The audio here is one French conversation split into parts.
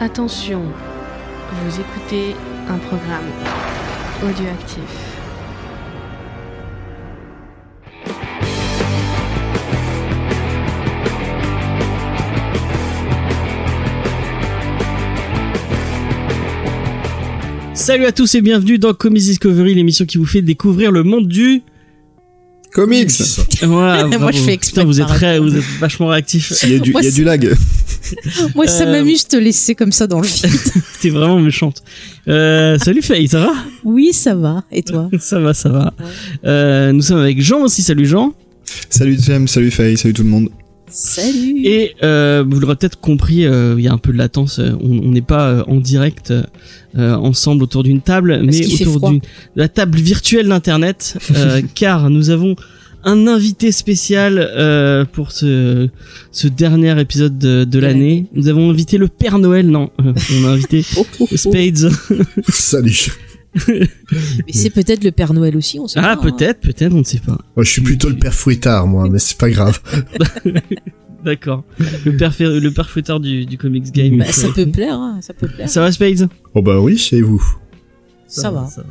Attention, vous écoutez un programme audioactif. Salut à tous et bienvenue dans Comics Discovery, l'émission qui vous fait découvrir le monde du Comics Voilà, Moi, je fais exprès Putain, vous êtes pas très, vous êtes vachement réactif. Il y a du, Moi, il y a du lag. Moi, ça Euh, m'amuse de te laisser comme ça dans le vide. T'es vraiment méchante. Euh, salut Faye, ça va? Oui, ça va. Et toi? Ça va, ça va. Euh, nous sommes avec Jean aussi. Salut Jean. Salut James, salut Faye, salut tout le monde. Salut. Et euh, vous l'aurez peut-être compris, euh, il y a un peu de latence. On n'est pas euh, en direct euh, ensemble autour d'une table, mais autour d'une de la table virtuelle d'internet, euh, car nous avons un invité spécial euh, pour ce ce dernier épisode de, de l'année. Nous avons invité le Père Noël, non, euh, on a invité Oh, oh, oh. Spades. Salut. Mais c'est peut-être le Père Noël aussi, on sait Ah pas. hein. peut-être, peut-être, on ne sait pas. Moi, je suis plutôt le père fouettard, moi, mais c'est pas grave. D'accord. Le père le père fouettard du du comics game. Bah, ça peut plaire, hein, ça peut plaire. Ça va Spades? Oh bah oui, chez vous. Ça, va. ça va.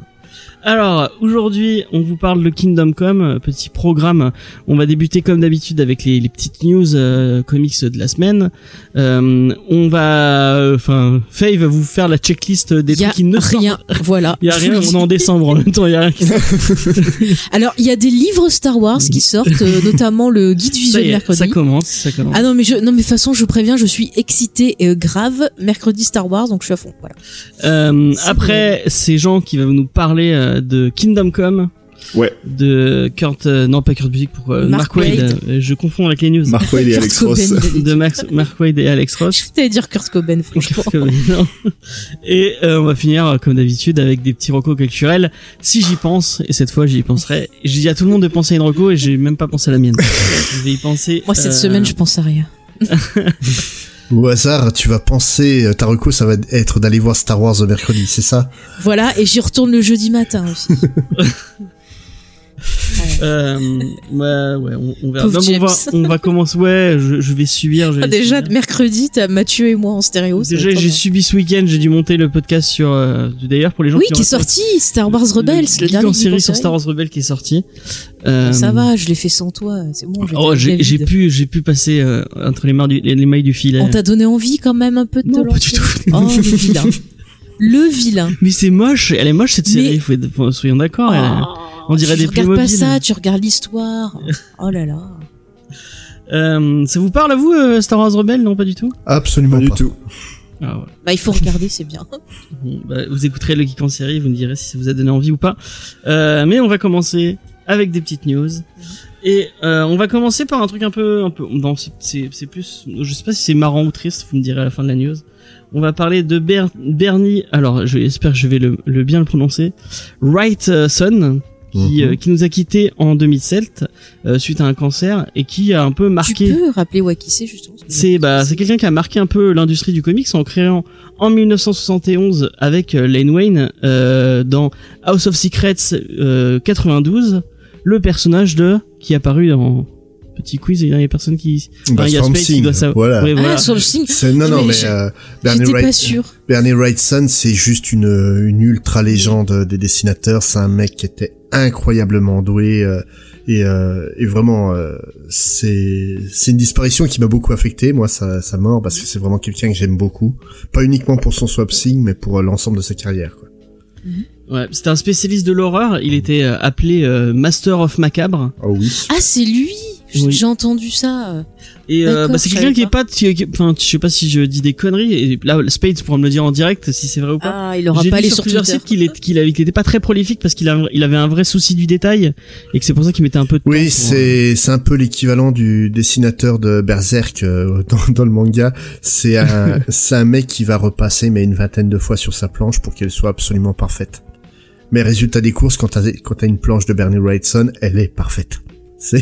Alors, aujourd'hui, on vous parle de Kingdom Come, euh, petit programme. On va débuter comme d'habitude avec les, les petites news euh, comics de la semaine. Euh, on va, enfin, Faye va vous faire la checklist des y a trucs qui ne sortent. rien. Voilà. Il y a rien, on est en décembre en même temps, il y a rien qui Alors, il y a des livres Star Wars qui sortent, euh, notamment le guide visuel est, mercredi. ça commence, ça commence. Ah non mais je non mais de toute façon je vous préviens je suis excitée et euh, grave mercredi Star Wars donc je suis à fond voilà. Euh, après, c'est Jean qui va nous parler euh, de Kingdom Come. Ouais. De Kurt, euh, non pas Kurt Busiek, pour euh, Mark, Mark Wade. Wade. Euh, je confonds avec les news. Mark Wade et Alex Ross. de. Max, Mark Wade et Alex Ross. Je t'allais dire Kurt Cobain franchement. Kurt Cobain, non. Et euh, on va finir comme d'habitude avec des petits recos culturels. Si j'y pense, et cette fois j'y penserai. Je dis à tout le monde de penser à une reco et j'ai même pas pensé à la mienne. Je vais y penser. Moi cette euh, semaine je pense à rien. Au hasard, tu vas penser, euh, ta reco, ça va être d'aller voir Star Wars le mercredi, c'est ça? Voilà et j'y retourne le jeudi matin aussi. Euh, ouais, ouais, on, on verra. Non, on va, James. on va commencer. Ouais, je, je vais subir. je vais Ah, déjà subir. mercredi t'as Mathieu et moi en stéréo. Déjà, j'ai subi ce week-end. J'ai dû monter le podcast sur. euh, D'ailleurs, pour les gens Oui qui qui est sorti Star Wars Rebels. le, le en série sur Star Wars Rebelle qui est sorti. Euh, Ça va je l'ai fait sans toi c'est bon. Oh, j'ai pu, j'ai pu passer euh, entre les, mailles du, les, les mailles du filet. On t'a donné envie quand même un peu de te Non, pas du tout. Oh le vilain. Le vilain. Mais c'est moche, elle est moche cette série, Mais- faut soyons d'accord. Oh, on dirait tu des regardes pas ça, tu regardes l'histoire. Oh là là. Euh, ça vous parle à vous, euh, Star Wars Rebelle Non, pas du tout Absolument Pas pas. du tout. ah, voilà. Bah il faut regarder, c'est bien. Bon, bah, Vous écouterez le Geek en série, vous me direz si ça vous a donné envie ou pas. Euh, mais on va commencer avec des petites news. Et euh, on va commencer par un truc un peu... Un peu non, c'est- plus... Je sais pas si c'est marrant ou triste, vous me direz à la fin de la news. On va parler de Ber- Bernie... Alors, j'espère que je vais le, le bien le prononcer. Wrightson, qui, Mhm. euh, qui nous a quitté en 2007 euh, suite à un cancer et qui a un peu marqué... Tu peux rappeler c'est justement C'est bah c'est quelqu'un qui a marqué un peu l'industrie du comics en créant en 1971 avec euh, Lane Wayne euh, dans House of Secrets euh, 92 le personnage de qui est apparu dans petit quiz il y a des personnes qui Bah, Enfin, il y a Swamp Spade qui Thing, doit savoir. voilà. Ouais, voilà. Ah. C'est, non, non, Mais mais, euh, Bernie, J'étais pas Wright, sûr. Bernie Wrightson, c'est juste une, une ultra légende des dessinateurs. C'est un mec qui était incroyablement doué euh, et, euh, et vraiment, euh, c'est c'est une disparition qui m'a beaucoup affecté moi sa, sa mort parce que c'est vraiment quelqu'un que j'aime beaucoup, pas uniquement pour son swap thing, mais pour euh, l'ensemble de sa carrière. Quoi. ouais c'était un spécialiste de l'horreur il était euh, appelé euh, Master of Macabre Oh oui. Ah c'est lui. Oui. J'ai entendu ça. euh. et euh, bah, c'est quelqu'un qui est pas enfin je sais pas si je dis des conneries et là Spade pourra me le dire en direct si c'est vrai ou pas Ah il aura pas lu allé sur sur plusieurs Twitter. sites qu'il est- qu'il avait- qu'il était pas très prolifique parce qu'il il avait un vrai souci du détail et que c'est pour ça qu'il mettait un peu de temps. Oui, c'est c'est un peu l'équivalent du dessinateur de Berserk euh, dans, dans le manga. C'est un c'est un mec qui va repasser mais une vingtaine de fois sur sa planche pour qu'elle soit absolument parfaite. Mais résultat des courses, quand t'as quand t'as une planche de Bernie Wrightson, elle est parfaite. C'est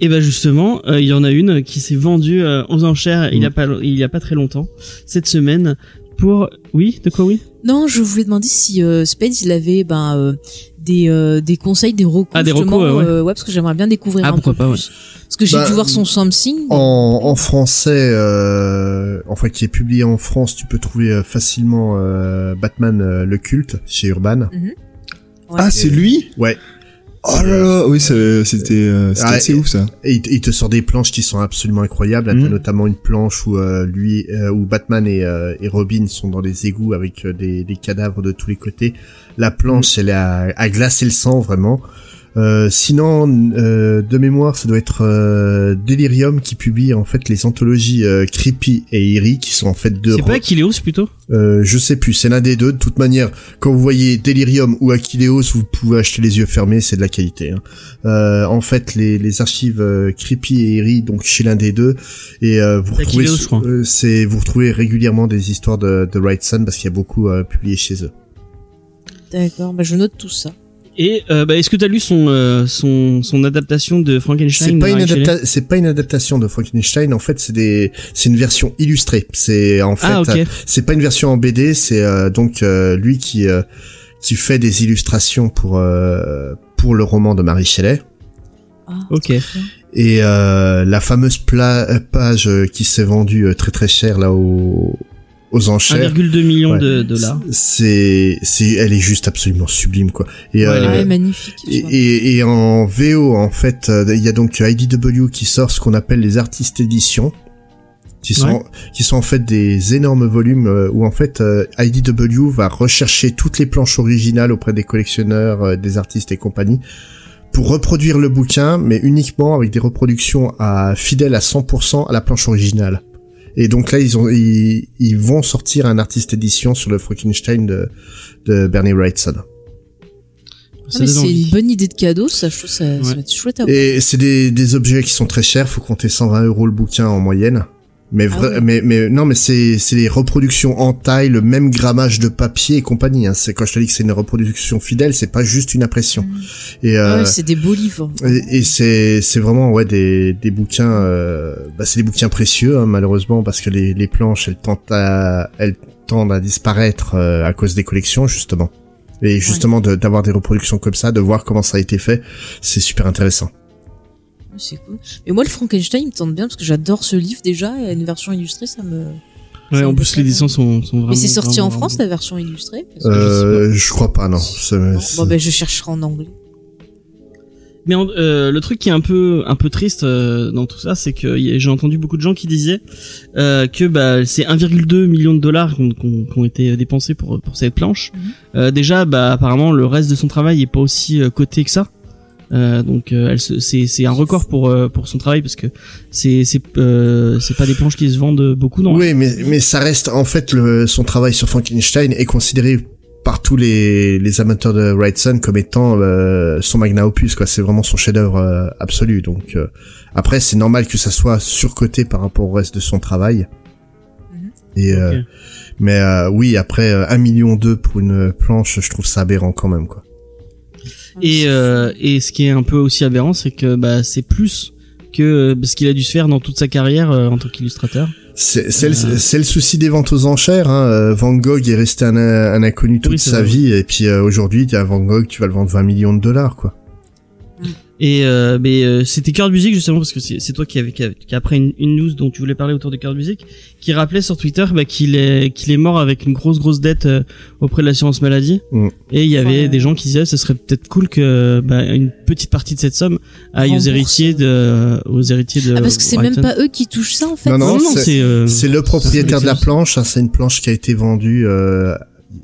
Et ben justement, euh, il y en a une qui s'est vendue euh, aux enchères il y a Mm. pas il y a pas très longtemps cette semaine pour oui de quoi oui? Non, je voulais demander si euh, Spades il avait ben euh, des euh, des conseils, des recours. Ah, des justement, recos, ouais, ouais. euh, parce que j'aimerais bien découvrir Ah, un peu pourquoi pas, plus. Parce que j'ai Bah, dû voir son something. En, en français, euh, enfin qui est publié en France, tu peux trouver facilement euh, Batman euh, le culte chez Urban. Ah, c'est lui? Ouais. Oh là là, oui, c'était euh, c'était Ah, assez ouf ça. Et il, te- sort des planches qui sont absolument incroyables. Mhm. Notamment une planche où euh, lui, euh, où Batman et, euh, et Robin sont dans des égouts avec des, des cadavres de tous les côtés. La planche, elle est à, à glacer le sang vraiment. Euh, sinon, euh, de mémoire, ça doit être euh, Delirium qui publie en fait les anthologies euh, Creepy et Eerie, qui sont en fait deux. C'est pas Akileos plutôt? Euh, je sais plus, c'est l'un des deux. De toute manière, quand vous voyez Delirium ou Achilleos, vous pouvez acheter les yeux fermés, c'est de la qualité. hein. Euh, en fait, les, les archives euh, Creepy et Eerie, donc chez l'un des deux, et euh, vous retrouvez, euh, c'est vous retrouvez régulièrement des histoires de, de Right Sun parce qu'il y a beaucoup euh, publié chez eux. D'accord, bah je note tout ça. Et euh, bah, est-ce que t'as lu son euh, son son adaptation de Frankenstein C'est pas une adapta- c'est pas une adaptation de Frankenstein. En fait, c'est des, c'est une version illustrée. C'est en fait, Ah ok. euh, c'est pas une version en BD. C'est euh, donc euh, lui qui euh, qui fait des illustrations pour euh, pour le roman de Marie Shelley. Ah, Ok. Et euh, la fameuse pla- page qui s'est vendue très très cher là aux, aux enchères. 1,2 million Ouais. de dollars. C'est, c'est, elle est juste absolument sublime quoi. Et, Ouais, elle est euh, magnifique. et, et, et en VO en fait, euh, il y a donc IDW qui sort ce qu'on appelle les artistes éditions. Qui sont, Ouais. qui sont en fait des énormes volumes euh, où en fait euh, IDW va rechercher toutes les planches originales auprès des collectionneurs, euh, des artistes et compagnie pour reproduire le bouquin, mais uniquement avec des reproductions à fidèles à 100% à la planche originale. Et donc là, ils ont, ils, ils vont sortir un artiste édition sur le Frankenstein de, de Bernie Wrightson. Ah, mais c'est une bonne idée de cadeau, ça, je trouve ça, ça Ouais. va être chouette à voir. Et c'est des, des objets qui sont très chers, faut compter 120 euros le bouquin en moyenne. Mais Ah mais mais non, mais c'est c'est les reproductions en taille, le même grammage de papier et compagnie. Hein. C'est quand je te dis que c'est une reproduction fidèle, c'est pas juste une impression. Et Ah euh, ouais, c'est des beaux livres. et, et c'est c'est vraiment ouais des des bouquins euh, bah c'est des bouquins précieux hein, malheureusement parce que les les planches elles tendent à elles tendent à disparaître euh, à cause des collections justement. Et justement d'avoir des reproductions comme ça, de voir comment ça a été fait, c'est super intéressant. C'est cool. Mais moi, le Frankenstein, il me tente bien parce que j'adore ce livre déjà. Et une version illustrée, ça me. Ouais, ça en me plus les dessins sont sont vraiment. Mais c'est sorti vraiment, en France, vraiment la version illustrée parce que Euh, je crois pas non. Bon, ben, je chercherai en anglais. Mais en- euh, le truc qui est un peu un peu triste euh, dans tout ça, c'est que j'ai entendu beaucoup de gens qui disaient euh, que bah c'est 1,2 million de dollars qui ont, été dépensés pour pour cette planche. Mhm. Euh, déjà, bah apparemment le reste de son travail est pas aussi coté que ça. Euh, donc euh, elle se- c'est c'est un record pour euh, pour son travail parce que c'est c'est euh, c'est pas des planches qui se vendent beaucoup non? Oui, mais mais ça reste en fait le son travail sur Frankenstein est considéré par tous les les amateurs de Wrightson comme étant euh, son magna opus quoi. C'est vraiment son chef-d'œuvre euh, absolu. Donc euh, après c'est normal que ça soit surcoté par rapport au reste de son travail. Mhm. Et euh, Ok. mais euh, oui après euh, un million deux pour une planche, je trouve ça aberrant quand même quoi. Et euh, et ce qui est un peu aussi aberrant, c'est que bah c'est plus que ce qu'il a dû se faire dans toute sa carrière euh, en tant qu'illustrateur. C'est c'est le, Euh. c'est le souci des ventes aux enchères. Hein. Euh, Van Gogh est resté un, un inconnu toute Oui, sa vrai. vie et puis euh, aujourd'hui, tu as Van Gogh, tu vas le vendre 20 millions de dollars quoi. Et euh, mais euh, c'était Cœur Music justement parce que c'est c'est toi qui avait qui, a- qui a après une, une news dont tu voulais parler autour de Cœur Music qui rappelait sur Twitter bah, qu'il est qu'il est mort avec une grosse grosse dette euh, auprès de l'assurance maladie Mm. et il y avait Ouais. des gens qui disaient ce serait peut-être cool que bah, une petite partie de cette somme aille aux héritiers de aux héritiers de Ah, parce que c'est même pas eux qui touchent ça en fait. Non, non non, c'est- c'est euh, C'est le propriétaire de la planche, hein, c'est une planche qui a été vendue euh,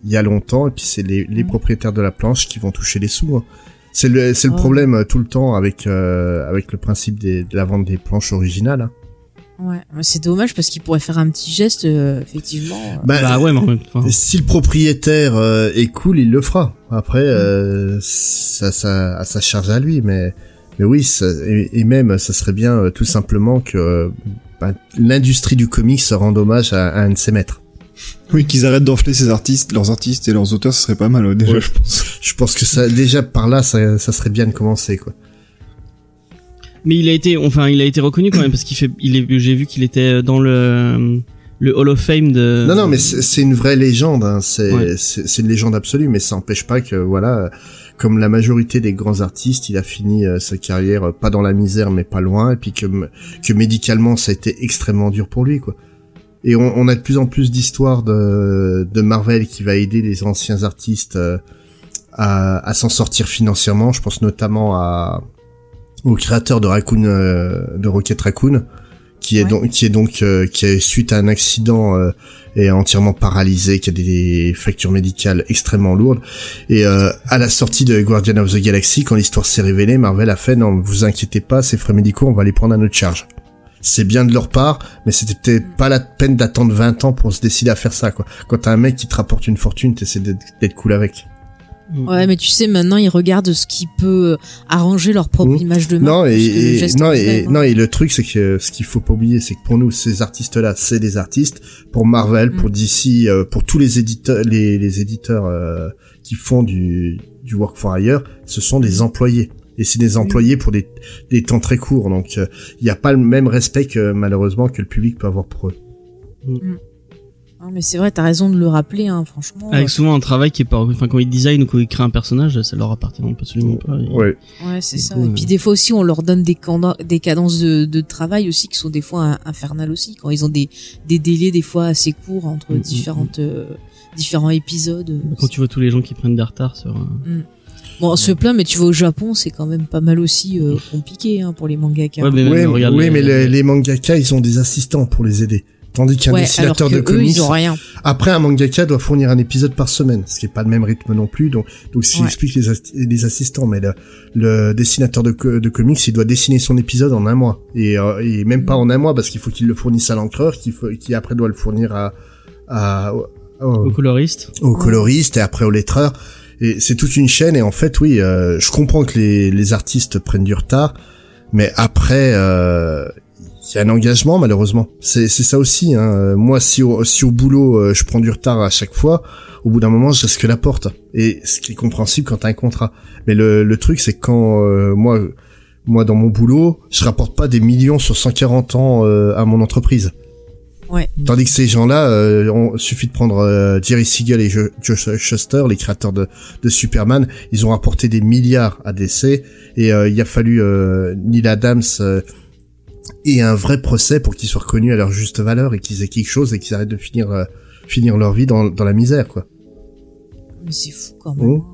il y a longtemps, et puis c'est les, les Mm. propriétaires de la planche qui vont toucher les sous. hein. C'est le, c'est le problème euh, tout le temps avec euh, avec le principe des, de la vente des planches originales. hein. Ouais, mais c'est dommage parce qu'ils pourraient faire un petit geste, euh, effectivement. euh. Bah, bah ouais mais en même temps, enfin, Si le propriétaire euh, est cool, il le fera. Après, euh, ça, ça, à sa charge à lui, mais mais oui, ça, et, et même ça serait bien euh, tout simplement que euh, bah, l'industrie du comics se rende hommage à, à un de ses maîtres. Oui, qu'ils arrêtent d'enfler ces artistes, leurs artistes et leurs auteurs, ce serait pas mal, déjà, Ouais. je pense. Je pense que ça, déjà par là, ça, ça serait bien de commencer, quoi. mais il a été enfin il a été reconnu quand même parce qu'il fait il est j'ai vu qu'il était dans le le Hall of Fame de. Non, non, mais c'est une vraie légende. Hein. C'est Ouais. c'est c'est une légende absolue, mais ça n'empêche pas que voilà, comme la majorité des grands artistes, il a fini euh, sa carrière euh, pas dans la misère, mais pas loin, et puis que que médicalement ça a été extrêmement dur pour lui, quoi. Et on, on a de plus en plus d'histoires de de Marvel qui va aider les anciens artistes euh, à, à s'en sortir financièrement. Je pense notamment à au créateur de Raccoon, euh, de Rocket Raccoon, qui est Ouais. donc qui est donc euh, qui est suite à un accident euh, est entièrement paralysé, qui a des fractures médicales extrêmement lourdes. Et euh, à la sortie de Guardian of the Galaxy, quand l'histoire s'est révélée, Marvel a fait non, vous inquiétez pas, ces frais médicaux, on va les prendre à notre charge. C'est bien de leur part, mais c'était peut-être pas la peine d'attendre 20 ans pour se décider à faire ça, quoi. Quand t'as un mec qui te rapporte une fortune, t'essaies d'être cool avec. Ouais, mais tu sais, maintenant, ils regardent ce qui peut euh, arranger leur propre Mmh. image de marque. Non et, et- non et hein. non et le truc c'est que ce qu'il faut pas oublier c'est que pour nous ces artistes là c'est des artistes pour Marvel Mm. pour DC euh, pour tous les éditeurs les, les éditeurs euh, qui font du du work for hire ce sont des employés et c'est des employés pour des des temps très courts donc il n'y a pas le même respect que malheureusement que le public peut avoir pour eux. Non, mais c'est vrai, t'as raison de le rappeler, hein, franchement. Avec souvent un travail qui est pas, enfin quand ils designent ou quand ils créent un personnage, ça leur appartient absolument pas. Et- Ouais. Ouais, c'est ça. coup, Et euh, puis des fois aussi, on leur donne des, canda- des cadences de, de travail aussi qui sont des fois in- infernales aussi, quand ils ont des, des délais des fois assez courts entre Mm, mm, différentes, euh, différents épisodes. euh, Quand tu vois tous les gens qui prennent des retards sur. un- Bon, on se plaint, mais tu vas au Japon, c'est quand même pas mal aussi euh, compliqué hein, pour les mangaka. Ouais, mais regarde les- mais les, les mangaka ils ont des assistants pour les aider. Tandis qu'un Ouais, alors dessinateur que de eux, comics, ils ont rien. Après, un mangaka doit fournir un épisode par semaine, ce qui est pas le même rythme non plus. Donc, donc ce qui Ouais. explique les, as- les assistants. Mais le, le dessinateur de, co- de comics, il doit dessiner son épisode en un mois. Et, euh, et même pas en un mois, parce qu'il faut qu'il le fournisse à l'encreur, qui après doit le fournir à, à, au- Au coloriste. au coloriste et après au lettreur. Et c'est toute une chaîne. Et en fait, oui, euh, je comprends que les, les artistes prennent du retard, mais après, euh, il y a un engagement malheureusement. C'est ça aussi. Hein. Euh, Moi, si au, si au boulot euh, je prends du retard à chaque fois, au bout d'un moment, je risque la porte. Et ce qui est compréhensible quand t'as un contrat. Mais le, le truc, c'est quand euh, moi, moi dans mon boulot, je rapporte pas des millions sur 140 ans euh, à mon entreprise. Ouais. Tandis que ces gens-là, euh, on suffit de prendre euh, Jerry Siegel et Jo- Josh Shuster, les créateurs de, de Superman, ils ont rapporté des milliards à DC et euh, il a fallu euh, Neil Adams euh, et un vrai procès pour qu'ils soient reconnus à leur juste valeur et qu'ils aient quelque chose et qu'ils arrêtent de finir euh, finir leur vie dans, dans la misère quoi. Mais c'est fou quand même. Oh.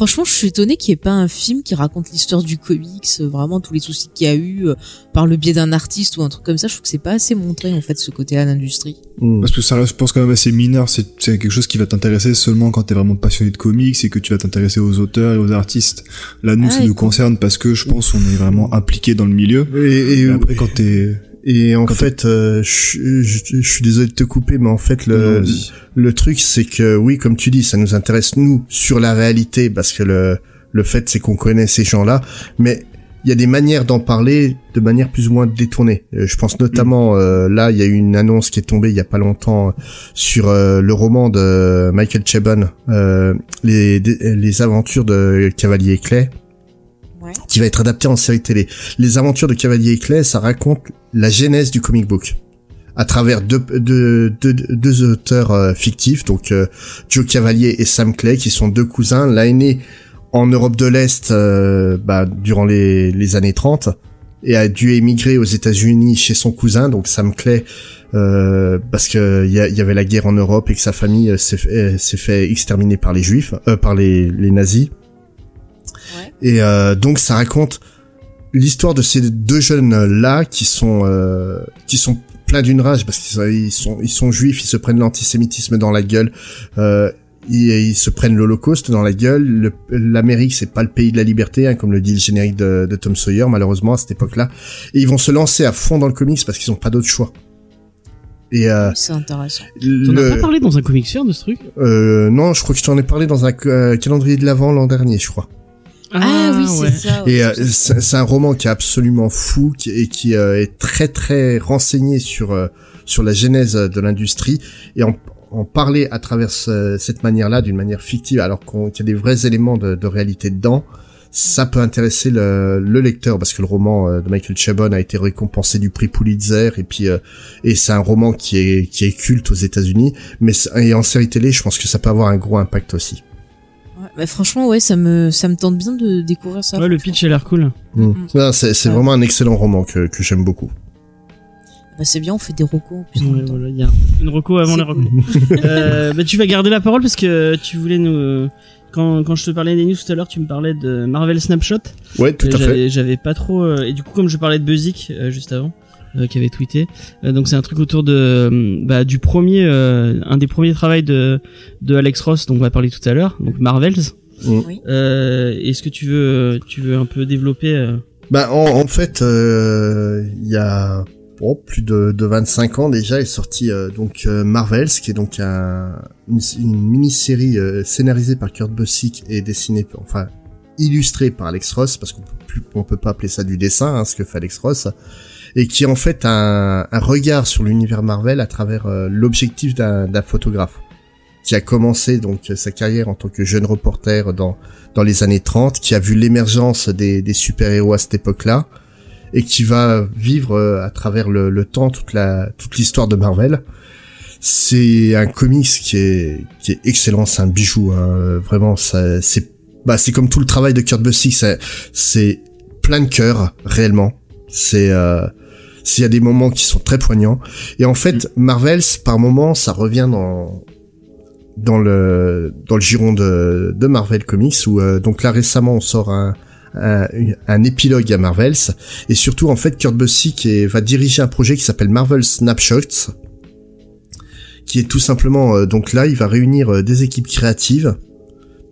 Franchement, je suis étonnée qu'il n'y ait pas un film qui raconte l'histoire du comics, euh, vraiment tous les soucis qu'il y a eu euh, par le biais d'un artiste ou un truc comme ça. Je trouve que c'est pas assez montré en fait ce côté-là d'industrie. Mm. Parce que ça reste, je pense, quand même assez mineur. C'est quelque chose qui va t'intéresser seulement quand t'es vraiment passionné de comics et que tu vas t'intéresser aux auteurs et aux artistes. Là, nous, Ah, ça et nous concerne parce que je pense on est vraiment impliqué dans le milieu. Et, et- Et après, quand t'es... et en quand fait, euh, je, je- je suis désolé de te couper, mais en fait le Non, le truc c'est que oui, comme tu dis, ça nous intéresse nous sur la réalité parce que le le fait c'est qu'on connaît ces gens-là, mais il y a des manières d'en parler de manière plus ou moins détournée. Euh, Je pense notamment euh, là, il y a eu une annonce qui est tombée il y a pas longtemps sur euh, le roman de Michael Chabon, euh, les les aventures de Cavalier Clay Qui va être adapté en série télé. Les aventures de Cavalier Clay, ça raconte la genèse du comic book à travers deux, deux, deux, auteurs euh, fictifs, donc euh, Joe Cavalier et Sam Clay, qui sont deux cousins. L'un est né en Europe de l'Est euh, bah, durant les, années 30 et a dû émigrer aux États-Unis chez son cousin, donc Sam Clay, euh, parce que il y, avait la guerre en Europe et que sa famille euh, s'est fait, exterminer par les Juifs, par les nazis. Ouais. Et euh, donc ça raconte l'histoire de ces deux jeunes là qui sont euh, qui sont pleins d'une rage parce qu'ils sont, ils sont ils sont juifs, ils se prennent l'antisémitisme dans la gueule. Euh, ils, ils se prennent l'Holocauste dans la gueule. Le- L'Amérique, c'est pas le pays de la liberté, hein, comme le dit le générique de, de Tom Sawyer, malheureusement à cette époque-là. Et ils vont se lancer à fond dans le comics parce qu'ils ont pas d'autre choix. Et euh, C'est intéressant. T'en as pas parlé dans un comic de ce truc? Euh, non, je crois que je t'en ai parlé dans un euh, calendrier de l'avant l'an dernier, je crois. Ah, oui, ouais. c'est ça. ouais, Et euh, c'est un roman qui est absolument fou qui, et qui euh, est très très renseigné sur euh, sur la genèse de l'industrie et en, en parler à travers ce- cette manière-là, d'une manière fictive, alors qu'on- qu'il y a des vrais éléments de, de réalité dedans. ça peut intéresser le, le lecteur parce que le roman euh, de Michael Chabon a été récompensé du prix Pulitzer et puis euh, et c'est un roman qui est qui est culte aux États-Unis, mais et en série télé, je pense que ça peut avoir un gros impact aussi. Bah, franchement, ouais, ça me, ça me tente bien de découvrir ça. Ouais, le pitch a l'air cool. Mm. Non, c'est c'est Ouais. vraiment un excellent roman que que j'aime beaucoup. Bah, c'est bien, on fait des recos en plus. en Ouais, même temps. voilà, il y a une reco avant les reco. euh, bah, tu vas garder la parole parce que tu voulais nous quand quand je te parlais des news tout à l'heure, tu me parlais de Marvel Snapshot. Ouais, tout Et à fait. j'avais- pas trop euh, et du coup comme je parlais de Buzik euh, juste avant euh, qui avait tweeté, euh, donc c'est un truc autour de euh, bah, du premier euh, un des premiers travaux de de Alex Ross dont on va parler tout à l'heure, donc Marvels. Oui. Euh, Est-ce que tu veux tu veux un peu développer euh, Bah en, en fait, euh, il y a bon, plus de, de 25 ans déjà est sorti euh, donc euh, Marvels, qui est donc un, une, une mini-série euh, scénarisée par Kurt Busiek et dessinée, enfin illustrée par Alex Ross, parce qu'on peut plus, on peut pas appeler ça du dessin, hein, ce que fait Alex Ross, et qui est en fait un, un regard sur l'univers Marvel à travers euh, l'objectif d'un photographe qui a commencé donc sa carrière en tant que jeune reporter dans dans les années 30, qui a vu l'émergence des, des super-héros à cette époque-là, et qui va vivre euh, à travers le, le temps toute la toute l'histoire de Marvel. C'est un comics qui est qui est excellent, c'est un bijou, hein, vraiment. Ça, c'est bah c'est comme tout le travail de Kurt Busiek, c'est plein de cœur réellement. C'est euh, s'il y a des moments qui sont très poignants. Et en fait, Marvels par moments, ça revient dans dans le dans le giron de, de Marvel Comics où euh, donc là récemment on sort un, un un épilogue à Marvels et surtout en fait Kurt Busiek est- va diriger un projet qui s'appelle Marvel Snapshots qui est tout simplement euh, donc là il va réunir euh, des équipes créatives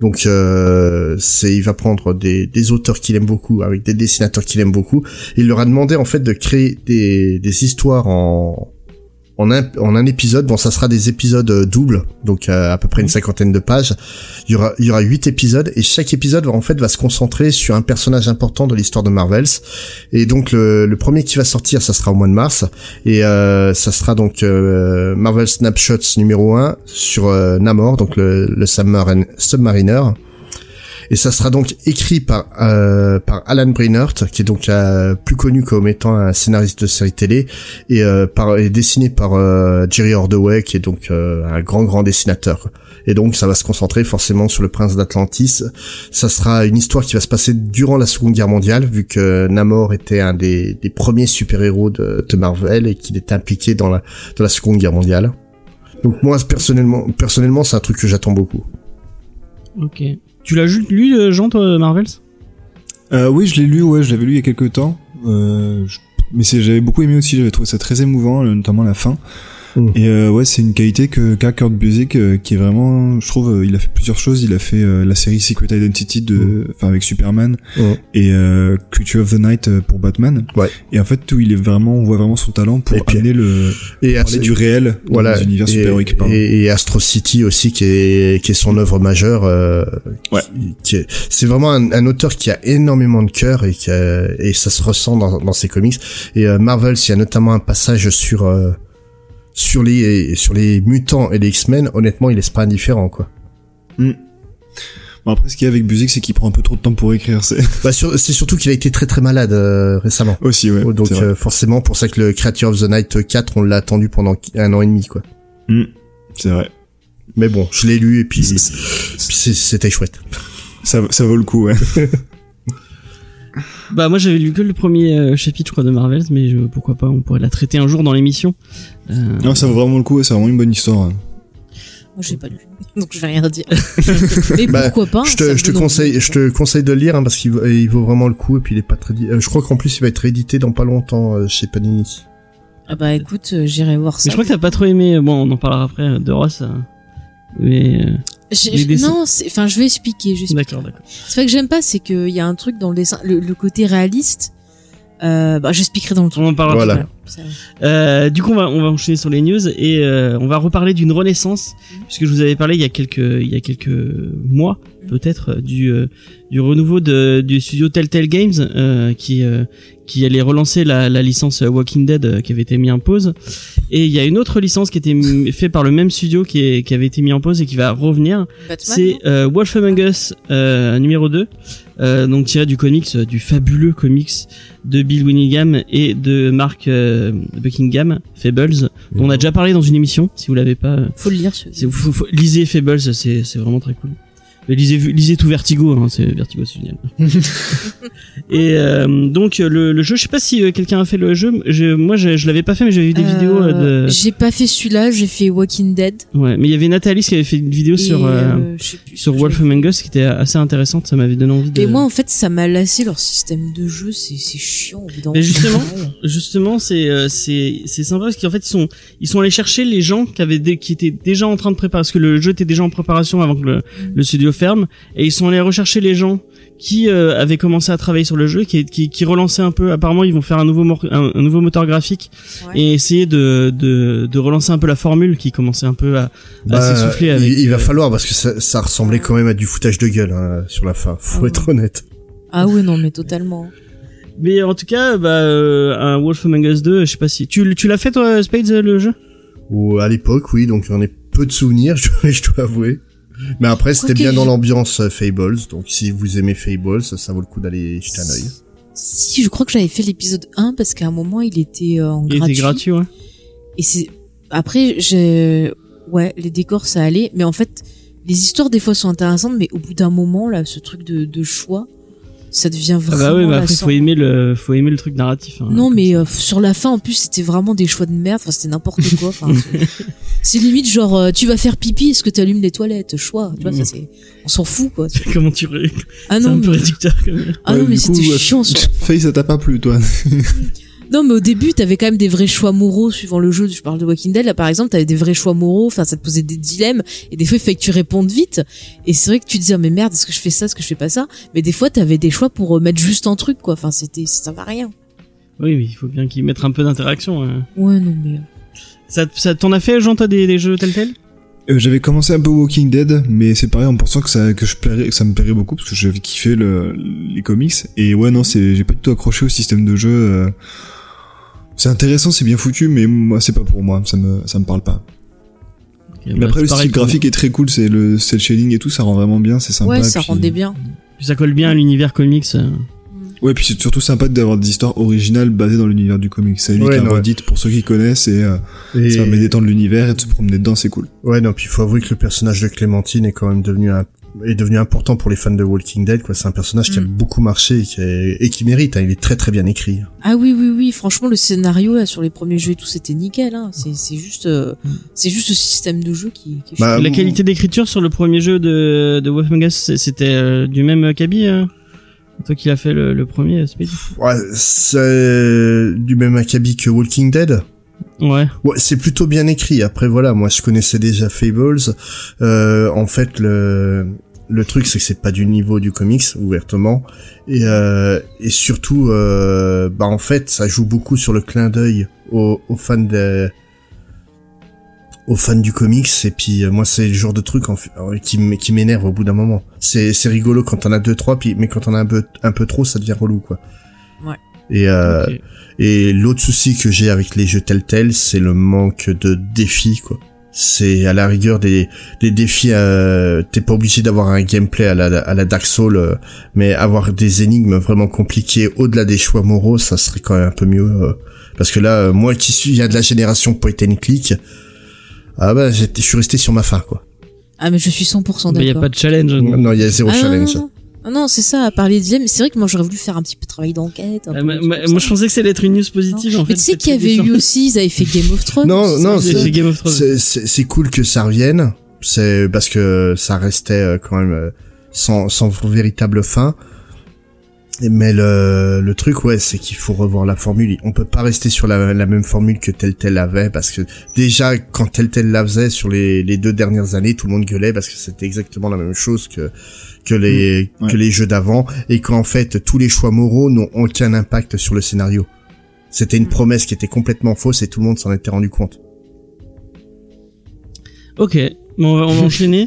donc euh, c'est il va prendre des, des auteurs qu'il aime beaucoup avec des dessinateurs qu'il aime beaucoup. Il leur a demandé en fait de créer des, des histoires en en un, en un épisode, bon, ça sera des épisodes euh, doubles, donc euh, à peu près une cinquantaine de pages. Il y aura, il y aura huit épisodes et chaque épisode va en fait va se concentrer sur un personnage important de l'histoire de Marvels. Et donc le, le premier qui va sortir, ça sera au mois de mars et euh, ça sera donc euh, Marvel Snapshots numéro 1 sur euh, Namor, donc le, le submarin- Submariner. Et ça sera donc écrit par euh, par Alan Brainerd, qui est donc euh, plus connu comme étant un scénariste de série télé, et, euh, par, et dessiné par euh, Jerry Ordway, qui est donc euh, un grand grand dessinateur. Et donc ça va se concentrer forcément sur le prince d'Atlantis. Ça sera une histoire qui va se passer durant la Seconde Guerre mondiale, vu que Namor était un des, des premiers super-héros de, de Marvel et qu'il était impliqué dans la dans la Seconde Guerre mondiale. Donc moi personnellement personnellement c'est un truc que j'attends beaucoup. OK. Tu l'as lu euh, Jean toi Marvels? Euh, oui, je l'ai lu, ouais, je l'avais lu il y a quelques temps. Euh, Mais j'avais beaucoup aimé aussi, j'avais trouvé ça très émouvant, euh, notamment la fin. Mm. Et euh, ouais, c'est une qualité que qu'a Kurt Busiek, euh, qui est vraiment, je trouve, euh, il a fait plusieurs choses. Il a fait euh, la série Secret Identity de, enfin avec Superman Mm. et euh, Creature of the Night euh, pour Batman. Ouais. Et en fait, où il est vraiment, on voit vraiment son talent pour Et puis- amener le Et parler du réel dans voilà les univers et, super-héroïques. et, et Astro City aussi qui est qui est son œuvre majeure euh, Ouais. qui- qui est- c'est vraiment un, un auteur qui a énormément de cœur et qui a- et ça se ressent dans, dans ses comics et euh, Marvel il y a notamment un passage sur euh, sur les sur les mutants et les X-Men honnêtement il laisse pas indifférent quoi Bon, après, ce qu'il y a avec Busiek, c'est qu'il prend un peu trop de temps pour écrire. C'est bah, sur- c'est surtout qu'il a été très très malade euh, récemment aussi, ouais. donc c'est vrai. euh, forcément pour ça que le Creature of the Night 4 on l'a attendu pendant un an et demi quoi Mm. C'est vrai. mais bon je l'ai lu et puis, c'était chouette Ça, ça vaut le coup, ouais. Bah moi j'avais lu que le premier euh, chapitre je crois de Marvels mais je- pourquoi pas on pourrait la traiter un jour dans l'émission. Euh, Non, ça vaut vraiment le coup, c'est vraiment une bonne histoire. hein. Moi, j'ai pas lu. Donc, je vais rien dire. Mais Bah, pourquoi pas je ça te, me je te conseille, je te conseille de le lire hein, parce qu'il vaut, il vaut vraiment le coup et puis il est pas très. euh, je crois qu'en plus il va être réédité dans pas longtemps euh, chez Panini. Ah bah écoute, j'irai voir mais ça. je crois que t'as pas trop aimé bon on en parlera après de Ross. euh, mais dessins. Non, c'est- enfin, je vais expliquer. Je vais expliquer. d'accord d'accord. C'est vrai que j'aime pas, c'est qu'il y a un truc dans le dessin, le, le côté réaliste. Euh, bah, j'expliquerai dans le truc. On en parlera Voilà. tout à l'heure. Euh, du coup, on va, on va enchaîner sur les news et euh, on va reparler d'une renaissance, puisque je vous avais parlé il y a quelques, il y a quelques mois, peut-être, euh, du, euh, du renouveau de, du studio Telltale Games, euh, qui, euh, qui allait relancer la, la licence Walking Dead euh, qui avait été mise en pause. Et il y a une autre licence qui était faite par le même studio qui, est, qui avait été mis en pause et qui va revenir. C'est euh, Wolf Among Us euh, numéro 2, euh, donc tiré du comics, euh, du fabuleux comics de Bill Winningham et de Mark euh, Buckingham, Fables, dont on a déjà parlé dans une émission. Si vous l'avez pas, Faut le lire. faut- faut- lisez Fables, c'est, c'est vraiment très cool. Mais lisez, lisez tout Vertigo, hein, c'est Vertigo, c'est génial. et euh, donc le, le jeu, je sais pas si euh, quelqu'un a fait le jeu. Je, moi, je, je l'avais pas fait, mais j'avais vu des Euh, vidéos euh, de. J'ai pas fait celui-là, j'ai fait Walking Dead. Ouais, mais il y avait Nathalie qui avait fait une vidéo et, sur euh, plus sur Wolf Among Us qui était assez intéressante. Ça m'avait donné envie de. Mais moi, en fait, ça m'a lassé leur système de jeu. C'est c'est chiant. Mais justement, justement, c'est euh, c'est c'est sympa parce qu'en fait ils sont ils sont allés chercher les gens qui avaient qui étaient déjà en train de préparer parce que le jeu était déjà en préparation avant que le, le studio ferme et ils sont allés rechercher les gens qui euh, avaient commencé à travailler sur le jeu qui qui qui relançaient un peu apparemment ils vont faire un nouveau mor- un, un nouveau moteur graphique Ouais. et essayer de, de de relancer un peu la formule qui commençait un peu à, à s'essouffler avec Bah, il, il va euh, falloir parce que ça, ça ressemblait quand même à du foutage de gueule hein, sur la fin. Faut Ah être honnête. Ah ouais, non, mais totalement. mais en tout cas bah euh, un Wolf Among Us 2 je sais pas si tu tu l'as fait toi Spades le jeu? Ou à l'époque, oui, donc j'en ai peu de souvenirs, je, je dois avouer. Mais après, c'était bien dans l'ambiance euh, Fables, donc si vous aimez Fables, ça, ça vaut le coup d'aller jeter un œil. Si, je crois que j'avais fait l'épisode 1 parce qu'à un moment, il était euh, en il gratuit. était gratuit ouais Et c'est après j'ai ouais, les décors ça allait, mais en fait les histoires des fois sont intéressantes mais au bout d'un moment là ce truc de, de choix ça devient Ah vraiment bah oui, bah après faut aimer le faut aimer le truc narratif. hein. Non mais euh, sur la fin en plus c'était vraiment des choix de merde, enfin c'était n'importe quoi. Enfin, c'est- limite genre euh, tu vas faire pipi, est-ce que tu allumes les toilettes? Choix, tu vois ça c'est on s'en fout quoi. Comment tu ré... Ah c'est non un peu mais, réducteur quand même. ah Ouais, non mais c'était ouais, chiant. fin. Faye, ça t'a pas plu, toi Non, mais au début, t'avais quand même des vrais choix moraux suivant le jeu. Je parle de Walking Dead, là, par exemple, t'avais des vrais choix moraux. Enfin, ça te posait des dilemmes. Et des fois, il fallait que tu répondes vite. Et c'est vrai que tu te disais, Ah, mais merde, est-ce que je fais ça, est-ce que je fais pas ça? Mais des fois, t'avais des choix pour euh, mettre juste un truc, quoi. Enfin, c'était, ça va rien. Oui, mais il faut bien qu'ils mettent un peu d'interaction. hein. Ouais, non, mais. euh, Ça, ça t'en a fait, Jean, des, des jeux tels tels Euh, J'avais commencé un peu Walking Dead, mais c'est pareil en pensant que ça que je plairais, que ça me plairait beaucoup parce que j'avais kiffé le, les comics. Et ouais non, c'est j'ai pas du tout accroché au système de jeu. euh. C'est intéressant, c'est bien foutu, mais moi c'est pas pour moi, ça me ça me parle pas. Mais bah, après c'est le style graphique est très cool, c'est le cel shading et tout, ça rend vraiment bien, c'est sympa. ouais, ça puis- rendait bien. Puis ça colle bien à l'univers comics. euh. Ouais, puis c'est surtout sympa d'avoir des histoires originales basées dans l'univers du comics. Ça évite Ouais, redite pour ceux qui connaissent et euh, Et- ça permet d'étendre l'univers et de se promener dedans, c'est cool. Ouais, non, puis il faut avouer que le personnage de Clémentine est quand même devenu un est devenu important pour les fans de Walking Dead quoi c'est un personnage qui a Mm. beaucoup marché et qui, est- et qui mérite hein. il est très très bien écrit Ah oui, oui, oui. Franchement, le scénario, là, sur les premiers jeux et tout, c'était nickel, hein. C'est, c'est juste, euh, c'est juste le système de jeu qui, qui est Bah, la qualité d'écriture sur le premier jeu de, de Wolf c'était euh, du même acabit euh Toi qui l'as fait le, le premier, Speed ouais, c'est du même acabit que Walking Dead Ouais. Ouais, c'est plutôt bien écrit. Après, voilà, moi, je connaissais déjà Fables. Euh, en fait, le le truc, c'est que c'est pas du niveau du comics, ouvertement. Et euh, et surtout, euh, bah, en fait, ça joue beaucoup sur le clin d'œil aux, aux fans de aux fans du comics et puis euh, moi c'est le genre de truc en fait, euh, qui qui m'énerve au bout d'un moment c'est c'est rigolo quand on a deux trois puis mais quand on a un peu un peu trop ça devient relou quoi Ouais. et euh, et l'autre souci que j'ai avec les jeux tels tels, c'est le manque de défis, quoi. C'est à la rigueur des, des défis, euh, t'es pas obligé d'avoir un gameplay à la, à la Dark Souls, euh, mais avoir des énigmes vraiment compliquées au-delà des choix moraux, ça serait quand même un peu mieux. euh, parce que là, euh, moi qui suis, il y a de la génération point and click, ah bah, j'étais- je suis resté sur ma fin, quoi. Ah, mais je suis 100% Mais d'accord. il y a pas de challenge. Non, il y a zéro Ah, non, challenge. non, non. Ah non, c'est ça, à parler de. Mais c'est vrai que moi, j'aurais voulu faire un petit peu de travail d'enquête. un Euh, peu moi, ça. je pensais que c'était être une news positive en fait. mais tu sais qu'il y avait eu aussi, ils avaient fait Game of Thrones. Non, non, ça, J'ai c'est- fait Game of Thrones. C'est- C'est c'est cool que ça revienne. C'est parce que ça restait euh, quand même euh, sans, sans véritable fin. Mais le, le truc, ouais, c'est qu'il faut revoir la formule. On peut pas rester sur la, la même formule que tel tel avait parce que déjà quand tel tel la faisait sur les, les deux dernières années, tout le monde gueulait parce que c'était exactement la même chose que que les ouais. que les jeux d'avant et qu'en fait tous les choix moraux n'ont aucun impact sur le scénario. C'était une Mmh. promesse qui était complètement fausse et tout le monde s'en était rendu compte. Ok. On va, on va enchaîner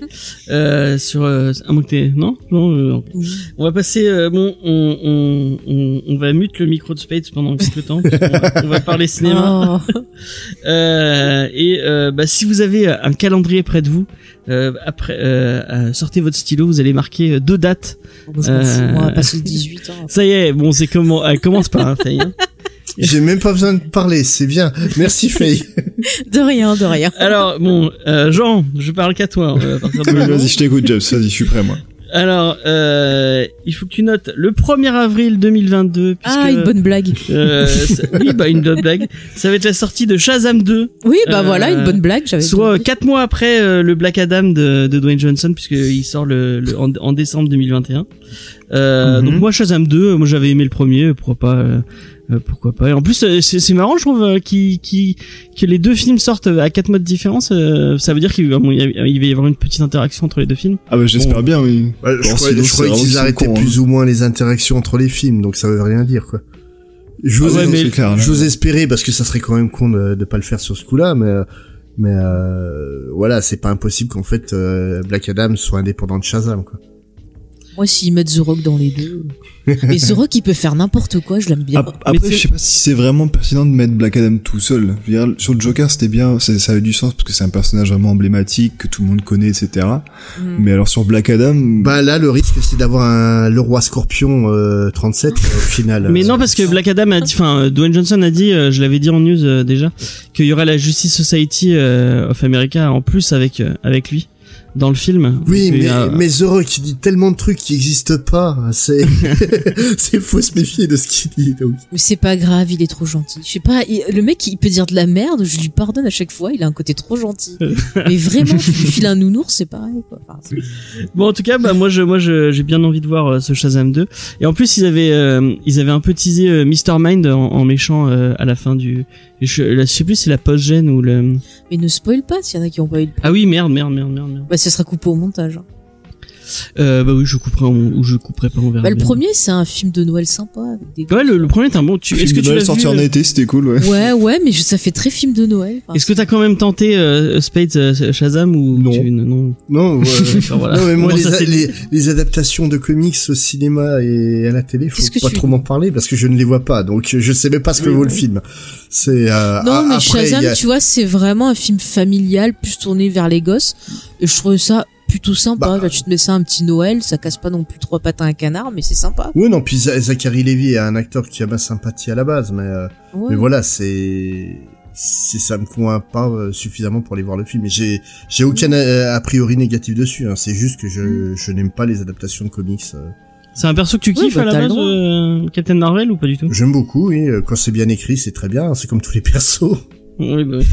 euh, sur euh, à moins que non? Non euh, non. on va passer euh, bon on, on, on, on va mute le micro de Spades pendant quelques temps parce qu'on va, on va parler cinéma Oh. Euh, et euh, bah, si vous avez un calendrier près de vous euh, après sortez votre stylo vous allez marquer deux dates on va passer le 18 ans. ça y est bon c'est comment elle commence par hein. J'ai même pas besoin de parler, c'est bien. Merci Faye. De rien, de rien. alors bon euh, Jean je parle qu'à toi euh, vas-y, je t'écoute, James. Vas-y, je suis prêt, moi. Alors, euh, il faut que tu notes le 1er avril 2022. Puisque, Ah, une bonne blague. euh, ça- oui, bah une bonne blague. Ça va être la sortie de Shazam 2, Oui, bah Euh, voilà, une bonne blague. J'avais soit quatre mois après euh, le Black Adam de, de Dwayne Johnson, puisqu'il sort le, le- en, en décembre 2021. Euh, Mhm. Donc moi Shazam 2, euh, moi j'avais aimé le premier, pourquoi pas euh, pourquoi pas. Et en plus euh, c'est c'est marrant je trouve euh, qui qui que les deux films sortent à quatre mois de différence. euh, ça veut dire qu'il va bon, il y va avoir une petite interaction entre les deux films. Ah bah, j'espère Bon. bien, oui. Ouais, je Bon, sinon, je croyais qu'ils arrêtaient hein. plus ou moins les interactions entre les films, donc ça veut rien dire quoi. Je Ah vous ouais, mais- c'est clair, là. J'ose espérer parce que ça serait quand même con de, de pas le faire sur ce coup-là, mais mais euh, voilà, c'est pas impossible qu'en fait euh, Black Adam soit indépendant de Shazam quoi. Moi, s'ils mettent The Rock dans les deux. Mais The Rock, il peut faire n'importe quoi, je l'aime bien. Ap- Après, je sais pas si c'est vraiment pertinent de mettre Black Adam tout seul. Je veux dire, sur le Joker, c'était bien, ça, ça avait du sens parce que c'est un personnage vraiment emblématique que tout le monde connaît, etc. Mm. Mais alors sur Black Adam, Bah là, le risque c'est d'avoir un le roi Scorpion euh, 37 au final. Mais Euh, non, parce que Black Adam a dit, enfin, euh, Dwayne Johnson a dit, euh, je l'avais dit en news euh, déjà, qu'il y aurait la Justice Society euh, of America en plus avec euh, avec lui dans le film. Oui, mais, a- mais The Rock, il dit tellement de trucs qui existent pas. C'est, c'est faut se méfier de ce qu'il dit. Donc. Mais c'est pas grave, il est trop gentil. Je sais pas, il- le mec, il peut dire de la merde, je lui pardonne à chaque fois, il a un côté trop gentil. Mais vraiment, tu lui files un nounours, c'est pareil, quoi. Enfin, Bon, en tout cas, bah moi, je, moi, je- j'ai bien envie de voir euh, ce Shazam 2. Et en plus, ils avaient, euh, ils avaient un peu teasé euh, Mr. Mind en, en méchant euh, à la fin du. Je, là, je sais plus, si c'est la post gêne ou le. Mais ne spoil pas s'il y en a qui ont pas eu de... Ah oui, merde, merde, merde, merde, merde. Bah, ce sera coupé au montage. hein. Euh, bah oui, je couperai en- ou je couperai pas, on verra. Bah, le bien. premier, c'est un film de Noël sympa. Avec des... Ouais, le, le premier est un bon. Tu, est-ce que de tu Noël l'as sorti vu, en euh, été, c'était cool, ouais. Ouais, ouais, mais je- ça fait très film de Noël. Enfin, Est-ce que t'as quand même tenté euh, Spades euh, Shazam ou Non. tu- non Non, ouais. Voilà. non, mais moi, Bon, les, ça, a- c'est- les, les adaptations de comics au cinéma et à la télé, faut Qu'est-ce que pas tu- trop m'en parler parce que je ne les vois pas. Donc, je sais même pas ce que Oui, vaut oui. le film. C'est, euh, Non, mais après, Shazam, il a- tu vois, c'est vraiment un film familial, plus tourné vers les gosses. Et je trouve ça plutôt sympa. Bah. Là, tu te mets ça un petit Noël, ça casse pas non plus trois pattes à un canard, mais c'est sympa. Oui, non, puis Za- Zachary Levi est un acteur qui a ma sympathie à la base, mais, euh, Ouais. mais voilà, c'est, c'est, ça me convainc pas euh, suffisamment pour aller voir le film. Et j'ai, j'ai aucun euh, a priori négatif dessus, hein. C'est juste que je, je n'aime pas les adaptations de comics. euh. C'est un perso que tu Oui, kiffes bah, à la base, euh, Captain Marvel ou pas du tout? J'aime beaucoup, oui. Quand c'est bien écrit, c'est très bien. C'est comme tous les persos. Oui, bah oui.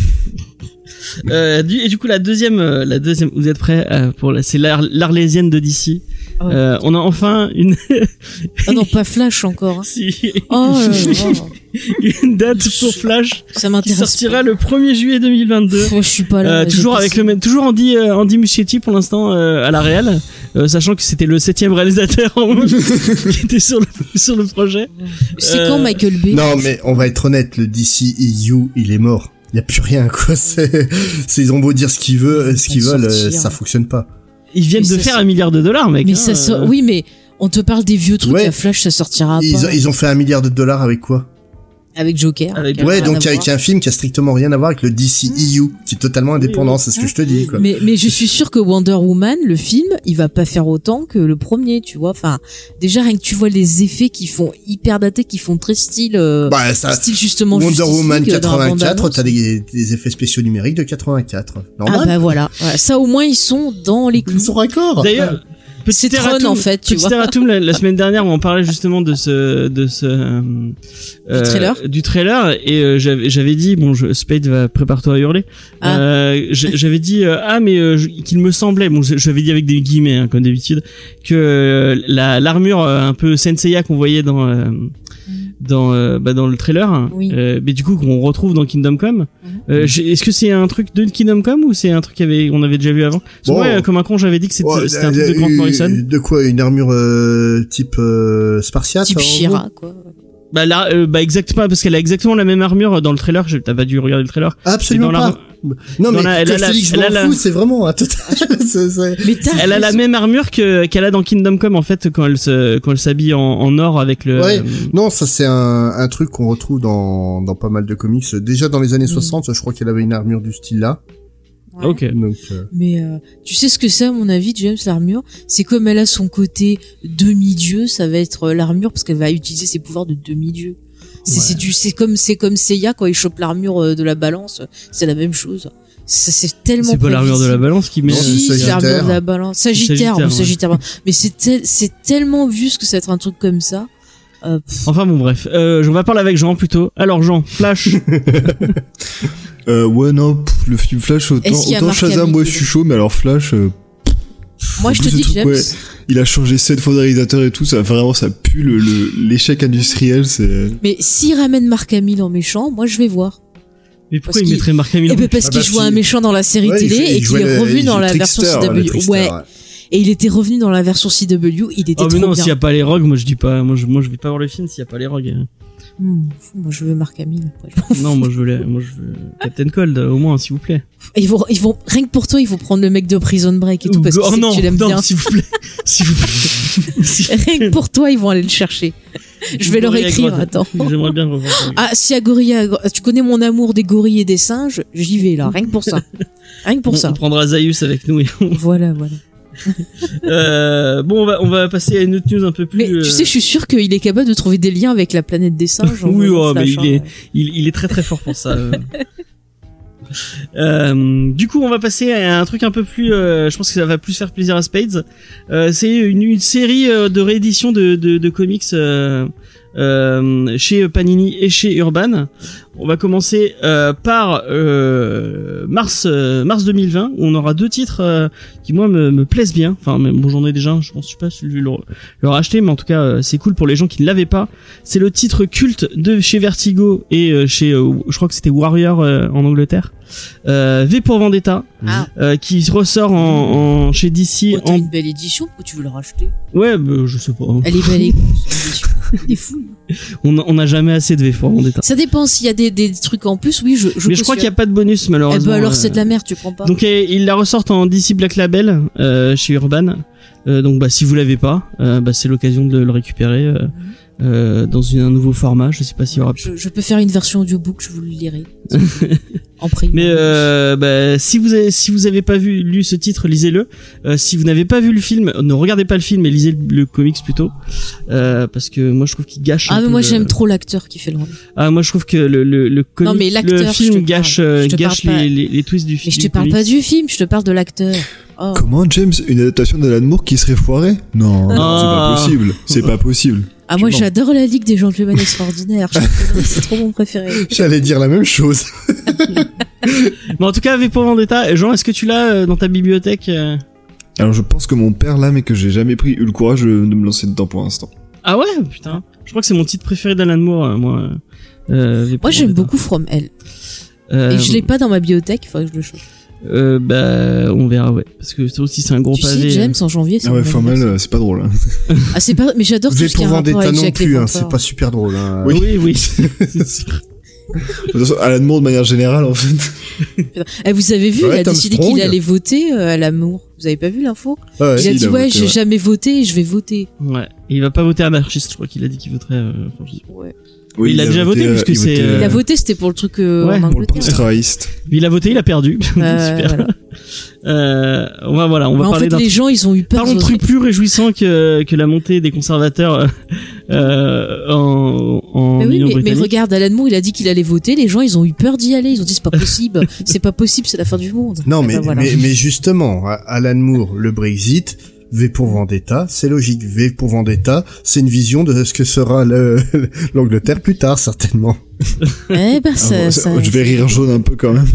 Euh, du, et du coup la deuxième, euh, la deuxième, vous êtes prêts euh, pour la, c'est l'Ar- l'Arlésienne de DC. Oh. Euh, on a enfin une, Ah non, pas Flash encore. hein. si, Oh là là, une date pour Flash ça qui m'intéresse. sortira pas. le 1er juillet 2022. Pff, je suis pas là. Euh, toujours avec le même, toujours Andy, euh, Andy Muschietti pour l'instant euh, à la réal, euh, sachant que c'était le septième réalisateur en qui était sur le sur le projet. C'est euh, quand Michael Bay? Non, mais on va être honnête, le DC EU, il est mort. Il y a plus rien, quoi. C'est, c'est ils ont beau dire ce qu'ils veulent, Ils ce qu'ils veulent, sortir. euh, ça fonctionne pas. Ils viennent Mais de faire sort- un milliard de dollars, mec. Mais hein, ça sort. euh. Oui, mais on te parle des vieux trucs. Ouais. à Flash, ça sortira Ils, pas. ont- ils ont fait un milliard de dollars avec quoi? Avec Joker. Avec- qui a Ouais, donc avec voir. un film qui a strictement rien à voir avec le DC EU, qui est totalement indépendant, oui. c'est ce que je te dis, quoi. Mais, mais je suis sûr que Wonder Woman, le film, il va pas faire autant que le premier, tu vois. Enfin, déjà rien que tu vois les effets qui font hyper datés, qui font très style, euh, Bah, ça, style justement Wonder Woman League dans la 84, bande-annonce. t'as des, des effets spéciaux numériques de 84. Ah Normal. bah voilà. Ça au moins ils sont dans les Ils clous. sont raccords. D'ailleurs, petit Tron, en fait, tu vois. la, la semaine dernière on parlait justement de ce de ce euh, trailer du trailer et euh, j'avais dit bon je, Spade va prépare-toi à hurler Ah. euh, j'avais dit euh, ah mais euh, qu'il me semblait bon je- j'avais dit avec des guillemets hein, comme d'habitude que euh, la l'armure euh, un peu Senseiya qu'on voyait dans euh, dans euh, bah, dans le trailer Oui. euh, mais du coup qu'on retrouve dans Kingdom Come euh, j'ai- est-ce que c'est un truc de Kingdom Come ou c'est un truc qu'avait on avait déjà vu avant? Parce que Bon. moi, euh, comme un con j'avais dit que c'était Ouais, un truc de Grant Morrison De quoi Une armure euh, type euh, spartiate Type Shira, quoi. Bah là, euh, bah exactement, parce qu'elle a exactement la même armure dans le trailer. je- T'as pas dû regarder le trailer. Absolument la- pas. Non, mais la- elle a la- c'est vraiment un total. c'est- c'est- Elle a la même armure que qu'elle a dans Kingdom Come en fait quand elle se quand elle s'habille en, en or avec le. Ouais. Non, ça c'est un, un truc qu'on retrouve dans, dans pas mal de comics. Déjà dans les années Mm. 60, je crois qu'elle avait une armure du style là. Ouais. Ok. Donc, euh, Mais euh, tu sais ce que c'est à mon avis, James l'armure? C'est comme elle a son côté demi-dieu, ça va être euh, l'armure parce qu'elle va utiliser ses pouvoirs de demi-dieu. C'est c'est du c'est comme c'est comme Seiya quand il chope l'armure euh, de la balance, c'est la même chose. C'est tellement C'est pas l'armure de la balance qui met. C'est l'armure de la balance. Sagittaire, Sagittaire, ou ouais. Sagittaire. Mais c'est tel- c'est tellement vu ce que ça va être un truc comme ça. Euh, Enfin bon bref, euh, on va parler avec Jean plutôt. Alors Jean, Flash. Euh, ouais, non, pff, le film Flash, autant, Marc Shazam, moi je suis chaud, mais alors Flash, euh, moi je te dis, truc, James, ouais. il a changé sept fois de réalisateur et tout, ça vraiment, ça pue le, le- l'échec industriel, c'est... mais s'il ramène Marc Hamill en méchant, moi je vais voir. Mais pourquoi Parce il mettrait Mark Hamill Eh en ben parce Ah qu'il bah, si. un méchant dans la série ouais, télé joue- il et qu'il est il dans joue la version CW. Ouais. Et il était revenu dans la version CW, il était Oh mais trop non, s'il y a pas les rogues, moi je dis pas, moi je, moi je vais pas voir le film s'il y a pas les rogues. Hmm, fou, moi je veux Marc Hamill. Non, moi je veux, les- moi je veux Captain Cold au moins, s'il vous plaît. Ils vont, ils vont, rien que pour toi, ils vont prendre le mec de Prison Break et tout parce oh qu'ils savent non, que tu l'aimes non, bien. s'il vous plaît, s'il vous plaît. Rien que pour toi, ils vont aller le chercher. Je vais leur écrire, attends. J'aimerais bien revoir. Ah, si à Gorilla, tu connais mon amour des gorilles et des singes, j'y vais là, rien que pour ça. Rien que pour on, ça. on prendra Zaius avec nous. Et on- Voilà, voilà. Euh, bon, on va, on va passer à une autre news un peu plus. Mais euh, tu sais, je suis sûr qu'il est capable de trouver des liens avec la planète des singes. Oui, oh, mais il est, il, il est très très fort pour ça. euh. Euh, du coup, on va passer à un truc un peu plus. euh, je pense que ça va plus faire plaisir à Spades. Euh, c'est une, une série euh, de réédition de, de, de comics euh, chez Panini et chez Urban. On va commencer euh, par euh, mars euh, mars 2020 où on aura deux titres euh, qui moi me, me plaisent bien. Enfin, même bon, j'en ai déjà. Je pense je sais pas si je vais le, le racheter, mais en tout cas, euh, c'est cool pour les gens qui ne l'avaient pas. C'est le titre culte de chez Vertigo et euh, chez, euh, je crois que c'était Warrior euh, en Angleterre. Euh, v pour Vendetta, Ah, euh, qui ressort en, en chez DC. oh, En... une belle édition, pourquoi tu veux le racheter? Ouais, bah, je sais pas. Elle est belle édition. Il est fou. On n'a jamais assez de V pour Vendetta. Ça dépend s'il y a des, des trucs en plus, oui, je, je Mais je crois qu'il n'y a pas de bonus Eh malheureusement. ben alors euh. c'est de la merde, tu prends pas. Donc euh, ils la ressortent en DC Black Label euh, chez Urban. Euh, donc bah si vous l'avez pas, euh, bah, c'est l'occasion de le récupérer euh, euh, dans une, un nouveau format. Je sais pas s'il y aura. je, je peux faire une version audiobook, je vous le lirai. en prime. Mais euh, bah, si vous avez si vous avez pas vu lu ce titre, lisez-le. Euh, si vous n'avez pas vu le film, ne regardez pas le film et lisez le, le comics plutôt, euh, parce que moi je trouve qu'il gâche. un Ah mais peu moi le- j'aime trop l'acteur qui fait le rôle. Ah moi je trouve que le le le, comic- Non, mais l'acteur, le film gâche euh, gâche pas. les, les, les twists du Mais film. je te parle pas du film, je te parle de l'acteur. Oh. Comment, James, une adaptation d'Alan Moore qui serait foirée Non, non, Ah. c'est pas possible, c'est pas possible. Ah moi j'adore la Ligue des Gentlemen Extraordinaires. C'est trop mon préféré. J'allais dire la même chose. Mais en tout cas, V pour Vendetta, Jean, est-ce que tu l'as euh, dans ta bibliothèque euh Alors je pense que mon père là, mais que j'ai jamais pris eu le courage de me lancer dedans pour l'instant. Ah ouais, putain. Je crois que c'est mon titre préféré d'Alan Moore, euh, moi. Euh, Moi j'aime beaucoup From Hell. Euh, Et je l'ai pas dans ma bibliothèque, il faudrait que je le chope. Euh, bah, on verra, ouais. Parce que ça aussi, c'est un gros Tu pavé. sais, James, euh. en janvier, c'est Ah ouais, formel, euh, c'est pas drôle. Hein. Ah c'est pas, mais j'adore tout ce qui a un rapport Vendetta avec non Jack plus, hein, c'est pas super drôle. Hein. Oui, oui, c'est sûr. De toute façon, Alan Moore de manière générale, en fait. Eh, vous avez vu, Ouais, il a décidé qu'il allait voter euh, à l'amour. Vous avez pas vu l'info? Ouais, Il a si, dit il a ouais, j'ai ouais. jamais voté et je vais voter. Ouais. Et il va pas voter anarchiste, je crois qu'il a dit qu'il voterait. euh, franchiste. Ouais. Oui, il a déjà voté, euh, puisque il c'est, Euh, Il a voté, c'était pour le truc euh, ouais, en pour le Parti Angleterre. travailliste. Il a voté, il a perdu. Euh, Super. voilà. Euh, on va, voilà, on va en parler fait, d'un les gens, ils ont eu peur. Parlons de trucs plus réjouissants que, que la montée des conservateurs euh, en, en Mais oui, Union mais, regarde, Alan Moore, il a dit qu'il allait voter. Les gens, ils ont eu peur d'y aller. Ils ont dit c'est pas possible, c'est pas possible, c'est la fin du monde. Non, Eh mais, ben, voilà. mais, mais justement, Alan Moore, le Brexit, V pour Vendetta, c'est logique. V pour Vendetta, c'est une vision de ce que sera le- l'Angleterre plus tard, certainement. Eh ben, Ah, ça, bon, ça- je vais rire jaune un peu quand même.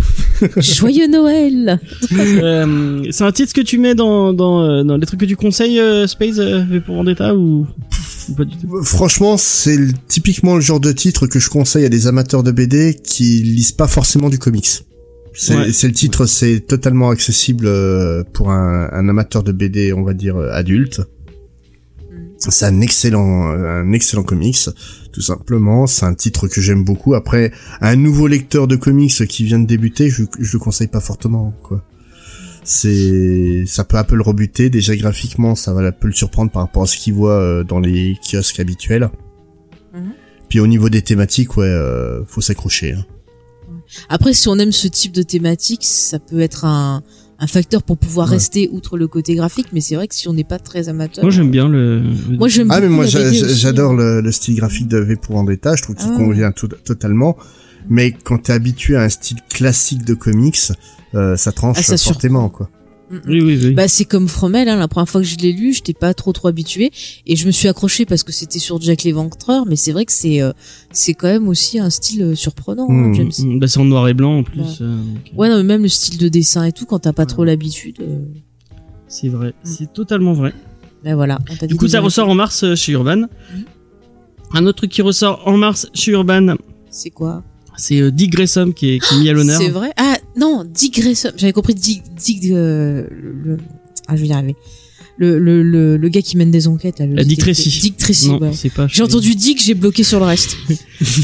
Joyeux Noël. Euh, c'est un titre que tu mets dans, dans, euh, dans les trucs que tu conseilles, euh, Space, euh, V pour Vendetta, ou, ou pas du tout? Franchement, c'est typiquement le genre de titre que je conseille à des amateurs de BD qui lisent pas forcément du comics. C'est Ouais. le titre, c'est totalement accessible euh, pour un, un amateur de BD, on va dire euh, adulte. C'est un excellent, un excellent comics. tout simplement. C'est un titre que j'aime beaucoup. Après, un nouveau lecteur de comics qui vient de débuter, je, je le conseille pas fortement, quoi. C'est, ça peut un peu le rebuter. Déjà graphiquement, ça va un peu le surprendre par rapport à ce qu'il voit euh, dans les kiosques habituels. Mhm. Puis au niveau des thématiques, ouais, euh, faut s'accrocher. hein. Après, si on aime ce type de thématique, ça peut être un, un facteur pour pouvoir Ouais. rester outre le côté graphique. Mais c'est vrai que si on n'est pas très amateur, Moi j'aime bien le. moi j'aime Ah mais moi j'adore le, le style graphique de V pour Vendetta, je trouve qu'il Ah. convient tout- totalement. Mais quand t'es habitué à un style classique de comics, euh, ça tranche Ah, ça fortement quoi. Mm, mm. Oui oui oui. Bah c'est comme Fromel, hein, la première fois que je l'ai lu, j'étais pas trop trop habituée et je me suis accrochée parce que c'était sur Jack l'Éventreur, mais c'est vrai que c'est euh, c'est quand même aussi un style euh, surprenant, hein, Mm. James. Mm, Bah c'est en noir et blanc en plus. Ouais. euh, euh, Ouais, non, mais même le style de dessin et tout, quand t'as pas trop l'habitude, euh, C'est vrai, c'est totalement vrai. ben voilà. Du coup ça ressort en mars chez Urban. Un autre truc qui ressort en mars chez Urban, C'est quoi? C'est Dick Grayson qui est, qui est mis à l'honneur. C'est vrai? Ah non, Dick Grayson. J'avais compris Dick, Dick euh, le, le- ah je vais y arriver. Le, le, le, le gars qui mène des enquêtes. Là, le Dick. Tracy. Dick Tracy. Non, ouais. c'est pas. J'ai entendu Dick, j'ai bloqué sur le reste.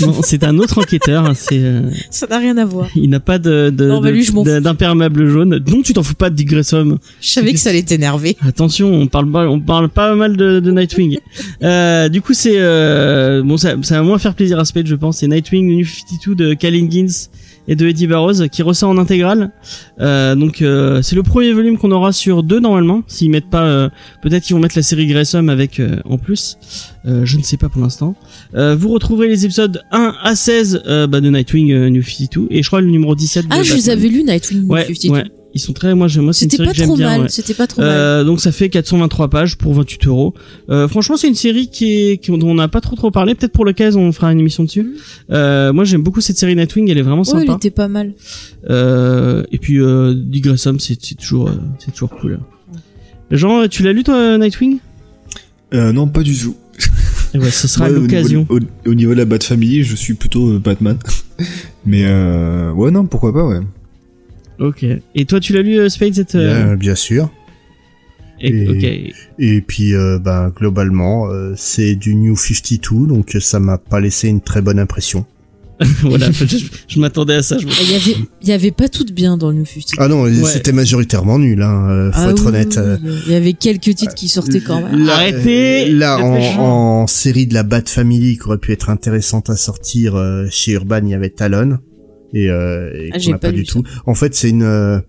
Non, c'est un autre enquêteur. hein, C'est. euh, Ça n'a rien à voir. Il n'a pas de, bah d'imperméable jaune. Donc tu t'en fous pas de Dick Grayson. Je savais que ça allait t'énerver. Attention, on parle pas, on parle pas mal de, de Nightwing. euh, du coup, c'est euh, bon, ça, ça va moins faire plaisir à Spade, je pense. C'est Nightwing New 52 de Calvin Gins et de Eddie Barrows qui ressort en intégrale. Euh, donc euh, c'est le premier volume qu'on aura sur deux normalement. S'ils mettent pas, euh, peut-être qu'ils vont mettre la série Grayson avec euh, en plus. Euh, je ne sais pas pour l'instant. Euh, vous retrouverez les épisodes 1 à 16 euh, bah, de Nightwing euh, New 52 et je crois le numéro 17 de Ah, je les avais lus, Nightwing Ouais, 52. ouais. Ils sont très, moi, je, moi, c'est une C'était série pas que j'aime bien. ouais. C'était pas trop mal. Euh, donc ça fait 423 pages pour 28 euros. Euh, franchement, c'est une série qui est qui, dont on n'a pas trop trop parlé. Peut-être pour l'occasion, on fera une émission dessus. Euh, moi, j'aime beaucoup cette série Nightwing. Elle est vraiment Ouais, elle sympa. était pas mal. Euh, et puis euh, Dick Grayson, c'est toujours euh, c'est toujours cool. Jean, tu l'as lu toi, Nightwing? Euh, non, pas du tout. Et ouais, ce sera Ouais, l'occasion. niveau- Au, au niveau de la Bat Family, je suis plutôt euh, Batman. Mais euh, ouais, non, pourquoi pas, ouais. Ok. Et toi, tu l'as lu, euh, Spade, cette. euh, Bien, bien sûr. et- et- Ok. Et puis euh, ben globalement, euh, c'est du New 52, donc ça m'a pas laissé une très bonne impression. voilà. Je, je m'attendais à ça. Je... Il y avait, il y avait pas toutes bien dans le New 52. Ah non, c'était majoritairement nul, hein, euh, faut Ah être oui, honnête. oui, euh, oui. Il y avait quelques titres qui sortaient quand même. Là, Arrêtez euh, Là, en, en série de la Bat Family qui aurait pu être intéressante à sortir euh, chez Urban, il y avait Talon et, euh, et Ah, n'a pas du ça. tout. En fait, c'est une euh,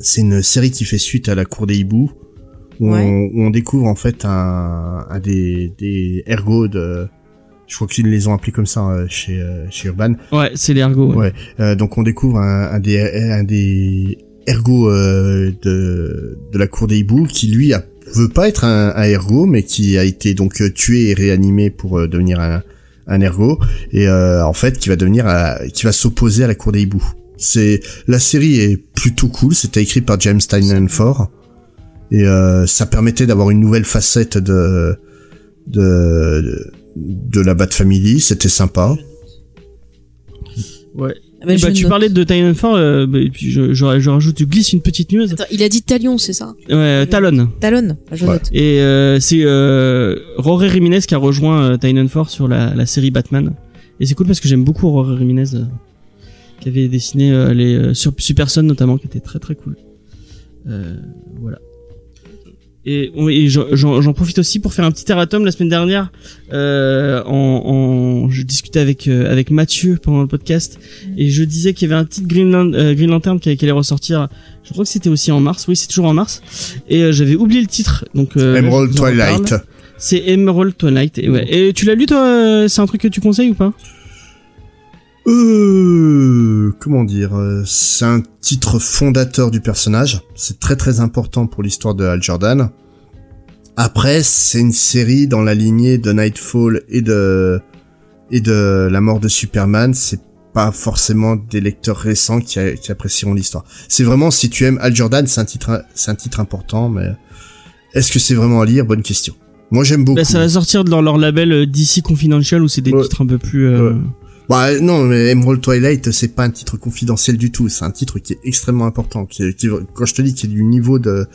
c'est une série qui fait suite à la Cour des hiboux où, Ouais. on, où on découvre en fait un, un des des ergots de je crois qu'ils les ont appelés comme ça euh, chez euh, chez Urban. Ouais, c'est l'ergot. ouais. Ouais. Euh, donc on découvre un, un des un des ergots euh, de de la cour des hiboux qui lui a, veut pas être un, un ergot mais qui a été donc euh, tué et réanimé pour euh, devenir un un ergot et euh, en fait qui va devenir qui va s'opposer à la cour des hiboux. C'est la série est plutôt cool, c'était écrit par James Ford et euh, ça permettait d'avoir une nouvelle facette de de de la Bat Family, c'était sympa. Ouais. Ah, bah, bah, tu note. parlais de Titanfall, euh, bah, et puis je, je, je rajoute, je glisse une petite news. Attends, il a dit Talion, c'est ça Ouais, Talon. Talon Ah, je Ouais. note. Et euh, c'est euh, Rory Ramirez qui a rejoint euh, Tynion Force sur la, la série Batman. Et c'est cool parce que j'aime beaucoup Rory Ramirez euh, qui avait dessiné euh, les euh, Super Son notamment qui était très très cool. Euh, voilà. Et, j'en- profite aussi pour faire un petit erratum la semaine dernière. Euh, en, en, je discutais avec euh, avec Mathieu pendant le podcast et je disais qu'il y avait un titre Green, Lan- euh, Green Lantern qui, qui allait ressortir. Je crois que c'était aussi en mars. Oui, c'est toujours en mars. Et euh, j'avais oublié le titre. Donc euh, Emerald. Twilight. C'est Emerald Twilight. Et, ouais. et tu l'as lu toi euh, C'est un truc que tu conseilles ou pas? Euh, comment dire euh, C'est un titre fondateur du personnage. C'est très très important pour l'histoire de Hal Jordan. Après, c'est une série dans la lignée de Nightfall et de et de la mort de Superman. C'est pas forcément des lecteurs récents qui, a- qui apprécieront l'histoire. C'est vraiment si tu aimes Hal Jordan, c'est un titre c'est un titre important, mais est-ce que c'est vraiment à lire? Bonne question. Moi, j'aime beaucoup. Bah, Ça va sortir dans leur label euh, DC Confidential où c'est des Ouais. titres un peu plus. euh, Ouais. Bah non, mais Emerald Twilight, c'est pas un titre confidentiel du tout. C'est un titre qui est extrêmement important. Quand je te dis qu'il est du niveau de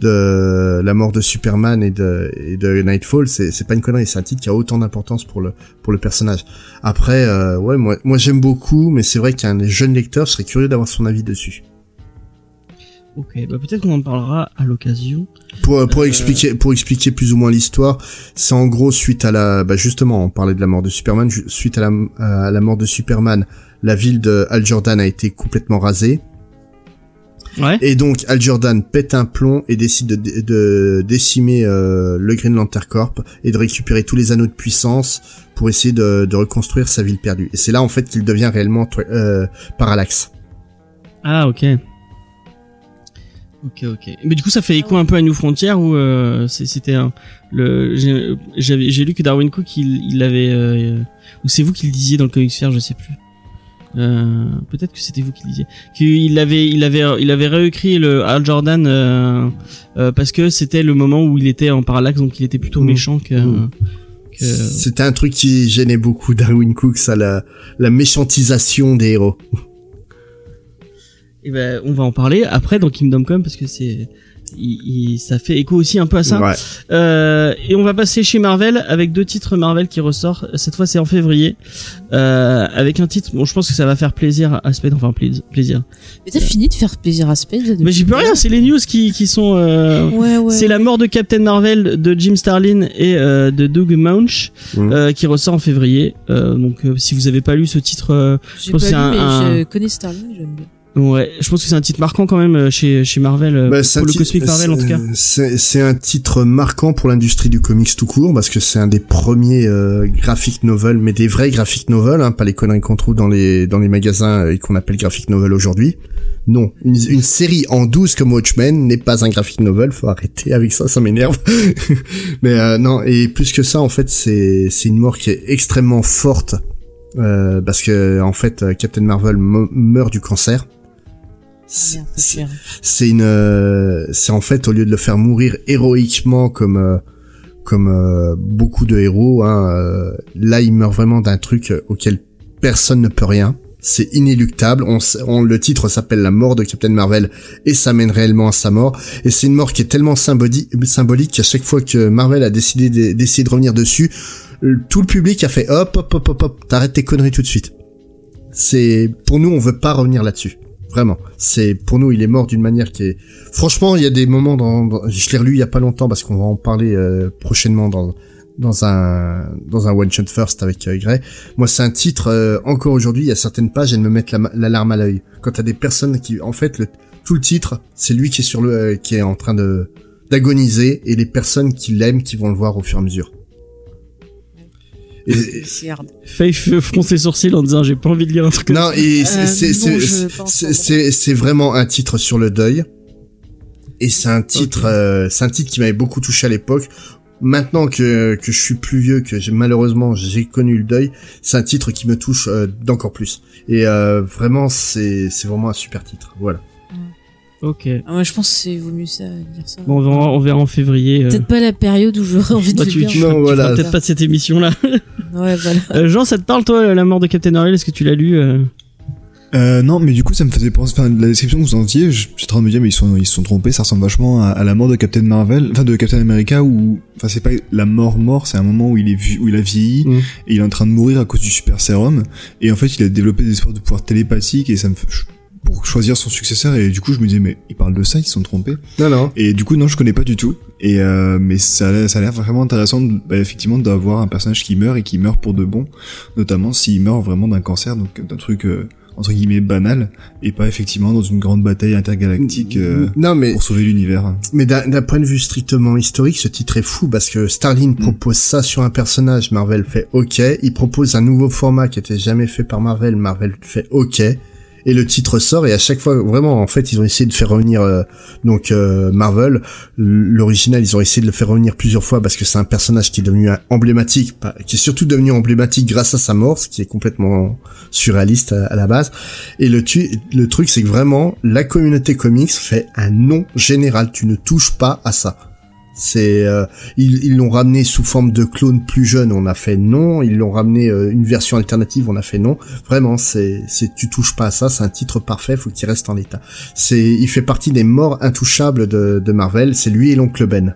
la mort de Superman et de, et de Nightfall, c'est pas une connerie. C'est un titre qui a autant d'importance pour le personnage. Après, euh, ouais, moi j'aime beaucoup, mais c'est vrai qu'un jeune lecteur serait curieux d'avoir son avis dessus. Ok, bah peut-être qu'on en parlera à l'occasion. Pour, pour Euh, expliquer pour expliquer plus ou moins l'histoire, c'est en gros suite à la bah justement on parlait de la mort de Superman suite à la à la mort de Superman, la ville de Al Jordan a été complètement rasée Ouais. et donc Al Jordan pète un plomb et décide de, de décimer euh, le Green Lantern Corp et de récupérer tous les anneaux de puissance pour essayer de, de reconstruire sa ville perdue. Et c'est là en fait qu'il devient réellement euh, Parallax. Ah ok. Ok ok. Mais du coup ça fait écho un peu à New Frontier où euh, c'était le j'ai- lu que Darwin Cook il il avait euh, ou c'est vous qui le disiez dans le comics fair je sais plus. Euh, peut-être que c'était vous qui le disiez qu'il avait il avait il avait réécrit le Al Jordan euh, euh, parce que c'était le moment où il était en parallaxe donc il était plutôt Mhm. méchant que, Mhm. que C'était un truc qui gênait beaucoup Darwin Cook, ça la, la méchantisation des héros. Et ben on va en parler après dans Kingdom Come parce que c'est il, il- ça fait écho aussi un peu à ça. Ouais. Euh, et on va passer chez Marvel avec deux titres Marvel qui ressortent. Cette fois, c'est en février. Euh, avec un titre, bon, je pense que ça va faire plaisir à Spade, enfin pla- plaisir. Mais t'as fini de faire plaisir à Spade Mais j'y peux rien, c'est les news qui, qui sont. Euh, Ouais, ouais. C'est la mort de Captain Marvel de Jim Starlin et euh, de Doug Mounch Mhm. euh, qui ressort en février. Euh, donc euh, si vous avez pas lu ce titre, euh, J'ai pense pas que c'est lu, un- je connais Starling, j'aime bien. Ouais, je pense que c'est un titre marquant quand même euh, chez chez Marvel euh, Bah, c'est pour le Cosmic Marvel en tout cas. C'est un titre marquant pour l'industrie du comics tout court parce que c'est un des premiers euh, graphic novels, mais des vrais graphic novels, hein, pas les conneries qu'on trouve dans les dans les magasins et qu'on appelle graphic novel aujourd'hui. Non, une, une série en 12 comme Watchmen n'est pas un graphic novel, faut arrêter avec ça, ça m'énerve. mais euh, non, et plus que ça, en fait, c'est c'est une mort qui est extrêmement forte euh, parce que en fait, euh, Captain Marvel me- meurt du cancer. C'est- une euh, c'est en fait au lieu de le faire mourir héroïquement comme euh, comme euh, beaucoup de héros hein, euh, là il meurt vraiment d'un truc auquel personne ne peut rien. C'est inéluctable. On, on le titre s'appelle la mort de Captain Marvel et ça mène réellement à sa mort. Et c'est une mort qui est tellement symbolique symbolique qu'à chaque fois que Marvel a décidé de- d'essayer de revenir dessus tout le public a fait hop hop hop hop hop t'arrêtes tes conneries tout de suite. C'est pour nous on veut pas revenir là-dessus Vraiment. C'est, pour nous, il est mort d'une manière qui est, franchement, il y a des moments dans, je l'ai relu il y a pas longtemps parce qu'on va en parler euh, prochainement dans, dans un, dans un one shot first avec euh, Gray. Moi, c'est un titre, euh, encore aujourd'hui, il y a certaines pages, elles me mettent la, à l'œil. Quand t'as des personnes qui, en fait, le, tout le titre, c'est lui qui est sur le, euh, qui est en train de, d'agoniser et les personnes qui l'aiment qui vont le voir au fur et à mesure. Faith fronce ses sourcils en disant j'ai pas envie de lire un truc. comme Non, et c'est Euh, c'est- vraiment un titre sur le deuil. Et c'est un titre, euh, c'est un titre qui m'avait beaucoup touché à l'époque. Maintenant que que je suis plus vieux, que j'ai malheureusement j'ai connu le deuil, c'est un titre qui me touche euh, d'encore plus. Et euh, vraiment, c'est c'est vraiment un super titre. Voilà. Ok. Ah, moi, je pense que c'est vaut mieux ça, dire ça. Bon, on verra, on verra en février. euh. Peut-être pas la période où j'aurais envie de Bah, le tu, tu, Non, tu voilà. peut-être pas de cette émission là. Ouais, voilà. Euh, Jean, ça te parle toi la mort de Captain Marvel? Est-ce que tu l'as lu euh? Euh, non, mais du coup, ça me faisait penser, enfin, la description que vous en disiez, je suis en train de me dire, mais ils sont, ils se sont trompés, ça ressemble vachement à, à la mort de Captain Marvel, enfin, de Captain America, où, enfin, c'est pas la mort mort, c'est un moment où il est vu, où il a vieilli, Mm. et il est en train de mourir à cause du super sérum, et en fait, il a développé des espoirs de pouvoir télépathique, et ça me fait, je- pour choisir son successeur, et du coup, je me disais, mais ils parlent de ça, ils se sont trompés. Non, non. Et du coup, non, je connais pas du tout. Et euh, mais ça, ça a l'air vraiment intéressant, bah, effectivement, d'avoir un personnage qui meurt et qui meurt pour de bon, notamment s'il meurt vraiment d'un cancer, donc d'un truc euh, entre guillemets banal, et pas effectivement dans une grande bataille intergalactique euh, Non, mais pour sauver l'univers. Mais d'un point de vue strictement historique, ce titre est fou parce que Starlin propose ça sur un personnage, Marvel fait OK, il propose un nouveau format qui était jamais fait par Marvel, Marvel fait OK. Et le titre sort et à chaque fois vraiment en fait ils ont essayé de faire revenir euh, donc euh, Marvel l'original ils ont essayé de le faire revenir plusieurs fois parce que c'est un personnage qui est devenu euh, emblématique qui est surtout devenu emblématique grâce à sa mort ce qui est complètement surréaliste à, à la base et le, le truc, c'est que vraiment, la communauté comics fait un non général. Tu ne touches pas à ça. C'est euh, ils l'ont ramené sous forme de clone plus jeune, on a fait non. Ils l'ont ramené euh, une version alternative, on a fait non. Vraiment, c'est c'est tu touches pas à ça, c'est un titre parfait, faut qu'il reste en l'état. C'est il fait partie des morts intouchables de de Marvel. C'est lui et l'oncle Ben.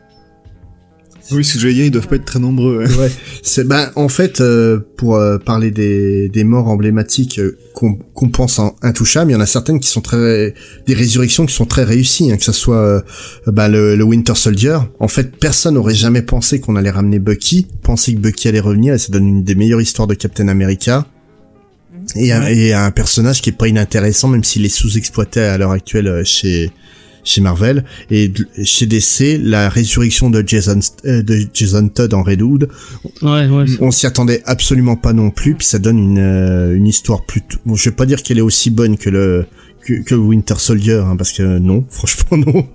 Oui, ce que j'allais dire, ils doivent pas être très nombreux. ouais. Ouais, c'est ben en fait euh, pour euh, parler des des morts emblématiques euh, qu'on qu'on pense en intouchables, il y en a certaines qui sont très des résurrections qui sont très réussies, hein, que ça soit euh, ben, le, le Winter Soldier. En fait, personne n'aurait jamais pensé qu'on allait ramener Bucky, penser que Bucky allait revenir et ça donne une des meilleures histoires de Captain America. Et, un, et un personnage qui est pas inintéressant même s'il est sous-exploité à l'heure actuelle euh, chez chez Marvel et chez DC la résurrection de Jason euh, de Jason Todd en Redwood Ouais, ouais. on s'y attendait absolument pas non plus, puis ça donne une, euh, une histoire plutôt. Bon, je vais pas dire qu'elle est aussi bonne que le que, que Winter Soldier, hein, parce que non, franchement non.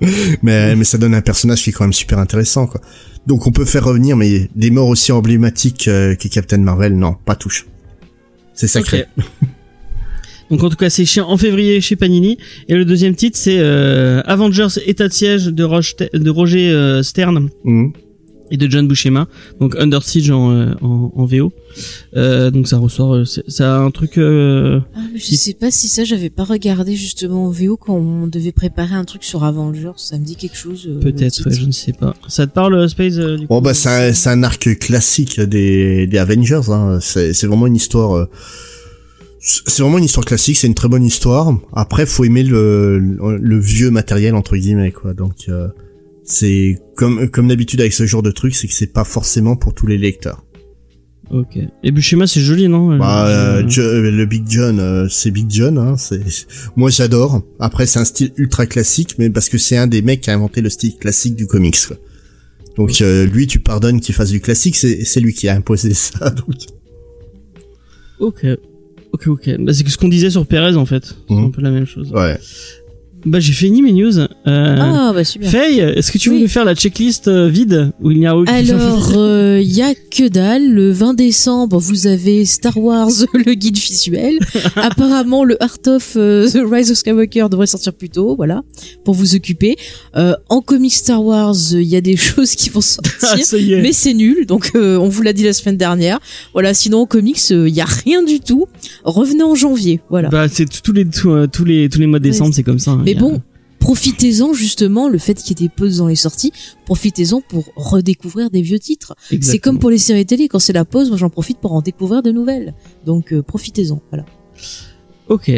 Mais mais ça donne un personnage qui est quand même super intéressant, quoi. Donc on peut faire revenir, mais des morts aussi emblématiques euh, que Captain Marvel, non, pas touche. C'est sacré. Donc en tout cas c'est en février chez Panini et le deuxième titre c'est euh, Avengers État de siège de, Roche- de Roger euh, Stern Mhm. et de John Buscema donc Under Siege en, euh, en, en VO euh, donc ça ressort ça a un truc euh, Ah, mais je sais pas si ça j'avais pas regardé justement en VO quand on devait préparer un truc sur Avengers. Ça me dit quelque chose. euh, peut-être ouais je ne sais pas ça te parle Space euh, du Bon coup bah c'est un, c'est un arc classique des, des Avengers. Hein. C'est c'est vraiment une histoire. C'est vraiment une histoire classique. C'est une très bonne histoire. Après, faut aimer le, le, le vieux matériel entre guillemets quoi. Donc euh, c'est comme comme d'habitude avec ce genre de truc, c'est que c'est pas forcément pour tous les lecteurs. ok et Buscema c'est joli non? Bah, Euh, euh, le Big John, euh, c'est Big John. Hein, c'est moi j'adore. Après c'est un style ultra classique, mais parce que c'est un des mecs qui a inventé le style classique du comics. Quoi. Donc euh, lui, tu pardonnes qu'il fasse du classique, c'est c'est lui qui a imposé ça. Donc. ok ok ok bah c'est ce qu'on disait sur Perez en fait c'est Mhm. un peu la même chose Ouais. Bah j'ai fini mes news euh, Ah bah super. Faye, est-ce que tu veux Oui. nous faire la checklist euh, vide où il n'y a aucune Alors, il y a que dalle. Le 20 décembre, vous avez Star Wars, le guide visuel. Apparemment, le Art of euh, The Rise of Skywalker devrait sortir plus tôt, voilà, pour vous occuper. Euh, en comics Star Wars, il y a des choses qui vont Ah, sortir. est. Mais c'est nul, donc euh, on vous l'a dit la semaine dernière. Voilà, sinon en comics, il y a rien du tout. Revenez en janvier, voilà. Bah c'est tous les tous, euh, tous les tous les mois de décembre, c'est comme ça. hein. Mais A- bon, profitez-en justement, le fait qu'il y ait des pauses dans les sorties, profitez-en pour redécouvrir des vieux titres. C'est comme pour les séries télé, quand c'est la pause, moi j'en profite pour en découvrir de nouvelles. Donc euh, profitez-en, voilà. Ok.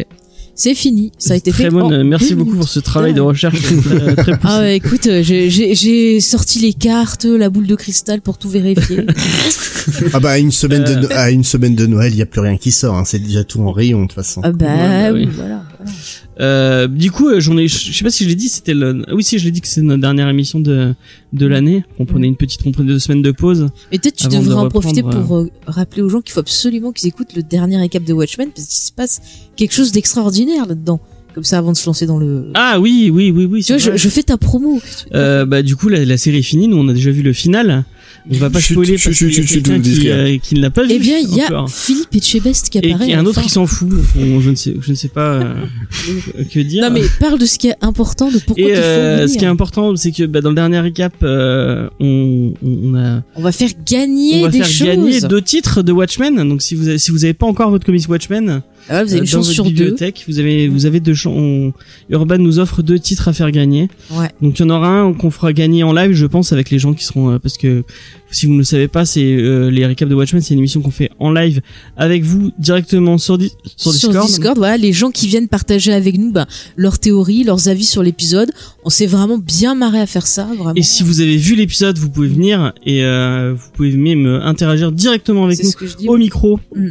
C'est fini, ça a été très fait. bonne. en euh, Merci beaucoup pour ce travail de recherche très, très. Ah ouais, écoute, euh, j'ai- sorti les cartes, la boule de cristal pour tout vérifier. Ah bah à une semaine Euh. de à une semaine de Noël, il y a plus rien qui sort. Hein. C'est déjà tout en rayon de toute façon. ah bah, Ouais, bah oui, oui. voilà. voilà. Euh, du coup, euh, j'en ai. Je sais pas si je l'ai dit. C'était le. ah Oui, si je l'ai dit que c'est notre dernière émission de de l'année. On prenait une petite on prenait deux semaines de pause. Et peut-être tu de devrais en profiter pour euh, rappeler aux gens qu'il faut absolument qu'ils écoutent le dernier récap de Watchmen parce qu'il se passe quelque chose d'extraordinaire là-dedans. Comme ça, avant de se lancer dans le. Ah oui, oui, oui, oui. tu vois, je, je fais ta promo. Euh, bah du coup la, la série est finie. Nous on a déjà vu le final. On va pas Chut, spoiler chut, parce qu'il y a quelqu'un qui, euh, qui ne l'a pas vu. Eh bien, il y a encore. Philippe Etchebest qui et apparaît. qui un autre enfin. qui s'en fout. Bon, je ne sais, je ne sais pas euh, que dire. Non mais parle de ce qui est important, de pourquoi Et il faut euh, ce qui est important, c'est que bah, dans le dernier récap, euh, on, on a On va faire gagner on va des faire choses. gagner deux titres de Watchmen. Donc si vous avez, si vous avez pas encore votre comics Watchmen, Ah ouais, vous avez euh, une dans chance sur deux. vous avez vous avez deux chan- on- Urban nous offre deux titres à faire gagner. Ouais. Donc il y en aura un qu'on fera gagner en live, je pense, avec les gens qui seront euh, parce que si vous ne le savez pas, c'est euh, les récaps de Watchmen, c'est une émission qu'on fait en live avec vous directement sur, Di- sur Discord. voilà, les gens qui viennent partager avec nous ben, leurs théories, leurs avis sur l'épisode. On s'est vraiment bien marré à faire ça, vraiment. Et si vous avez vu l'épisode, vous pouvez venir et euh, vous pouvez même euh, interagir directement avec nous dis. au micro Mm.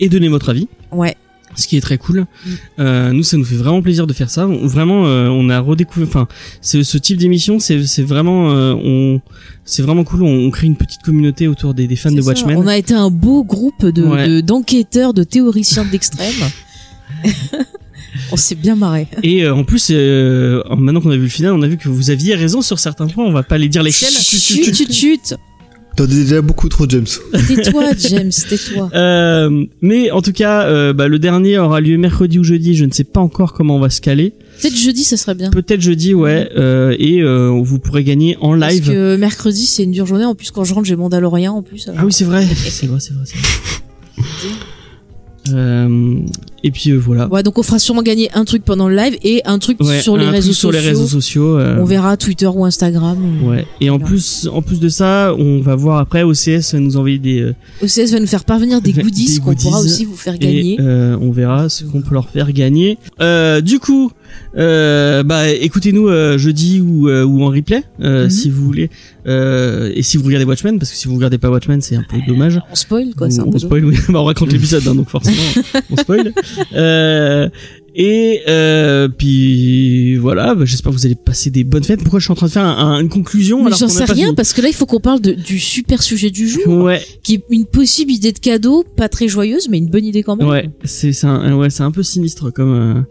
et donner votre avis. Ouais. ce qui est très cool. Mm. Euh, nous, ça nous fait vraiment plaisir de faire ça. On- vraiment, euh, on a redécouvert. Enfin, ce type d'émission, c'est c'est vraiment, euh, on, c'est vraiment cool. On, on crée une petite communauté autour des, des fans de ça. Watchmen. On a été un beau groupe de Ouais. d'enquêteurs, de, théoriciens de l'extrême. on s'est bien marré. Et euh, en plus, euh, maintenant qu'on a vu le final, on a vu que vous aviez raison sur certains points. On va pas les dire lesquels. Chut, chut, chut. T'en dis déjà beaucoup trop, James. Tais-toi, James, tais-toi. Euh, mais en tout cas, euh, bah, le dernier aura lieu mercredi ou jeudi. Je ne sais pas encore comment on va se caler. Peut-être jeudi, ça serait bien. Peut-être jeudi, ouais. euh, et euh, vous pourrez gagner en Parce live. que mercredi, c'est une dure journée. En plus, quand je rentre, j'ai Mandalorian en plus. alors. Ah oui, c'est vrai. c'est vrai, c'est vrai, c'est vrai. Euh, et puis euh, voilà. Ouais, donc on fera sûrement gagner un truc pendant le live et un truc Ouais, sur les un réseaux truc sur sociaux. les réseaux sociaux. euh, On verra Twitter ou Instagram. Ouais. Et en plus, en plus de ça, on va voir après OCS va nous envoyer des euh, OCS va nous faire parvenir des goodies qu'on pourra aussi vous faire et gagner. euh, on verra ce qu'on peut leur faire gagner. Euh, du coup, euh, bah écoutez-nous euh, jeudi ou euh, ou en replay euh, Mhm. si vous voulez. Euh, et si vous regardez Watchmen, parce que si vous regardez pas Watchmen, c'est un peu dommage. On spoil quoi, c'est un on peu spoil, oui. Bah, on raconte l'épisode, hein, donc forcément, on spoil. Et euh, puis voilà, bah, j'espère que vous allez passer des bonnes fêtes. Pourquoi je suis en train de faire un- un- une conclusion Mais j'en sais rien fini parce que là il faut qu'on parle de, du super sujet du jour, Ouais, qui est une possible idée de cadeau, pas très joyeuse, mais une bonne idée quand même. ouais, c'est c'est un, ouais, c'est un peu sinistre comme.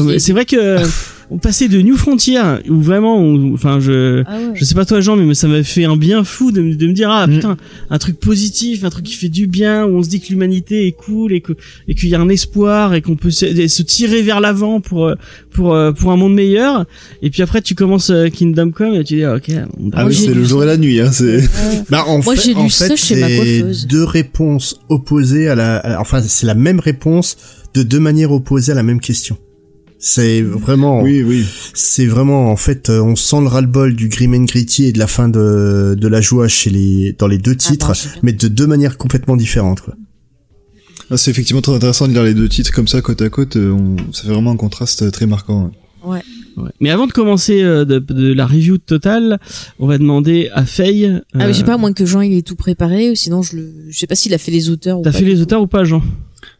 euh, c'est vrai que on passait de New Frontier où vraiment, on- enfin je. Ah ouais. Je sais pas toi Jean, mais ça m'a fait un bien fou de, me- de me dire ah Mm. putain un truc positif, un truc qui fait du bien, où on se dit que l'humanité est cool et que et qu'il y a un espoir et qu'on peut se, se tirer vers l'avant pour pour euh, pour un monde meilleur. Et puis après tu commences euh, Kingdom Come et tu dis ah, ok. on- Ah oui, c'est le jour et la nuit, hein, c'est... Ouais. Bah, en Moi, fait, j'ai lu en ça fait, c'est deux réponses opposées à la, à- enfin, c'est la même réponse de deux manières opposées à la même question. C'est vraiment, Oui, oui. c'est vraiment, en fait, euh, on sent le ras-le-bol du grim and gritty et de la fin de, de la joie chez les, dans les deux Ah, titres, bah, mais de deux manières complètement différentes, quoi. Ah, c'est effectivement très intéressant de lire les deux titres comme ça, côte à côte. euh, on- Ça fait vraiment un contraste euh, très marquant. ouais. Ouais. Mais avant de commencer euh, de, de la review totale, on va demander à Faye. Ah mais je sais pas, à moins que Jean il ait tout préparé, ou sinon je le, je sais pas s'il a fait les auteurs ou T'as pas fait les auteurs ou pas Jean?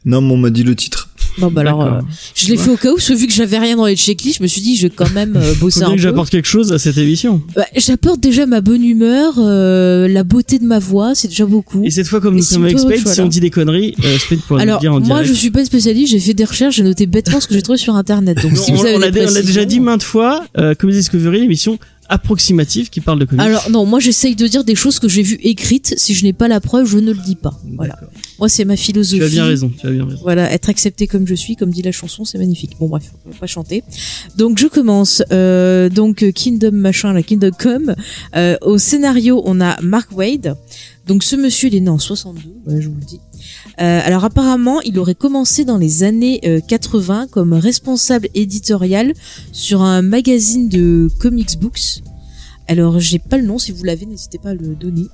Non, mais on m'a dit le titre. Bon bah alors, euh, je l'ai fait au cas où, parce que vu que j'avais rien dans les checklists, je me suis dit je vais quand même euh, Faut bosser bien un que peu. j'apporte quelque chose à cette émission. Bah, J'apporte déjà ma bonne humeur, euh, la beauté de ma voix, c'est déjà beaucoup. Et cette fois, comme Et nous si sommes avec Spade, si on dit des conneries, euh, Spade pourra nous Alors dire en moi direct. je suis pas une spécialiste, j'ai fait des recherches, j'ai noté bêtement ce que j'ai trouvé sur internet. Donc si on, vous avez on l'a des on l'a déjà dit maintes fois, euh, Comedy Discovery, l'émission approximative qui parle de comics. Alors non, moi j'essaye de dire des choses que j'ai vues écrites. Si je n'ai pas la preuve, je ne le dis pas. Voilà. Moi c'est ma philosophie. Tu as bien raison, tu as bien raison. Voilà, être accepté comme je suis, comme dit la chanson, c'est magnifique. Bon bref, on va pas chanter. Donc je commence. Euh, donc Kingdom machin, la Kingdom Come. Euh, au scénario, on a Mark Wade. Donc ce monsieur, il est né en 62, ouais, je vous le dis. Euh, alors apparemment, il aurait commencé dans les années euh, 80 comme responsable éditorial sur un magazine de comics books. Alors j'ai pas le nom, si vous l'avez, n'hésitez pas à le donner.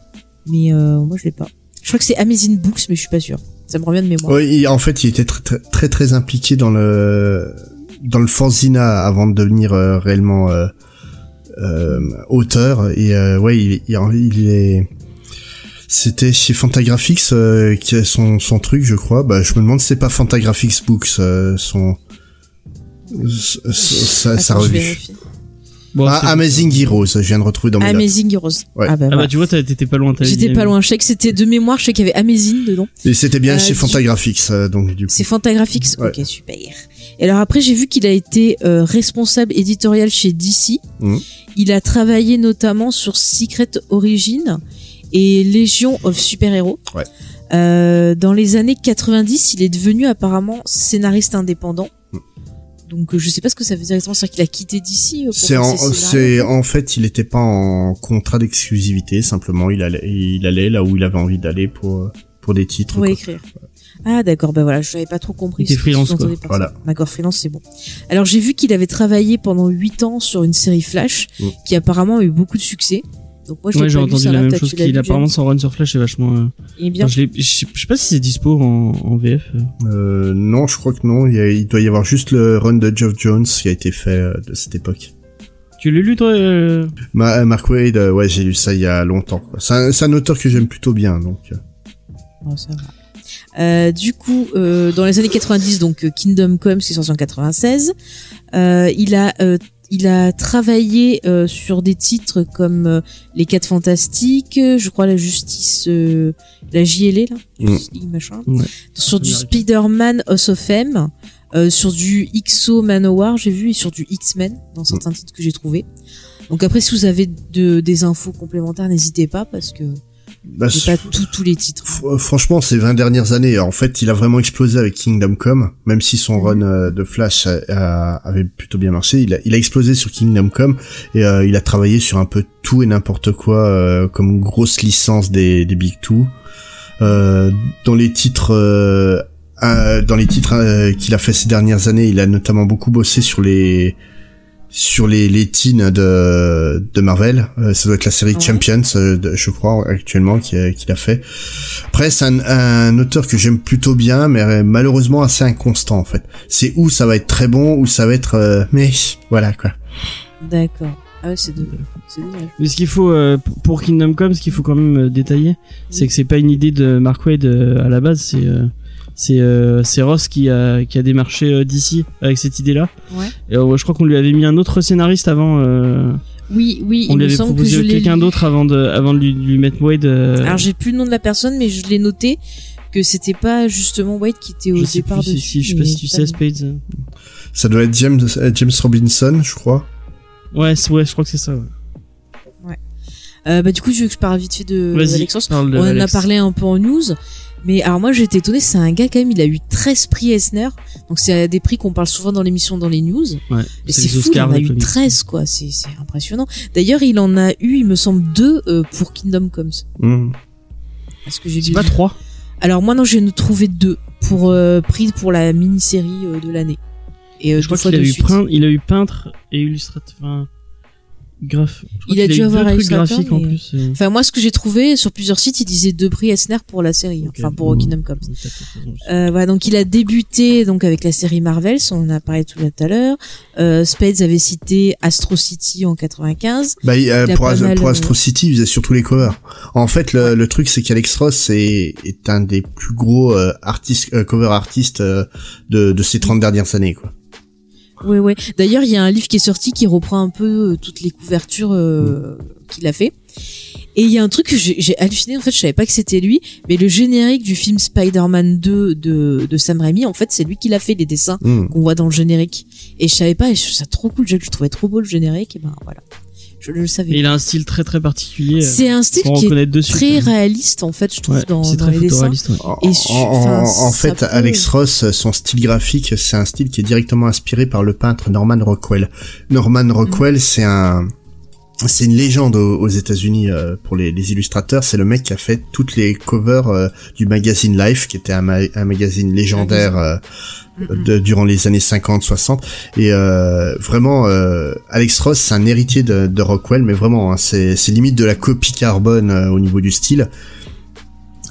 Mais euh, moi je l'ai pas. Je crois que c'est Amazing Books, mais je suis pas sûre. Ça me revient de mémoire. Il- en fait, il était très, très, impliqué dans le, dans le Fanzina avant de devenir euh, réellement euh, euh, auteur. Et euh, ouais, il est, c'était chez Fantagraphics euh, qui a son, son truc, je crois. Bah, je me demande si c'est pas Fantagraphics Books euh, son, sa, revue. Bon, Ah, Amazing Heroes, je viens de retrouver dans mes. Amazing Heroes. Ouais. Ah bah, Ah bah tu vois, t'étais pas loin. J'étais pas loin. Je sais que c'était de mémoire. Je sais qu'il y avait Amazing dedans. Et c'était bien Euh, chez Fantagraphics, euh, donc du coup. C'est Fantagraphics. Ouais. Ok, super. Et alors après, j'ai vu qu'il a été euh, responsable éditorial chez DC. Mhm. Il a travaillé notamment sur Secret Origin et Légion of Super Héros. Ouais. Euh, dans les années 90, il est devenu apparemment scénariste indépendant. Mhm. Donc euh, je sais pas ce que ça veut dire exactement, c'est-à-dire qu'il a quitté DC. pour C'est en, c'est en fait, il était pas en contrat d'exclusivité, simplement il allait, il allait là où il avait envie d'aller pour pour des titres. pour quoi. écrire. Ah d'accord, bah voilà, je n'avais pas trop compris. Il était freelance, quoi. Voilà. D'accord, freelance, c'est bon. Alors j'ai vu qu'il avait travaillé pendant 8 ans sur une série Flash, Mm. qui apparemment a eu beaucoup de succès. Donc moi je Ouais, l'ai j'ai entendu ça, la même chose qu'il apparemment son run sur Flash est vachement. euh, Il est bien. enfin, je, sais pas si c'est dispo en, en VF. euh. Euh, non, je crois que non. Il, y a- il doit y avoir juste le run de Geoff Jones qui a été fait euh, de cette époque. Tu l'as lu toi euh Ma, euh, Mark Wade, euh, ouais, j'ai lu ça il y a longtemps. C'est un, auteur que j'aime plutôt bien, donc. Oh, ça va. Euh, du coup, euh, dans les années 90, donc Kingdom Come, c'est sorti en 96. Euh, il a euh, il a travaillé euh, sur des titres comme euh, Les Quatre Fantastiques, euh, je crois la Justice, euh, la JLA là, Mm. Machin. Ouais. Sur du. Spider-Man House of M, euh, sur du XO Manowar, j'ai vu, et sur du X-Men dans certains titres que j'ai trouvé. Donc après, si vous avez de, des infos complémentaires, n'hésitez pas parce que Bah, J'ai pas tout, tous les titres. Fr- Franchement, ces 20 dernières années, en fait, il a vraiment explosé avec Kingdom Come, même si son run euh, de Flash a- a- avait plutôt bien marché. Il a, il a explosé sur Kingdom Come et euh, il a travaillé sur un peu tout et n'importe quoi euh, comme grosse licence des, des Big Two. Euh, dans les titres, euh, euh, dans les titres qu'il a fait ces dernières années, il a notamment beaucoup bossé sur les sur les, les teens de, de Marvel. Euh, ça doit être la série Ouais. Champions, euh, de- je crois, actuellement, qu'il a, qu'il a fait. Après, c'est un, un auteur que j'aime plutôt bien, mais euh, malheureusement assez inconstant, en fait. C'est où ça va être très bon, ou ça va être... euh, mais voilà, quoi. D'accord. Ah ouais, c'est de... c'est dommage. Mais ce qu'il faut euh, pour Kingdom Come, ce qu'il faut quand même euh, détailler, c'est que c'est pas une idée de Mark Wade euh, à la base, c'est euh, c'est euh, c'est Ross qui a qui a démarché euh, d'ici avec cette idée-là. Ouais. Et euh, je crois qu'on lui avait mis un autre scénariste avant. euh, Oui, oui, on il lui me avait semble que proposé l'ai quelqu'un d'autre avant de avant de lui, de lui mettre Wade. euh, Alors j'ai plus le nom de la personne, mais je l'ai noté que c'était pas justement Wade qui était au je sais départ plus si, dessus. si- je sais pas si tu pas sais Spades. Ça doit être James, James Robinson, je crois. Ouais, c'est- ouais, je crois que c'est ça. Ouais. Euh, bah du coup, je veux que je parle vite fait de Vas-y. Alexandre? de On en a parlé un peu en news. Mais alors moi j'étais étonné, c'est un gars quand même, il a eu 13 prix Eisner. Donc c'est des prix qu'on parle souvent dans l'émission dans les news. Ouais, Et c'est fou, il en a eu comics. 13 quoi, c'est c'est impressionnant. D'ailleurs, il en a eu, il me semble, deux euh, pour Kingdom Comes. Hmm. Parce que j'ai dû- pas trois. Alors moi non, j'ai trouvé deux pour euh, prix pour la mini-série euh, de l'année. Et euh, Je crois qu'il a eu suite. peint- il a eu peintre et illustrateur. Enfin, Il a dû avoir illustrateur, graphiques en plus. euh. Enfin moi ce que j'ai trouvé sur plusieurs sites, il disait deux prix Eisner pour la série, enfin pour Kingdom peut-être raison aussi. Euh, voilà, donc il a débuté donc avec la série Marvel, on en a parlé tout à l'heure. Euh, Spades avait cité Astro City en 95. Bah, il- euh, Il a pour, As- mal, pour euh, Astro City, il faisait surtout les covers. En fait, le, le truc, c'est qu'Alex Ross est, est un des plus gros euh, artistes, euh, cover artistes euh, de, de ces 30 dernières années, quoi. Ouais ouais. D'ailleurs, il y a un livre qui est sorti qui reprend un peu euh, toutes les couvertures euh, qu'il a fait. Et il y a un truc que j'ai halluciné, en fait, je savais pas que c'était lui, mais le générique du film Spider-Man 2 de, de Sam Raimi, en fait, c'est lui qui l'a fait, les dessins Hmm. qu'on voit dans le générique. Et je savais pas, et je trouve ça trop cool, je, je trouvais trop beau le générique, et ben voilà. Je ne le savais Et il a un style très très particulier. euh, C'est un style qui est dessus. très réaliste, en fait, je trouve, Ouais, dans, c'est dans très les dessins. ouais. En, Et su- en- fait, peut- Alex Ross, son style graphique, c'est un style qui est directement inspiré par le peintre Norman Rockwell. Norman Rockwell, c'est un, c'est une légende aux, États-Unis euh, pour les, les illustrateurs. C'est le mec qui a fait toutes les covers euh, du magazine Life, qui était un, ma- un magazine légendaire euh, de- durant les années 50-60. Et euh, vraiment, euh, Alex Ross, c'est un héritier de, de Rockwell, mais vraiment, hein, c'est c'est limite de la copie carbone euh, au niveau du style.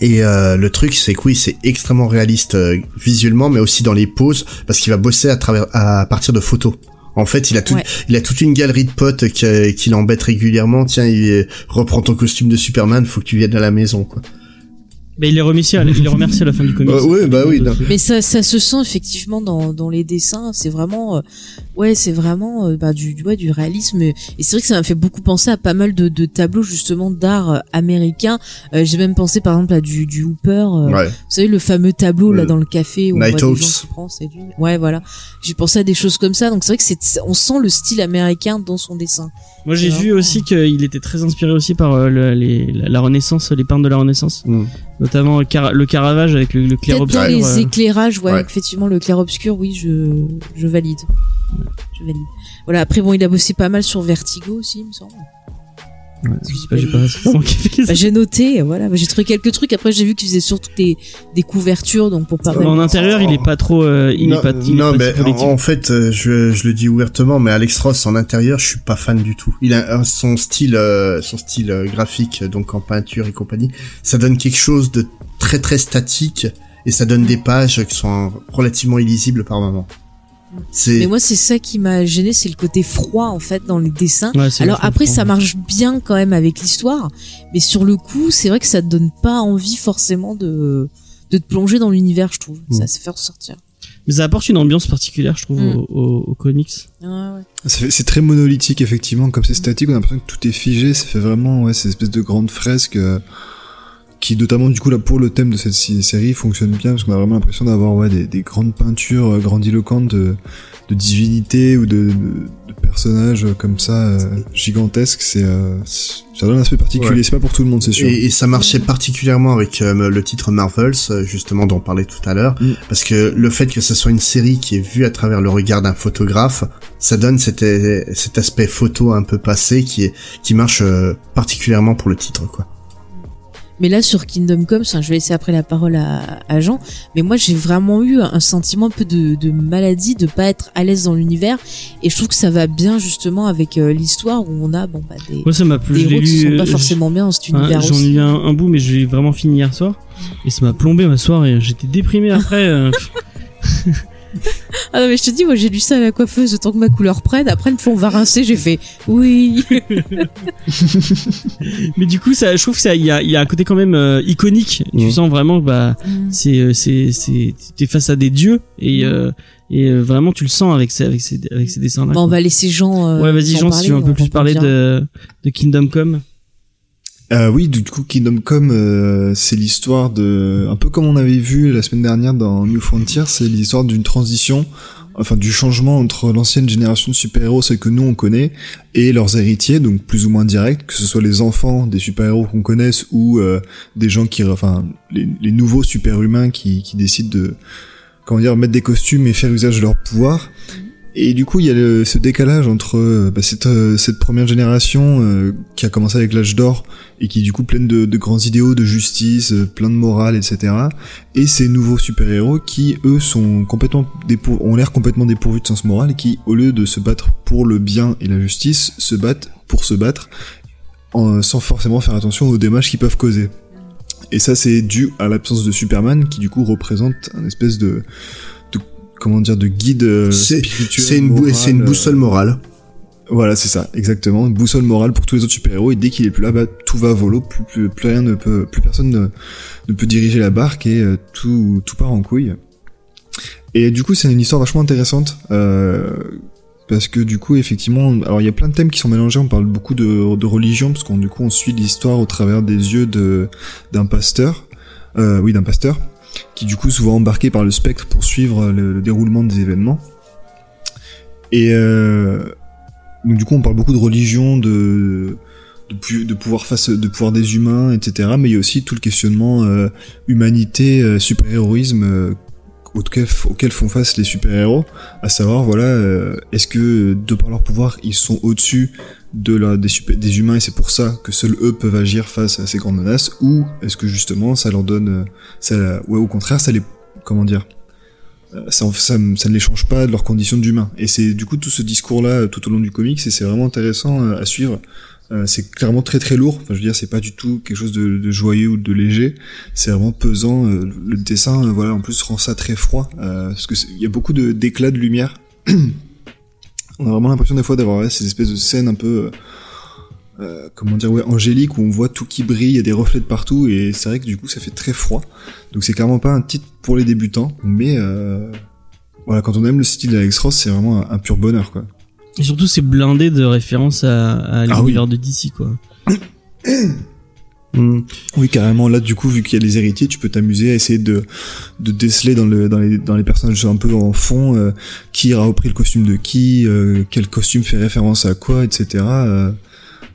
Et euh, le truc, c'est que oui, c'est extrêmement réaliste euh, visuellement, mais aussi dans les poses, parce qu'il va bosser à travers, à partir de photos. En fait, il a tout, Ouais. il a toute une galerie de potes qui, euh, qui l'embêtent régulièrement. Tiens, il reprend ton costume de Superman, faut que tu viennes à la maison, quoi. Mais il les remercie il les remercie à la fin du comics. Euh, ouais, bah oui, non. Mais ça, ça se sent effectivement dans, dans les dessins. C'est vraiment, euh, ouais, c'est vraiment euh, bah, du, du, ouais, du réalisme. Et c'est vrai que ça m'a fait beaucoup penser à pas mal de, de tableaux justement d'art euh, américain. Euh, J'ai même pensé par exemple à du, du Hooper. euh, Ouais. Vous savez le fameux tableau là dans le café où on voit des gens Nighthawks. qui prennent, c'est lui. Ouais, voilà. J'ai pensé à des choses comme ça. Donc c'est vrai que c'est, on sent le style américain dans son dessin. Moi, j'ai vu aussi qu'il était très inspiré aussi par euh, le- les, la, la Renaissance, les peintres de la Renaissance, Mm. Notamment Cara- le Caravage avec le, le clair Peut-être dans obscur. les euh, éclairages, ouais, Ouais. effectivement, le clair-obscur, oui, je, je valide. Je valide. Voilà, après, bon, il a bossé pas mal sur Vertigo aussi, il me semble. Ouais, je sais pas, j'ai pas. Bah, j'ai noté, voilà, j'ai trouvé quelques trucs. Après, j'ai vu qu'il faisait surtout des, des couvertures, donc pour mal. En intérieur, il est pas trop, euh, il non, est pas, il est non, pas mais en, en fait, euh, je, je le dis ouvertement, mais Alex Ross en intérieur, je suis pas fan du tout. Il a son style, euh, son style euh, graphique, donc en peinture et compagnie, ça donne quelque chose de très très statique et ça donne des pages qui sont relativement illisibles par moment. C'est Mais moi, c'est ça qui m'a gêné, c'est le côté froid, en fait, dans les dessins. Ouais, Alors après, ça marche bien quand même avec l'histoire, mais sur le coup, c'est vrai que ça te donne pas envie forcément de, de te plonger dans l'univers, je trouve. Mm. Ça se fait ressortir. Mais ça apporte une ambiance particulière, je trouve, Mm. aux, aux- aux comics. Ouais, ouais. C'est très monolithique, effectivement. Comme c'est statique, on a l'impression que tout est figé. Ça fait vraiment, ouais, cette espèce de grande fresque euh, qui notamment du coup là pour le thème de cette série fonctionne bien parce qu'on a vraiment l'impression d'avoir ouais des, des grandes peintures euh, grandiloquentes de, de divinités ou de, de, de personnages comme ça euh, gigantesques. C'est euh, ça donne un aspect particulier. Ouais. C'est pas pour tout le monde, c'est sûr. Et, et ça marchait particulièrement avec euh, le titre Marvels, euh, justement dont on parlait tout à l'heure, Mm. parce que le fait que ce soit une série qui est vue à travers le regard d'un photographe, ça donne cet, euh, cet aspect photo un peu passé qui est qui marche euh, particulièrement pour le titre, quoi. Mais là, sur Kingdom Come, enfin, je vais laisser après la parole à, à Jean, mais moi, j'ai vraiment eu un sentiment un peu de, de maladie, de pas être à l'aise dans l'univers, et je trouve que ça va bien justement avec euh, l'histoire où on a bon bah des, Moi, ça m'a plu. des Je héros qui sont pas euh, forcément bien dans cet univers J'en ai eu un, un bout, mais j'ai vraiment fini hier soir. Et ça m'a plombé ma soirée. J'étais déprimé après. Ah non, mais je te dis, moi, j'ai lu ça à la coiffeuse, autant que ma couleur prenne. Après, une fois on va rincer, j'ai fait oui. mais du coup, ça, je trouve que ça, il y a, il y a un côté quand même euh, iconique. Tu sens vraiment que bah, c'est, euh, c'est, c'est, t'es face à des dieux et euh, et euh, vraiment tu le sens avec ces, avec ces, avec ces dessins-là. Bon, on va laisser Jean. euh, ouais, vas-y, Jean, si tu veux un peu plus parler de, de Kingdom Come. Euh, oui, du coup, Kingdom Come, euh, c'est l'histoire de, un peu comme on avait vu la semaine dernière dans New Frontier, c'est l'histoire d'une transition, enfin du changement entre l'ancienne génération de super-héros, celle que nous on connaît, et leurs héritiers, donc plus ou moins directs, que ce soit les enfants des super-héros qu'on connaisse ou euh, des gens qui, enfin, les, nouveaux super-humains qui, qui décident de, comment dire, mettre des costumes et faire usage de leur pouvoir. Et du coup, il y a ce décalage entre euh, bah, cette, euh, cette première génération euh, qui a commencé avec l'âge d'or et qui est du coup pleine de, grands idéaux de justice, plein de morale, etc. Et ces nouveaux super-héros qui, eux, sont complètement dépou- ont l'air complètement dépourvus de sens moral et qui, au lieu de se battre pour le bien et la justice, se battent pour se battre sans forcément faire attention aux dommages qu'ils peuvent causer. Et ça, c'est dû à l'absence de Superman, qui du coup représente un espèce de comment dire, de guide euh, spirituel. C'est une, moral, une euh, boussole morale. voilà, c'est ça, exactement. Une boussole morale pour tous les autres super-héros. Et dès qu'il est plus là, bah, tout va à volo. Plus, plus, plus rien ne peut, plus personne ne, ne peut diriger la barque et euh, tout, tout part en couille. Et du coup, c'est une histoire vachement intéressante. Euh, parce que du coup, effectivement, alors il y a plein de thèmes qui sont mélangés. On parle beaucoup de, de religion parce qu'on du coup on suit l'histoire au travers des yeux de d'un pasteur. Euh, oui, d'un pasteur qui du coup souvent embarqué par le spectre pour suivre le, le déroulement des événements. Et euh, donc du coup, on parle beaucoup de religion, de de, pouvoir face, de pouvoir des humains, etc. Mais il y a aussi tout le questionnement euh, humanité, euh, super-héroïsme auquel, auquel font face les super-héros, à savoir voilà, euh, est-ce que de par leur pouvoir, ils sont au-dessus de la, des, humains et c'est pour ça que seuls eux peuvent agir face à ces grandes menaces, ou est-ce que justement ça leur donne, euh, ça, ouais, au contraire, ça les, comment dire, euh, ça, ça, ça ne les change pas de leurs conditions d'humains. Et c'est du coup tout ce discours-là euh, tout au long du comics et c'est vraiment intéressant à suivre. Euh, c'est clairement très très lourd. Enfin, je veux dire, c'est pas du tout quelque chose de, de joyeux ou de léger. C'est vraiment pesant. Euh, le dessin, euh, voilà, en plus rend ça très froid parce que il y a beaucoup de d'éclats de lumière. on a vraiment l'impression des fois d'avoir ces espèces de scènes un peu, euh, comment dire, ouais, angéliques où on voit tout qui brille, il y a des reflets de partout et c'est vrai que du coup ça fait très froid. Donc c'est clairement pas un titre pour les débutants, mais euh, voilà, quand on aime le style d'Alex Ross, c'est vraiment un, un pur bonheur quoi. Et surtout, c'est blindé de références à, à Ah l'univers de DC, quoi. Mm. Oui, carrément. Là, du coup, vu qu'il y a les héritiers, tu peux t'amuser à essayer de, de déceler dans, le, dans, les, dans les personnages un peu en fond euh, qui aura repris le costume de qui, euh, quel costume fait référence à quoi, etc. Euh,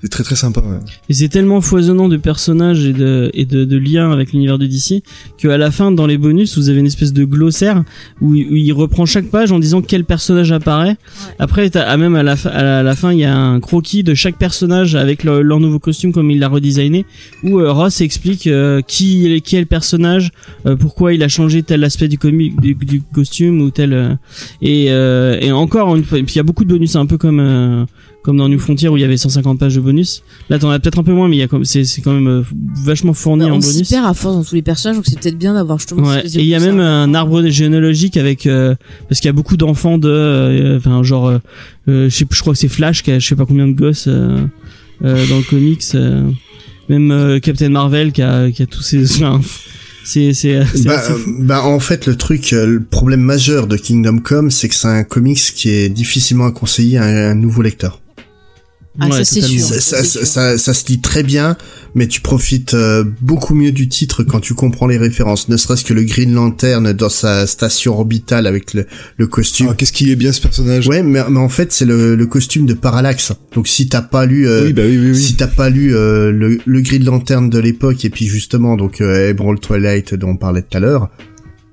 c'est très très sympa. Ouais. Et c'est tellement foisonnant de personnages et de, et de, de liens avec l'univers de DC que à la fin, dans les bonus, vous avez une espèce de glossaire où, il- où il reprend chaque page en disant quel personnage apparaît. Après, t'as- ah, même à la, fin- à la, à la fin, il y a un croquis de chaque personnage avec leur, leur nouveau costume comme il l'a redesigné où euh, Ross explique euh, qui, est- qui est le personnage, euh, pourquoi il a changé tel aspect du, comic, du, du costume ou tel. euh, et, euh, et encore une fois, et puis il y a beaucoup de bonus, un peu comme. Comme dans New Frontier où il y avait 150 pages de bonus. Là, t'en as peut-être un peu moins, mais il y a comme c'est c'est quand même euh, vachement fourni Bah, en on s'y bonus. perd à force dans tous les personnages, donc c'est peut-être bien d'avoir justement. Ouais. Et il y a même un arbre généalogique avec euh, parce qu'il y a beaucoup d'enfants de, euh, enfin genre, euh, euh, je sais, je crois que c'est Flash qui a je sais pas combien de gosses euh, euh, dans le comics. euh, même euh, Captain Marvel qui a qui a tous ses, enfin, c'est c'est c'est Bah, bah, en fait, le truc, le problème majeur de Kingdom Come, c'est que c'est un comics qui est difficilement à conseiller à un, un nouveau lecteur. Ah, Ouais, ça c'est totalement. sûr. ça, ça, c'est ça, sûr. ça- ça se lit très bien, mais tu profites euh, beaucoup mieux du titre quand tu comprends les références. Ne serait-ce que le Green Lantern dans sa station orbitale avec le, le costume. Ah, Qu'est-ce qu'il est bien ce personnage? Ouais, mais, mais en fait c'est le, le costume de Parallax. Donc si t'as pas lu, euh, Oui, bah oui, oui, oui. si t'as pas lu euh, le, le Green Lantern de l'époque et puis justement donc euh, Emerald Twilight dont on parlait tout à l'heure,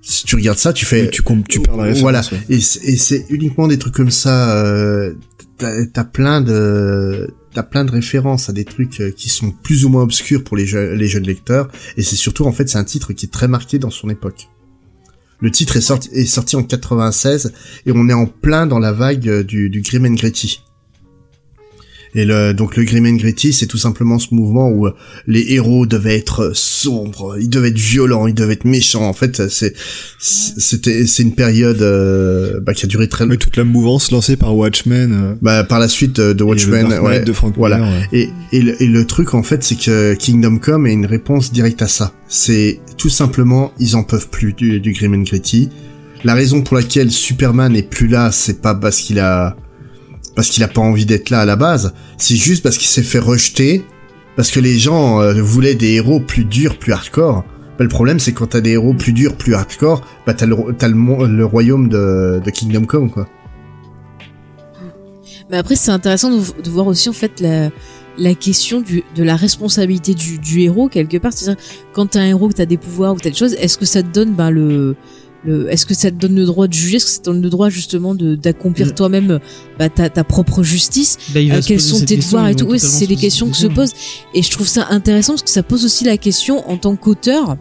si tu regardes ça, tu fais Oui, tu, tu perds la référence. voilà. ouais. Et c'est et c'est uniquement des trucs comme ça. Euh, t'as plein de t'as plein de références à des trucs euh, qui sont plus ou moins obscurs pour les, je- les jeunes lecteurs. Et c'est surtout en fait c'est un titre qui est très marqué dans son époque. Le titre est sorti est sorti en 96 et on est en plein dans la vague euh, du, du Grim and. Et le, donc le Grim and Gritty, c'est tout simplement ce mouvement où euh, les héros devaient être euh, sombres, ils devaient être violents, ils devaient être méchants. En fait, c'est c'était c'est une période euh, bah, qui a duré très Mais toute la mouvance lancée par Watchmen. euh, bah, par la suite de Watchmen, ouais, de Frank voilà. Miller, ouais. Et, et, le, et le truc en fait, c'est que Kingdom Come est une réponse directe à ça. C'est tout simplement, ils en peuvent plus du, du Grim and Gritty. La raison pour laquelle Superman est plus là, c'est pas parce qu'il a parce qu'il a pas envie d'être là à la base, c'est juste parce qu'il s'est fait rejeter parce que les gens euh, voulaient des héros plus durs, plus hardcore. Bah, le problème, c'est quand t'as des héros plus durs, plus hardcore, bah t'as le, t'as le, le royaume de, de Kingdom Come, quoi. Mais après, c'est intéressant de, de voir aussi en fait la, la question du, de la responsabilité du, du héros quelque part. C'est-à-dire quand t'as un héros, que t'as des pouvoirs ou telle chose, est-ce que ça te donne ben le est-ce que ça te donne le droit de juger? Est-ce que ça te donne le droit justement de d'accomplir Mm. toi-même bah, ta, ta propre justice? Bah, Euh, quels sont tes devoirs et tout? Oui, c'est poser questions que se posent. Et je trouve ça intéressant parce que ça pose aussi la question en tant qu'auteur.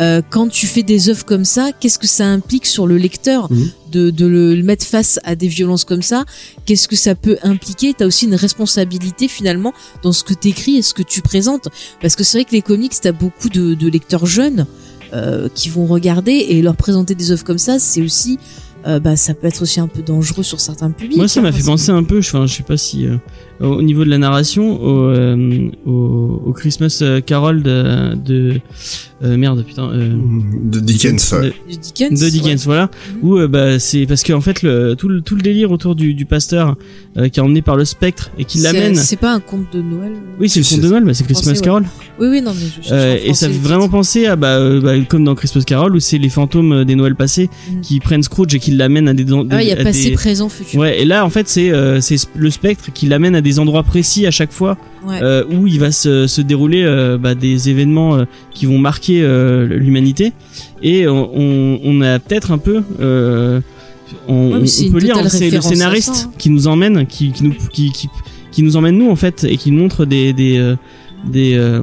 euh, quand tu fais des œuvres comme ça, qu'est-ce que ça implique sur le lecteur Mhm. de, de le, le mettre face à des violences comme ça? Qu'est-ce que ça peut impliquer? T'as aussi une responsabilité finalement dans ce que t'écris et ce que tu présentes, parce que c'est vrai que les comics, t'as beaucoup de, de lecteurs jeunes euh, qui vont regarder et leur présenter des œuvres comme ça, c'est aussi, euh, bah, ça peut être aussi un peu dangereux sur certains publics. Moi, ça hein, m'a fait penser un peu, je, enfin, je sais pas si, euh, au niveau de la narration, au, euh, au, au Christmas euh, Carol de, de euh, merde, putain, euh, De Dickens. de, Dickens. de Dickens, ouais. voilà, où euh, bah c'est parce que en fait le tout le tout le délire autour du, du pasteur euh, qui est emmené par le spectre et qui l'amène. C'est pas un conte de Noël. Oui, c'est le conte de Noël, mais c'est Christmas Français, ouais. Carol. Oui, oui, non, mais je Euh, en et ça fait vraiment penser à bah, euh, bah, comme dans Christmas Carol où c'est les fantômes des Noëls passés Mm. qui prennent Scrooge et qui l'amènent à des, Ah, il y a passé, des- présent, futur. Ouais, et là en fait c'est euh, c'est le spectre qui l'amène à des endroits précis à chaque fois Ouais. euh, où il va se, se dérouler euh, bah, des événements euh, qui vont marquer l'humanité et on, a peut-être un peu on, Ouais, peut lire totale c'est le scénariste ça, hein. qui nous emmène qui, qui nous qui, qui, qui nous emmène nous en fait et qui nous montre des des des, euh,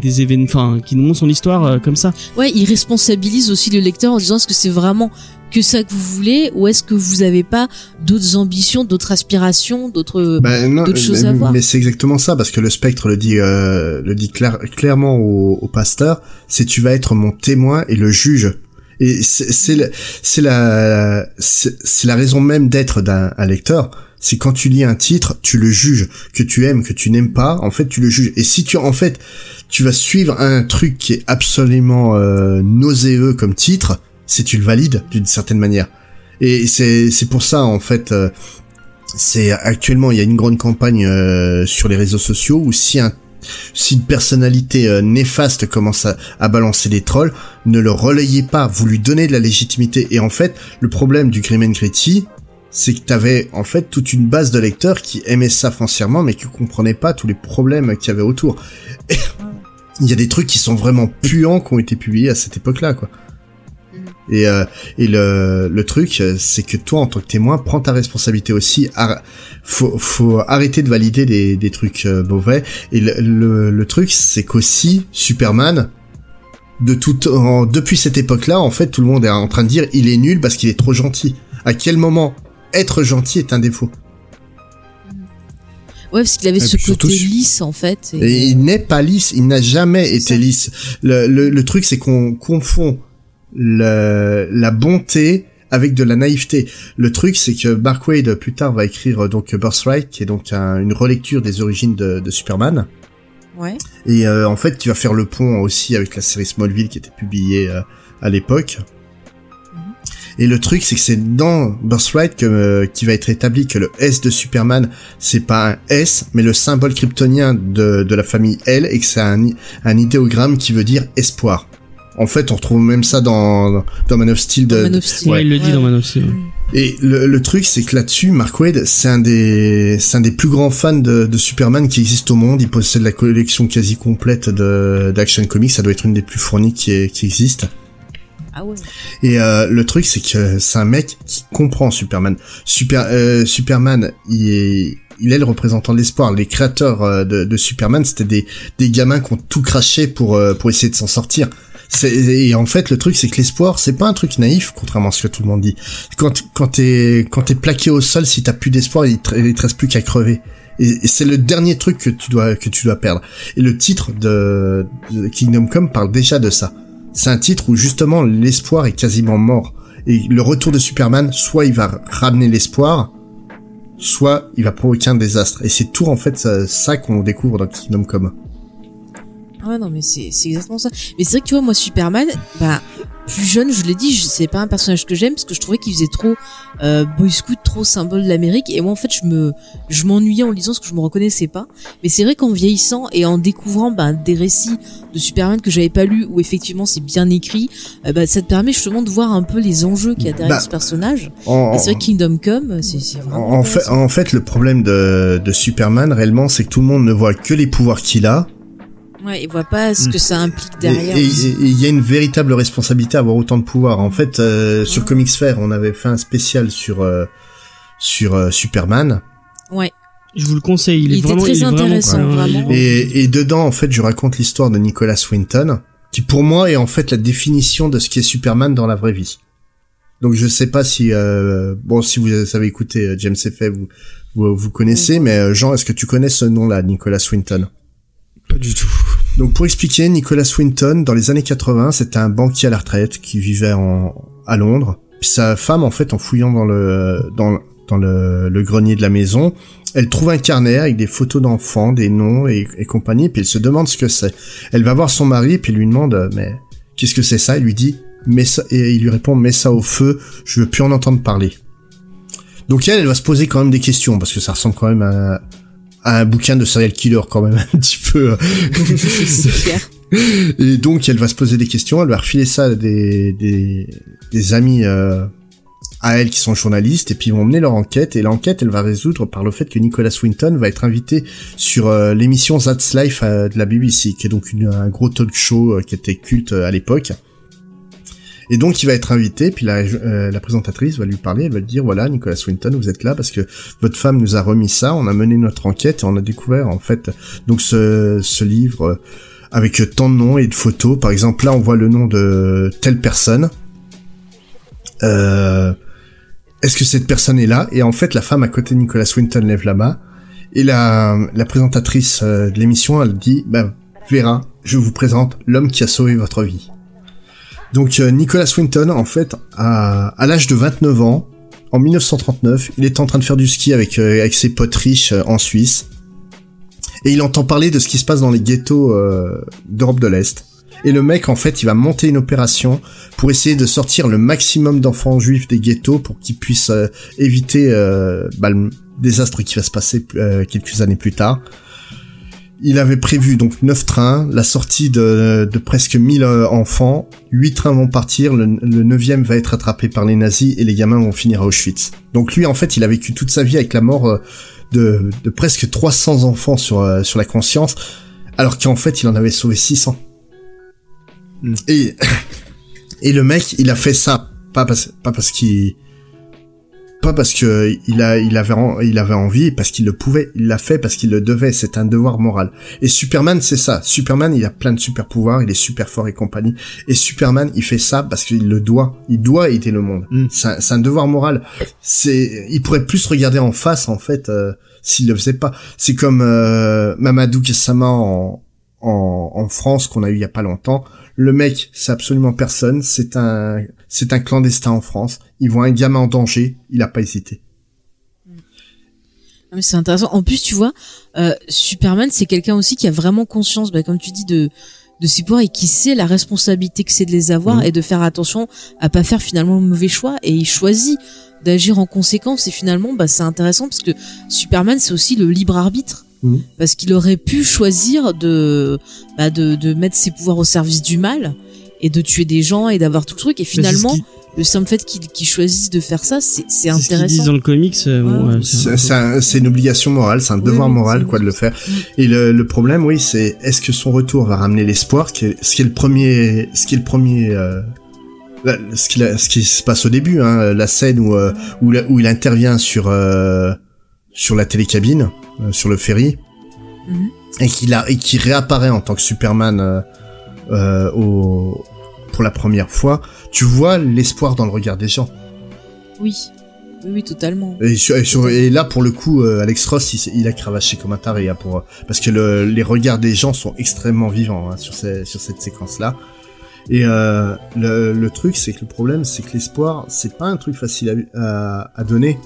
des événements enfin qui nous montre son histoire euh, comme ça Ouais, il responsabilise aussi le lecteur en disant est-ce que c'est vraiment que ça que vous voulez ou est-ce que vous avez pas d'autres ambitions, d'autres aspirations, d'autres. Bah, d'autres choses mais, à voir? mais c'est exactement ça parce que le spectre le dit euh, le dit clair- clairement au, au pasteur, c'est tu vas être mon témoin et le juge. Et c'est c'est le- c'est la c'est la raison même d'être d'un un lecteur. C'est quand tu lis un titre, tu le juges, que tu aimes, que tu n'aimes pas, en fait tu le juges. Et si tu en fait tu vas suivre un truc qui est absolument euh, comme titre, c'est tu le valides d'une certaine manière. Et c'est pour ça en fait. euh, c'est actuellement il y a une grande campagne euh, sur les réseaux sociaux où si un si une personnalité euh, néfaste commence à, balancer des trolls, ne le relayez pas, vous lui donnez de la légitimité. Et en fait, le problème du Grim and c'est que t'avais en fait toute une base de lecteurs qui aimaient ça foncièrement, mais qui comprenaient pas tous les problèmes qu'il y avait autour. Il y a des trucs qui sont vraiment puants qui ont été publiés à cette époque-là, quoi. Et, euh, et le, le truc, c'est que toi, en tant que témoin, prends ta responsabilité aussi. Ar- faut, faut arrêter de valider des, des trucs euh, mauvais. Et le, le, truc, c'est qu'aussi, Superman, de tout, depuis cette époque-là, en fait, tout le monde est en train de dire il est nul parce qu'il est trop gentil. À quel moment être gentil est un défaut Ouais, parce qu'il avait Et ce côté lisse en fait. et- Et il n'est pas lisse, il n'a jamais été ça. lisse. Le, le, le truc, c'est qu'on confond le, la bonté avec de la naïveté. Le truc, c'est que Mark Wade, plus tard, va écrire euh, donc Birthright, qui est donc un- une relecture des origines de, de Superman. Ouais. Et euh, en fait, qui va faire le pont aussi avec la série Smallville qui était publiée euh, à l'époque. Et le truc, c'est que c'est dans Birthright que euh, qui va être établi que le S de Superman, c'est pas un S, mais le symbole kryptonien de, de la famille L, et que c'est un, un idéogramme qui veut dire espoir. En fait, on retrouve même ça dans, dans Man of Steel. De, Man of Steel. Ouais, il le dit Ouais. dans Man of Steel. Et le, le truc, c'est que là-dessus, Mark Wade, c'est un des, c'est un des plus grands fans de, de Superman qui existe au monde. Il possède la collection quasi complète de d'Action Comics. Ça doit être une des plus fournies qui, qui existe. Ah. Et euh, le truc, c'est que c'est un mec qui comprend Superman. Super, euh, Superman, il est, il est le représentant de l'espoir. Les créateurs euh, de, de Superman, c'était des, des gamins qui ont tout craché pour, euh, pour essayer de s'en sortir. Et en fait, le truc, c'est que l'espoir, c'est pas un truc naïf, contrairement à ce que tout le monde dit. Quand, quand t'es, plaqué au sol, si t'as plus d'espoir, il, te- il te reste plus qu'à crever. Et, c'est le dernier truc que tu dois, que tu dois perdre. Et le titre de Kingdom Come parle déjà de ça. C'est un titre où justement l'espoir est quasiment mort. Et le retour de Superman, soit il va ramener l'espoir, soit il va provoquer un désastre. Et c'est tout en fait ça, qu'on découvre dans Kingdom Come. Ah non, mais c'est, exactement ça. Mais c'est vrai que tu vois, moi, Superman, bah, plus jeune, je l'ai dit, c'est pas un personnage que j'aime parce que je trouvais qu'il faisait trop, euh, boy scout, trop symbole de l'Amérique. Et moi, en fait, je me, je m'ennuyais en lisant ce que je me reconnaissais pas. Mais c'est vrai qu'en vieillissant et en découvrant, bah, des récits de Superman que j'avais pas lus où effectivement c'est bien écrit, euh, bah, ça te permet justement de voir un peu les enjeux qu'il y a derrière Bah, ce personnage. Et c'est vrai que Kingdom Come, c'est, vraiment. en fait, en fait, le problème de, de Superman réellement, c'est que tout le monde ne voit que les pouvoirs qu'il a. Ouais, il voit pas ce que ça implique derrière. et- il y a une véritable responsabilité à avoir autant de pouvoir. En fait, euh, sur. Comics Fair, on avait fait un spécial sur euh, sur euh, Superman. Ouais. Je vous le conseille, il, Il est était vraiment, très il est vraiment, intéressant, vraiment. Et, et dedans, en fait, je raconte l'histoire de Nicholas Winton, qui pour moi est en fait la définition de ce qui est Superman dans la vraie vie. Donc je sais pas si euh, bon si vous avez écouté euh, James Effet, vous vous, vous connaissez, mais Jean, est-ce que tu connais ce nom-là, Nicholas Winton Pas du tout. Donc pour expliquer, Nicholas Winton, dans les années 80, c'était un banquier à la retraite qui vivait en, à Londres. Sa femme, en fait, en fouillant dans le dans, dans le, le grenier de la maison, elle trouve un carnet avec des photos d'enfants, des noms et, compagnie. Puis elle se demande ce que c'est. Elle va voir son mari puis lui demande euh, mais qu'est-ce que c'est ça? Il lui dit mets ça et il lui répond mets ça au feu. Je veux plus en entendre parler. Donc elle, elle va se poser quand même des questions parce que ça ressemble quand même à, à un bouquin de serial killer quand même un petit peu. euh, et donc elle va se poser des questions, elle va refiler ça à des, des, des amis euh, à elle qui sont journalistes, et puis ils vont mener leur enquête, et l'enquête elle va résoudre par le fait que Nicholas Winton va être invité sur euh, l'émission That's Life euh, de la BBC, qui est donc une- un gros talk show qui était culte à l'époque. Et donc il va être invité, puis la, euh, la présentatrice va lui parler, elle va lui dire voilà Nicholas Winton, vous êtes là parce que votre femme nous a remis ça, on a mené notre enquête et on a découvert en fait donc ce, livre euh, avec tant de noms et de photos. Par exemple là on voit le nom de telle personne. Euh, Est-ce que cette personne est là? Et en fait la femme à côté de Nicholas Winton lève la main et la, la présentatrice de l'émission elle dit bah Vera, je vous présente l'homme qui a sauvé votre vie. Donc euh, Nicholas Winton, en fait, à, à l'âge de 29 ans, en 1939, il est en train de faire du ski avec, euh, avec ses potes riches euh, en Suisse. Et il entend parler de ce qui se passe dans les ghettos euh, d'Europe de l'Est. Et le mec, en fait, il va monter une opération pour essayer de sortir le maximum d'enfants juifs des ghettos pour qu'ils puissent éviter bah, le désastre qui va se passer quelques années plus tard. Il avait prévu donc neuf trains, la sortie de, de presque 1000 euh, enfants. Huit trains vont partir, le, le neuvième va être attrapé par les nazis et les gamins vont finir à Auschwitz. Donc lui, en fait, il a vécu toute sa vie avec la mort euh, de, de presque 300 enfants sur, euh, sur la conscience, alors qu'en fait, il en avait sauvé 600. Mm. Et, et le mec, il a fait ça, pas parce, pas parce qu'il pas parce que il a il avait il avait envie parce qu'il le pouvait. Il l'a fait parce qu'il le devait. C'est un devoir moral. Et Superman c'est ça. Superman il a plein de super pouvoirs. Il est super fort et compagnie. Et Superman il fait ça parce qu'il le doit. Il doit aider le monde. Mm. c'est un, devoir moral. C'est il pourrait plus regarder en face en fait euh, s'il le faisait pas. C'est comme euh, Mamadou Gassama en, en en France qu'on a eu il y a pas longtemps le mec, c'est absolument personne. C'est un, c'est un clandestin en France. Il voit un gamin en danger. Il a pas hésité. Ah, mais c'est intéressant. En plus, tu vois, euh, Superman, c'est quelqu'un aussi qui a vraiment conscience, bah, comme tu dis, de de ses pouvoirs et qui sait la responsabilité que c'est de les avoir Mhm. et de faire attention à pas faire finalement le mauvais choix et il choisit d'agir en conséquence et finalement bah c'est intéressant parce que Superman c'est aussi le libre arbitre Mhm. parce qu'il aurait pu choisir de bah de de mettre ses pouvoirs au service du mal et de tuer des gens et d'avoir tout le truc et ce finalement le simple fait qu'il qu'il choisisse de faire ça c'est c'est c'est ce qu'ils disent intéressant dans le comics. euh, Ouais. ouais, c'est C'est un- c'est un- c'est une obligation morale, c'est un Oui, devoir oui, moral quoi de le faire. Mm. Et le, le problème, oui, c'est est-ce que son retour va ramener l'espoir, ce qui est le premier, ce qui est le premier, euh, ce qui, ce qui se passe au début, hein, la scène où euh, où, où il intervient sur euh, sur la télécabine, euh, sur le ferry, Mhm. et qu'il a et qui réapparaît en tant que Superman euh, euh, au pour la première fois. Tu vois l'espoir dans le regard des gens. oui oui oui totalement Et, sur- et, sur- et là, pour le coup, euh, Alex Ross, il, il a cravaché comme un taré, hein, pour, parce que le, les regards des gens sont extrêmement vivants hein, sur, ces, sur cette séquence-là. Et euh, le, le truc, c'est que le problème, c'est que l'espoir, c'est pas un truc facile à, à, à donner.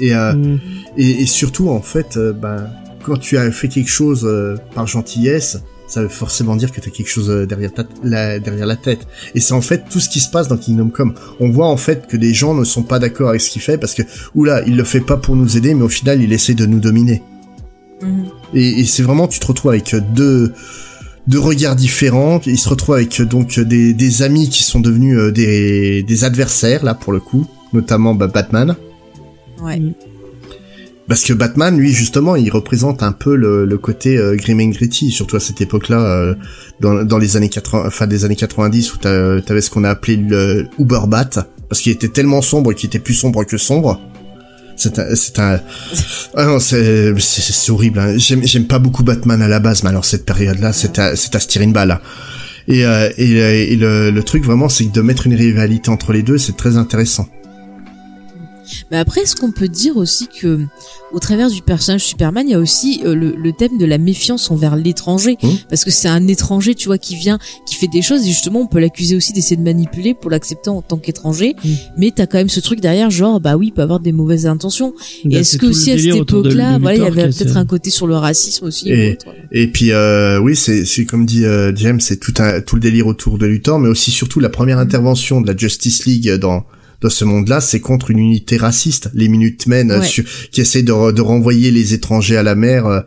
Et, euh, Mm. et, et surtout, en fait, euh, ben, quand tu as fait quelque chose euh, par gentillesse, ça veut forcément dire que tu as quelque chose euh, derrière, ta, la, derrière la tête. Et c'est en fait tout ce qui se passe dans Kingdom Come. On voit en fait que des gens ne sont pas d'accord avec ce qu'il fait parce que, oula, il le fait pas pour nous aider, mais au final, il essaie de nous dominer. Mhm. Et, et c'est vraiment, tu te retrouves avec deux deux regards différents. Il se retrouve avec donc des, des amis qui sont devenus euh, des, des adversaires là pour le coup, notamment bah, Batman. Ouais Parce que Batman, lui, justement, il représente un peu le, le côté euh, grim and gritty, surtout à cette époque-là, euh, dans, dans les années 80, fin des années 90, où t'as- t'avais ce qu'on a appelé le Uber Bat, parce qu'il était tellement sombre qu'il était plus sombre que sombre. C'est un, c'est un, ah non, c'est, c'est, c'est horrible. Hein. J'aime, j'aime pas beaucoup Batman à la base, mais alors cette période-là, c'est à, c'est à se tirer une balle. hein. Et, euh, et, euh, et le, le truc vraiment, c'est que de mettre une rivalité entre les deux, c'est très intéressant. Mais après, est-ce qu'on peut dire aussi que, au travers du personnage Superman, il y a aussi euh, le, le thème de la méfiance envers l'étranger, Mmh. parce que c'est un étranger, tu vois, qui vient, qui fait des choses, et justement, on peut l'accuser aussi d'essayer de manipuler pour l'accepter en tant qu'étranger. Mmh. Mais t'as quand même ce truc derrière, genre, bah oui, il peut avoir des mauvaises intentions. Et Bah, est-ce que aussi à cette époque-là, voilà, il y avait peut-être un côté sur le racisme aussi. Et- ou autre. Et puis euh, oui, c'est c'est comme dit euh, James, c'est tout un tout le délire autour de Luthor, mais aussi surtout la première intervention de la Justice League dans dans ce monde-là, c'est contre une unité raciste, les Minutemen, euh, Ouais. sur- qui essaient de, re- de renvoyer les étrangers à la mer. euh,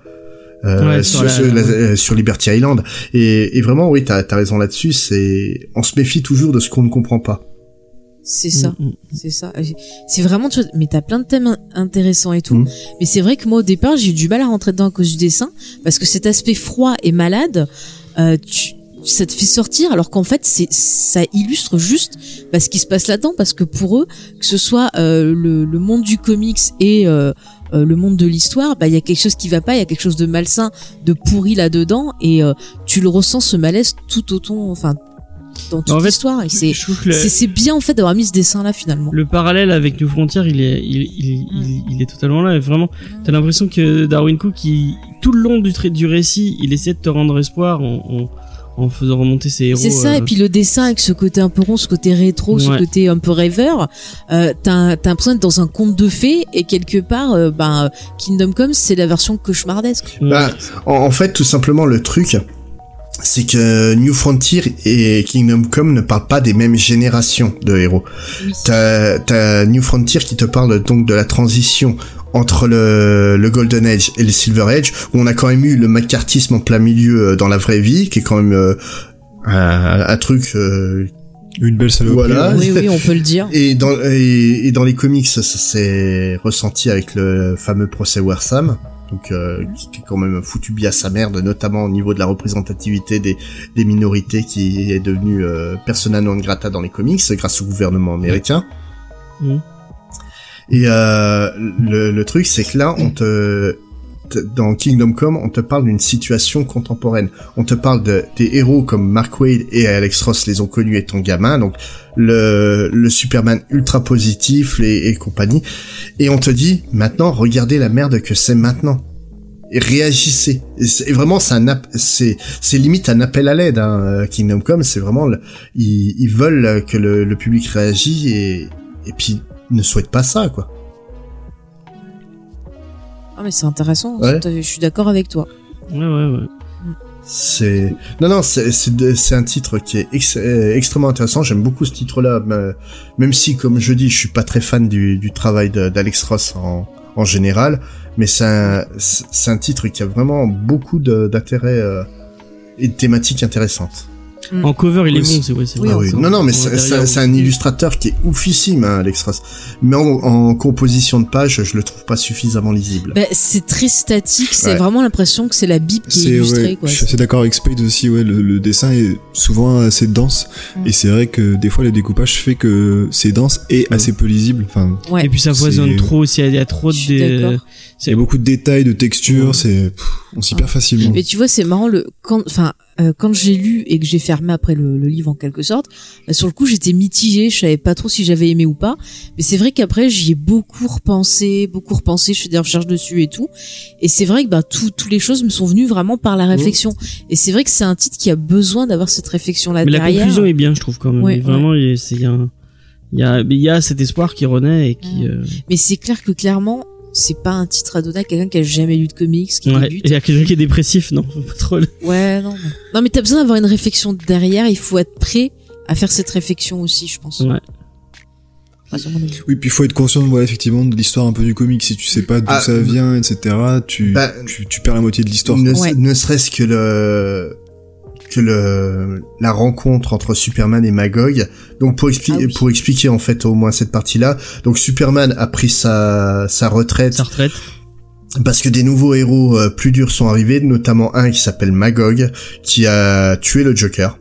euh, Ouais, sur, sur la- sur, la- ouais. euh, sur Liberty Island et, et vraiment oui t'as as raison là-dessus c'est on se méfie toujours de ce qu'on ne comprend pas C'est ça. Mm, mm. C'est ça. C'est vraiment, tu vois, mais t'as plein de thèmes in- intéressants et tout. Mhm. Mais c'est vrai que moi, au départ, j'ai eu du mal à rentrer dedans à cause du dessin, parce que cet aspect froid et malade, euh, tu, ça te fait sortir, alors qu'en fait, c'est, ça illustre juste bah, ce qui se passe là-dedans, parce que pour eux, que ce soit euh, le, le monde du comics et euh, euh, le monde de l'histoire, bah il y a quelque chose qui va pas, il y a quelque chose de malsain, de pourri là-dedans, et euh, tu le ressens ce malaise tout autant, enfin, dans toute En fait, l'histoire. Et c'est, c'est, bien en fait d'avoir mis ce dessin là finalement. le parallèle avec New Frontier, il est, il, il, il, il est totalement là. Et vraiment, t'as l'impression que Darwin Cook, il, tout le long du, trait du récit, il essaie de te rendre espoir en, en, en faisant remonter ses héros. C'est ça, euh, et puis le dessin avec ce côté un peu rond, ce côté rétro, ce côté un peu rêveur, euh, t'as l'impression d'être dans un conte de fées, et quelque part, euh, ben, euh, Kingdom Come, c'est la version cauchemardesque. ouais. Bah, en, en fait, tout simplement, le truc, c'est que New Frontier et Kingdom Come ne parlent pas des mêmes générations de héros. Oui. T'as, t'as New Frontier qui te parle donc de la transition entre le, le Golden Age et le Silver Age, où on a quand même eu le macartisme en plein milieu euh, dans la vraie vie, qui est quand même euh, un, un truc... euh, Une belle saloperie. Voilà. ouais. Oui, oui, on peut le dire. et dans, et, et dans les comics, ça, s'est ressenti avec le fameux procès Warsam, donc euh, qui, qui est quand même foutu bien sa merde, notamment au niveau de la représentativité des, des minorités, qui est devenue euh, persona non grata dans les comics grâce au gouvernement américain. Mhm. Et euh, le, le truc, c'est que là, on te- dans Kingdom Come, on te parle d'une situation contemporaine. On te parle de, des héros comme Mark Wade et Alex Ross les ont connus étant gamins, donc le, le Superman ultra positif et, et compagnie. Et on te dit, maintenant, regardez la merde que c'est maintenant. Et réagissez. Et, et vraiment, c'est un, c'est, c'est limite un appel à l'aide. Hein, euh, Kingdom Come, c'est vraiment, le- ils, ils veulent que le, le public réagisse et, et puis ne souhaite pas ça, quoi. Ah, mais c'est intéressant, Ouais. je suis d'accord avec toi. Ouais, ouais, ouais. C'est non non c'est un titre qui est ex- euh, extrêmement intéressant. J'aime beaucoup ce titre-là, même si comme je dis, je suis pas très fan du, du travail d'Alex Ross en en général, mais c'est un c'est c'est un titre qui a vraiment beaucoup d'intérêt euh, et de thématiques intéressantes. En cover, il est Oui, bon, c'est ouais, c'est Oui, vrai. Ah oui. Non non mais c'est un illustrateur qui est oufissime, hein, Alex Ross. Mais en, en composition de page, je le trouve pas suffisamment lisible. Bah, c'est très statique, c'est Ouais. vraiment l'impression que c'est la Bible qui est, illustrée, ouais, quoi. je suis assez d'accord avec Spade aussi. Ouais, le, le dessin est souvent assez dense Mm. et c'est vrai que des fois le découpage fait que c'est dense et Mm. assez peu lisible. Enfin, Ouais. Et puis ça foisonne trop aussi, il y a trop de... il y a beaucoup de détails, de textures. Ouais. C'est, on s'y perd facilement. Mais tu vois, c'est marrant le quand, enfin, euh, quand j'ai lu et que j'ai fermé après le, le livre en quelque sorte, euh, sur le coup j'étais mitigée, je savais pas trop si j'avais aimé ou pas. Mais c'est vrai qu'après j'y ai beaucoup repensé, beaucoup repensé, je fais des recherches dessus et tout. Et c'est vrai que bah tout, toutes les choses me sont venues vraiment par la réflexion. Et c'est vrai que c'est un titre qui a besoin d'avoir cette réflexion là Mais la conclusion est bien, je trouve quand même. Vraiment, il y a- c'est il y a, un- il y a, il y a cet espoir qui renaît et qui. euh, Mais c'est clair que clairement c'est pas un titre à donner à quelqu'un qui a jamais lu de comics, qui ouais. débute. Et a quelqu'un qui est dépressif, non, faut pas trop. le- Ouais, non, non. Non, mais t'as besoin d'avoir une réflexion derrière. Il faut être prêt à faire cette réflexion aussi, je pense. Ouais. Oui, puis il faut être conscient, ouais, effectivement, de l'histoire un peu du comic. Si tu sais pas d'où Ah, ça vient, etc., tu, bah, tu, tu perds la moitié de l'histoire. ne, Ouais. ne serait-ce que le que le la rencontre entre Superman et Magog. Donc pour expliquer Ah oui. pour expliquer en fait au moins cette partie-là. Donc Superman a pris sa sa retraite Sa retraite. parce que des nouveaux héros euh, plus durs sont arrivés, notamment un qui s'appelle Magog qui a tué le Joker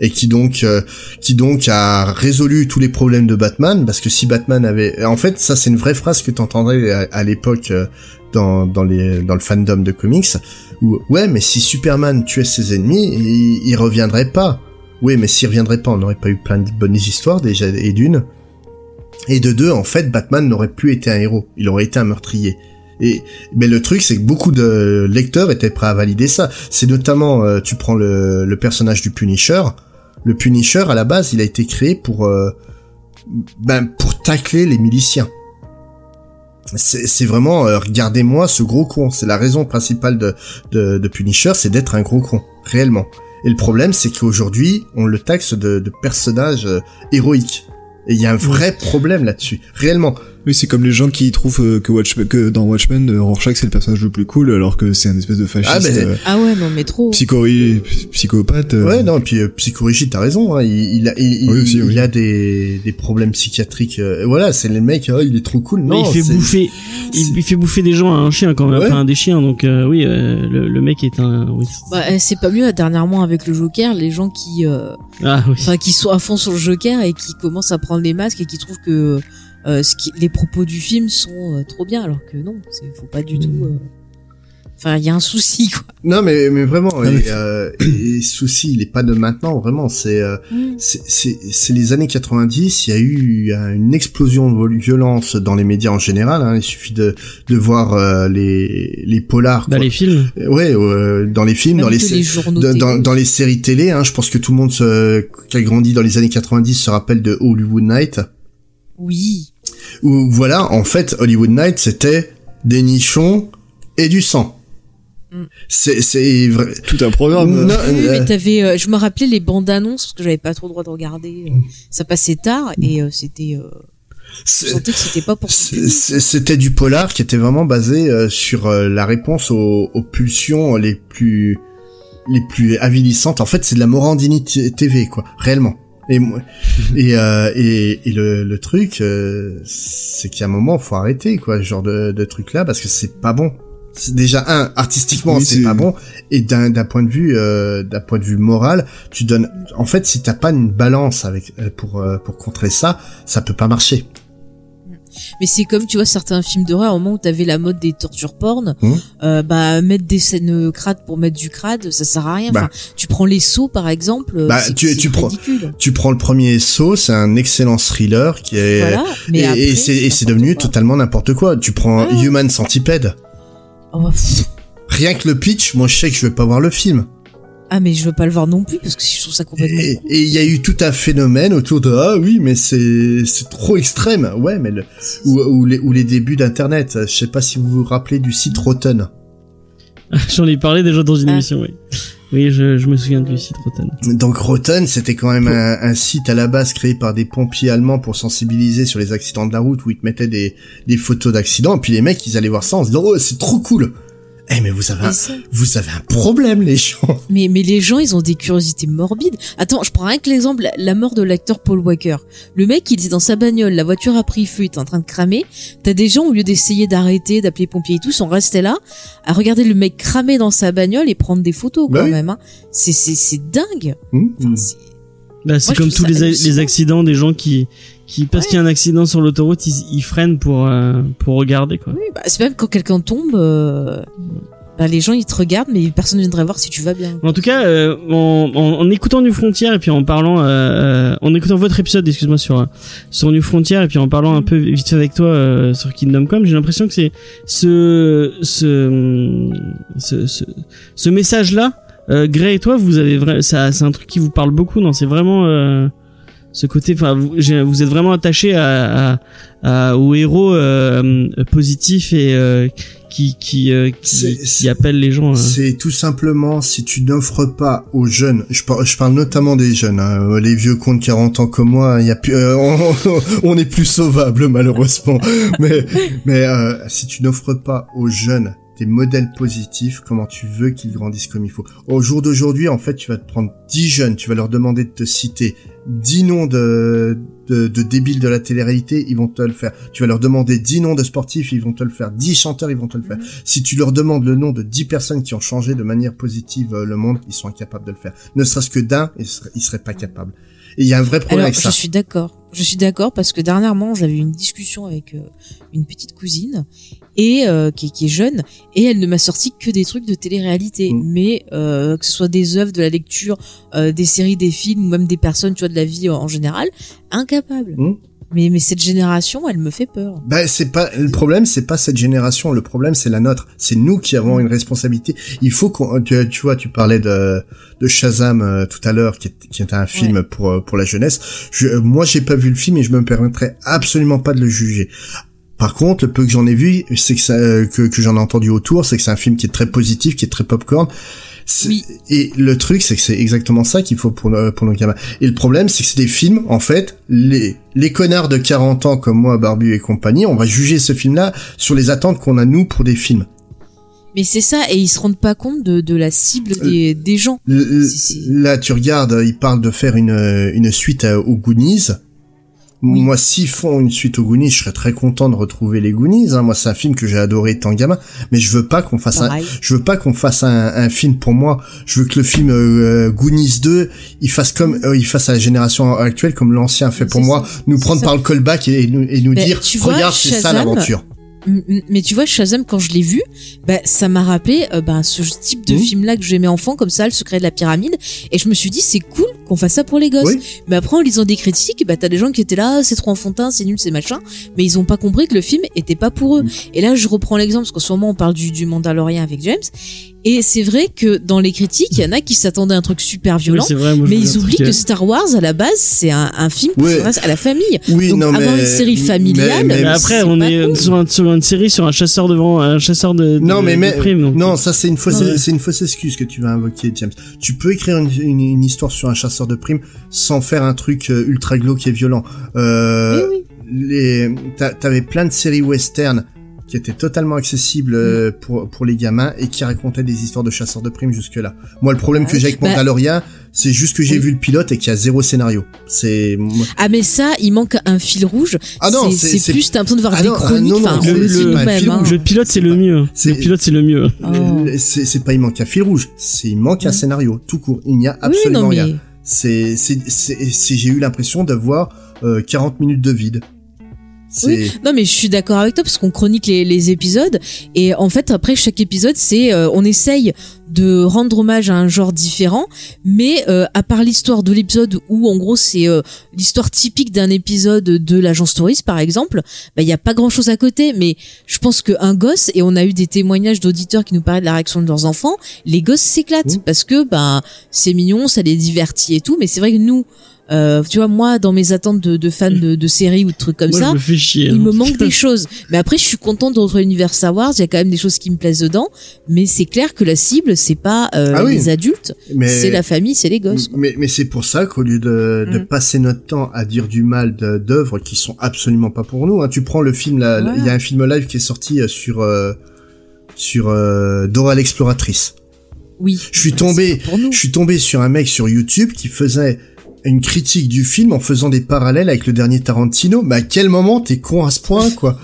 et qui donc euh, qui donc a résolu tous les problèmes de Batman parce que si Batman avait en fait ça c'est une vraie phrase que t'entendrais à, à l'époque euh, dans dans les dans le fandom de comics où ouais mais si Superman tuait ses ennemis il, il reviendrait pas. Oui mais s'il reviendrait pas on n'aurait pas eu plein de bonnes histoires déjà et d'une. Et de deux en fait Batman n'aurait plus été un héros. Il aurait été un meurtrier. Et mais le truc c'est que beaucoup de lecteurs étaient prêts à valider ça. C'est notamment euh, tu prends le, le personnage du Punisher le Punisher à la base il a été créé pour euh, ben pour tacler les miliciens. C'est vraiment euh, regardez-moi ce gros con. C'est la raison principale de de, de Punisher c'est d'être un gros con réellement. Et le problème c'est qu'aujourd'hui on le taxe de, de personnage euh, héroïque. Et il y a un vrai problème là-dessus réellement Oui, c'est comme les gens qui trouvent euh, que, dans Watchmen, euh, Rorschach c'est le personnage le plus cool, alors que c'est un espèce de fasciste, Ah, mais- euh, Ah ouais, non, mais trop. psychori- psychopathe. euh, Ouais, non, et puis euh, Psychorigide, t'as raison. Hein, il, il, a, il, Oui, aussi, il oui. a des, des problèmes psychiatriques. euh, voilà, c'est le mec, oh, il est trop cool. Mais Non, il fait bouffer, il, il fait bouffer des gens à un chien quand même, Ouais. enfin des chiens. Donc euh, oui, euh, le, le mec est un. Oui. Bah, euh, c'est pas mieux, dernièrement, avec le Joker, les gens qui, euh, Ah oui. enfin, qui sont à fond sur le Joker et qui commencent à prendre les masques et qui trouvent que euh, ce qui, les propos du film sont euh, trop bien, alors que non, c'est faut pas du tout. euh, Enfin, il y a un souci, quoi. Non, mais, mais vraiment, mais- et, euh, et, et souci, il est pas de maintenant, vraiment. C'est euh, c'est- c'est c'est les années 90. Il y a eu une explosion de violence dans les médias en général. Hein, il suffit de de voir euh, les les polars. Dans quoi. les films. Ouais, euh, dans les films, Même dans les, les journaux dans, dans les séries télé, hein, je pense que tout le monde se, qui a grandi dans les années 90 se rappelle de Hollywood Night. Oui. Où voilà, en fait, Hollywood Night, c'était des nichons et du sang. Mm. C'est, c'est vrai. Tout un programme. Non, Oui, euh, mais t'avais, euh, je me rappelais les bandes annonces parce que j'avais pas trop le droit de regarder. euh, ça passait tard et euh, c'était, euh, je sentais que c'était pas pour c'était du polar qui était vraiment basé euh, sur euh, la réponse aux, aux pulsions les plus les plus avilissantes. En fait, c'est de la Morandini TV, quoi, réellement. Et moi- et, euh, et et le, le truc, euh, c'est qu'à un moment, faut arrêter, quoi, ce genre de, de truc là, parce que c'est pas bon. Déjà un artistiquement, Oui, c'est pas bon, et d'un d'un point de vue euh, d'un point de vue moral, tu donnes. En fait, si t'as pas une balance avec euh, pour pour contrer ça, ça peut pas marcher. Mais c'est comme tu vois certains films d'horreur au moment où t'avais la mode des tortures porn, Mmh. euh, bah mettre des scènes crades pour mettre du crade, ça sert à rien. Bah. Enfin, tu prends les sauts par exemple, Bah, c'est, tu- tu prends-. Tu prends le premier saut, c'est un excellent thriller qui est Voilà. Mais et, après, et c'est devenu quoi. totalement n'importe quoi. Tu prends Ah. Human Centipede. Oh, bah. Rien que le pitch, moi je sais que je vais pas voir le film. Ah mais je veux pas le voir non plus parce que je trouve ça complètement. Et il y a eu tout un phénomène autour de ah oui mais c'est c'est trop extrême. Ouais mais le ou, ou les ou les débuts d'internet. Je sais pas si vous vous rappelez du site Rotten. J'en ai parlé déjà dans une Ah. émission, oui. Oui, je, je me souviens du site Rotten. Donc Rotten, c'était quand même un, un site à la base créé par des pompiers allemands pour sensibiliser sur les accidents de la route où ils te mettaient des, des photos d'accidents et puis les mecs ils allaient voir ça en se disant oh c'est trop cool. Eh mais vous avez un, Mais vous avez un problème les gens. Mais, mais les gens, ils ont des curiosités morbides. Attends, je prends rien que l'exemple, la- mort de l'acteur Paul Walker. Le mec, il était dans sa bagnole, la voiture a pris feu, il était en train de cramer. T'as des gens, au lieu d'essayer d'arrêter, d'appeler les pompiers et tout, sont restés là, à regarder le mec cramer dans sa bagnole et prendre des photos, Bah quand oui. même, hein. C'est, c'est, c'est dingue. Enfin, c'est- Bah, comme tous les accidents des gens qui, qui parce Ouais. qu'il y a un accident sur l'autoroute, ils, ils freinent pour, euh, pour regarder, quoi. oui, bah, c'est même quand quelqu'un tombe, euh, bah, les gens, ils te regardent, mais personne ne viendrait voir si tu vas bien. En tout cas, euh, en, en, en écoutant New Frontier et puis en parlant, euh, euh, en écoutant votre épisode, excuse-moi sur sur New Frontier et puis en parlant un peu vite fait avec toi euh, sur Kingdom Come, j'ai l'impression que c'est ce ce ce, ce, ce message-là, euh, Gray et toi, vous avez vra- ça, c'est un truc qui vous parle beaucoup, non? C'est vraiment euh, ce côté, enfin, vous, êtes vraiment attaché à, à, à- au héros euh, positif et euh, qui qui euh, qui, C'est- qui appelle les gens. euh. C'est tout simplement si tu n'offres pas aux jeunes, je parle, je parle notamment des jeunes, hein, les vieux de 40 ans comme moi, il y a plus, euh, on, on est plus sauvable malheureusement. mais mais euh, si tu n'offres pas aux jeunes des modèles positifs, comment tu veux qu'ils grandissent comme il faut. Au jour d'aujourd'hui, en fait, tu vas te prendre 10 jeunes, tu vas leur demander de te citer 10 noms de, de, de débiles de la télé-réalité, ils vont te le faire. Tu vas leur demander 10 noms de sportifs, ils vont te le faire. 10 chanteurs, ils vont te le faire. Si tu leur demandes le nom de 10 personnes qui ont changé de manière positive euh, le monde, ils sont incapables de le faire. Ne serait-ce que d'un, ils seraient, ils seraient pas capables. Et il y a un vrai problème Alors, avec ça. je suis d'accord. Je suis d'accord parce que dernièrement, j'avais une discussion avec euh, une petite cousine et euh, qui, est- qui est jeune et elle ne m'a sorti que des trucs de télé-réalité, Mm. mais euh, que ce soit des œuvres, de la lecture, euh, des séries, des films ou même des personnes, tu vois, de la vie en général, incapable. Mm. Mais mais cette génération, elle me fait peur. Ben c'est pas le problème, c'est pas cette génération. Le problème, c'est la nôtre. C'est nous qui avons une responsabilité. Il faut qu'on. Tu, tu vois, tu parlais de de Shazam euh, tout à l'heure, qui est qui est un film pour euh, pour la jeunesse. Je, euh, moi, j'ai pas vu le film et je me permettrai absolument pas de le juger. Par contre, le peu que j'en ai vu, c'est que ça, que, que j'en ai entendu autour, c'est que c'est un film qui est très positif, qui est très popcorn. Oui. Et le truc, c'est que c'est exactement ça qu'il faut pour, nos- pour nos gamins. Et le problème, c'est que c'est des films, en fait, les, les connards de 40 ans comme moi, Barbu et compagnie, on va juger ce film-là sur les attentes qu'on a nous pour des films. Mais c'est ça et ils se rendent pas compte de, de la cible Euh, des, des gens. Là, tu regardes, ils parlent de faire une, une suite à- aux Goonies. Oui. Moi, s'ils font une suite aux Goonies, je serais très content de retrouver les Goonies. hein. Moi, c'est un film que j'ai adoré étant gamin, mais je veux pas qu'on fasse un, je veux pas qu'on fasse un, un film pour moi. Je veux que le film euh, Goonies 2, il fasse comme, euh, il fasse à la génération actuelle comme l'ancien fait pour moi, ça. nous prendre ça. par le callback et, et nous, et nous dire, vois, regarde, c'est ça l'aventure. Mais tu vois, Shazam, quand je l'ai vu, bah, ça m'a rappelé euh, bah, ce type de Mhm. film-là que j'aimais enfant, comme ça, Le secret de la pyramide. Et je me suis dit, c'est cool qu'on fasse ça pour les gosses. Oui. Mais après, en lisant des critiques, bah, t'as des gens qui étaient là, c'est trop enfantin, c'est nul, c'est machin. Mais ils ont pas compris que le film était pas pour eux. Mhm. Et là, je reprends l'exemple, parce qu'en ce moment, on parle du, du Mandalorian avec James. Et c'est vrai que dans les critiques, il y en a qui s'attendaient à un truc super Oui, violent. vrai, mais ils oublient que Star Wars, à la base, c'est un, un film qui Ouais. s'adresse à la famille. Oui, Donc, non, avoir mais une série familiale, mais- Mais mais- après, on est cool. sur, un- sur une série sur un chasseur de vent, un chasseur de, de Non, mais, de mais primes, donc. non, ça c'est une fausse, Ouais. c'est une fausse excuse que tu vas invoquer, James. Tu peux écrire une, une, une histoire sur un chasseur de primes sans faire un truc euh, ultra glauque et violent. Euh, Oui, les, t'a- t'avais plein de séries western qui étaient totalement accessibles euh, pour pour les gamins et qui racontaient des histoires de chasseurs de primes jusque là. Moi, le problème que j'ai avec Bah- Mandalorian, c'est juste que j'ai Oui. vu le pilote et qu'il y a zéro scénario. C'est Ah mais ça, il manque un fil rouge. Ah non, c'est plus t'as l'impression de voir Ah des non, ah chroniques. non, non, enfin, c'est- on le film hein. rouge. Le pilote, c'est le mieux. c'est- Le pilote, c'est le mieux. Oh. Le- c'est pas il manque un fil rouge, c'est il manque un Ouais. scénario tout court. Il n'y a Oui, absolument non, rien. mais C'est c'est c'est c'est- j'ai eu l'impression d'avoir euh, 40 minutes de vide. C'est non mais je suis d'accord avec toi parce qu'on chronique les, les épisodes et en fait après chaque épisode c'est euh, on essaye de rendre hommage à un genre différent mais euh, à part l'histoire de l'épisode où en gros c'est euh, l'histoire typique d'un épisode de l'agence touriste par exemple bah il y a pas grand chose à côté mais je pense que un gosse et on a eu des témoignages d'auditeurs qui nous parlaient de la réaction de leurs enfants les gosses s'éclatent Oui. parce que bah c'est mignon ça les divertit et tout mais c'est vrai que nous Euh, tu vois, moi, dans mes attentes de, de fans de, de séries ou de trucs comme Moi, ça, me chier. il hein. me manque des choses. Mais après, je suis contente de retrouver l'univers Star Wars. Il y a quand même des choses qui me plaisent dedans. Mais c'est clair que la cible, c'est pas euh, Ah oui. les adultes, Mais c'est la famille, c'est les gosses. quoi. Mais, mais c'est pour ça qu'au lieu de, de Mm. passer notre temps à dire du mal d'œuvres qui sont absolument pas pour nous, hein, tu prends le film, là, il y a un film live qui est sorti euh, sur euh, sur euh, Dora l'exploratrice. Oui. Je suis tombé, je suis tombé sur un mec sur YouTube qui faisait une critique du film en faisant des parallèles avec le dernier Tarantino. Mais à quel moment t'es con à ce point, quoi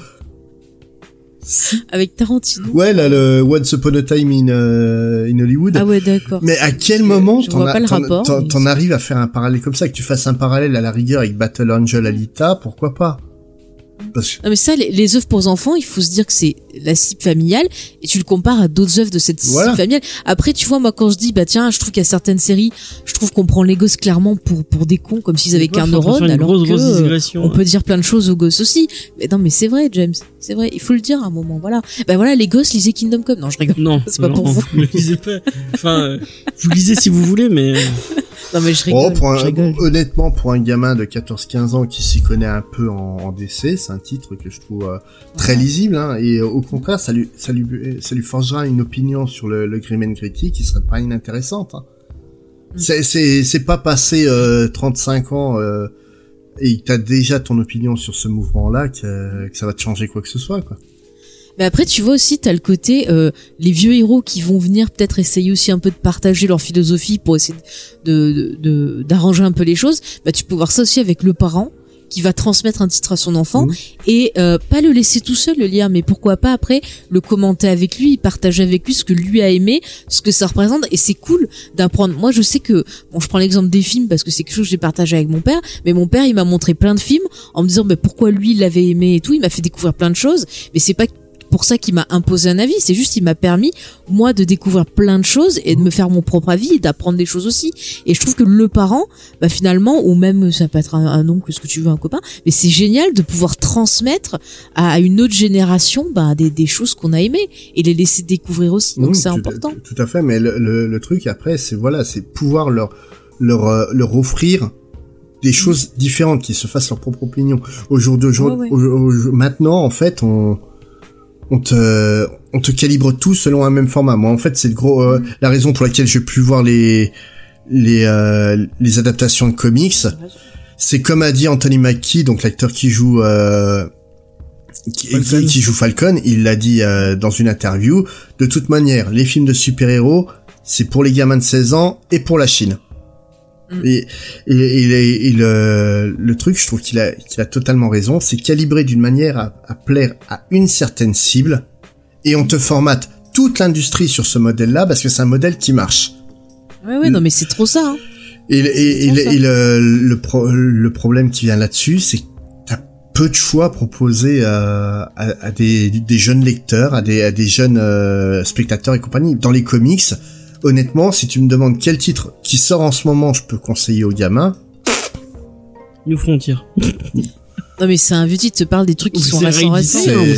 Avec Tarantino. Ouais, là, le Once Upon a Time in, euh, in Hollywood. Ah ouais, d'accord. Mais à quel moment t'en t'en- arrives à faire un parallèle comme ça, que tu fasses un parallèle à la rigueur avec Battle Angel Alita, pourquoi pas? Parce Non mais ça, les, les œuvres pour enfants, il faut se dire que c'est la cible familiale et tu le compares à d'autres œuvres de cette Voilà. cible familiale. Après, tu vois, moi quand je dis, bah tiens, je trouve qu'il y a certaines séries, je trouve qu'on prend les gosses clairement pour pour des cons, comme s'ils avaient qu'un neurone, alors grosse, que grosse on peut dire plein de choses aux gosses aussi. Mais non, mais c'est vrai, James, c'est vrai, il faut le dire à un moment. Voilà. Bah voilà, les gosses lisaient Kingdom Come. Non, je rigole. Non, C'est pas non, pour vous. Vous lisez pas. Enfin, euh, vous lisez si vous voulez, mais euh, Non mais je Oh, rigole. pour un- je rigole. honnêtement, pour un gamin de 14-15 ans qui s'y connaît un peu en, en DC, c'est un titre que je trouve euh, très lisible, hein, et euh, au contraire, ça lui, ça lui, ça lui forgera une opinion sur le, le Grim and Gritty qui serait pas inintéressante. Hein. Mm. C'est, pas passé euh, 35 ans euh, et que t'as déjà ton opinion sur ce mouvement-là que, que ça va te changer quoi que ce soit, quoi. Mais après, tu vois aussi, t'as le côté euh, les vieux héros qui vont venir peut-être essayer aussi un peu de partager leur philosophie pour essayer de de- de- d'arranger un peu les choses. Bah, tu peux voir ça aussi avec le parent qui va transmettre un titre à son enfant et euh, pas le laisser tout seul le lire, mais pourquoi pas après le commenter avec lui, partager avec lui ce que lui a aimé, ce que ça représente et c'est cool d'apprendre. Moi, je sais que bon, je prends l'exemple des films parce que c'est quelque chose que j'ai partagé avec mon père, mais mon père il m'a montré plein de films en me disant bah, pourquoi lui il l'avait aimé et tout, il m'a fait découvrir plein de choses, mais c'est pas pour ça qu'il m'a imposé un avis, c'est juste il m'a permis moi de découvrir plein de choses et de me faire mon propre avis et d'apprendre des choses aussi. Et je trouve que le parent, bah finalement, ou même ça peut être un, un oncle, ce que tu veux, un copain, mais c'est génial de pouvoir transmettre à une autre génération bah, des, des choses qu'on a aimées et les laisser découvrir aussi. Donc Mmh, c'est important. Tout, à fait, mais le, le, le truc après, c'est voilà, c'est pouvoir leur leur euh, leur offrir des choses différentes, qui se fassent leur propre opinion. Au jour d'aujourd'hui, Ouais, ouais. au- au- maintenant, en fait, on on te on te calibre tout selon un même format. Moi, en fait, c'est le gros euh, la raison pour laquelle je plus voir les les euh, les adaptations de comics. C'est comme a dit Anthony Mackie, donc l'acteur qui joue euh, qui- qui joue Falcon, il l'a dit euh, dans une interview. De toute manière, les films de super-héros, c'est pour les gamins de 16 ans et pour la Chine. Mm. Et, et, et- et le, le truc, je trouve qu'il a, qu'il a totalement raison, c'est calibré d'une manière à, à plaire à une certaine cible, et on te formate toute l'industrie sur ce modèle-là parce que c'est un modèle qui marche. Ouais, ouais, non, mais c'est trop ça. Hein. Et, et, le- ça. et le, le, pro- le problème qui vient là-dessus, c'est que t'as peu de choix proposés euh, à, à des, des jeunes lecteurs, à des, à des jeunes euh, spectateurs et compagnie. Dans les comics, honnêtement, si tu me demandes quel titre qui sort en ce moment, je peux conseiller aux gamins. New Frontier. Non, mais c'est un vieux titre, te parle des trucs qui sont récents,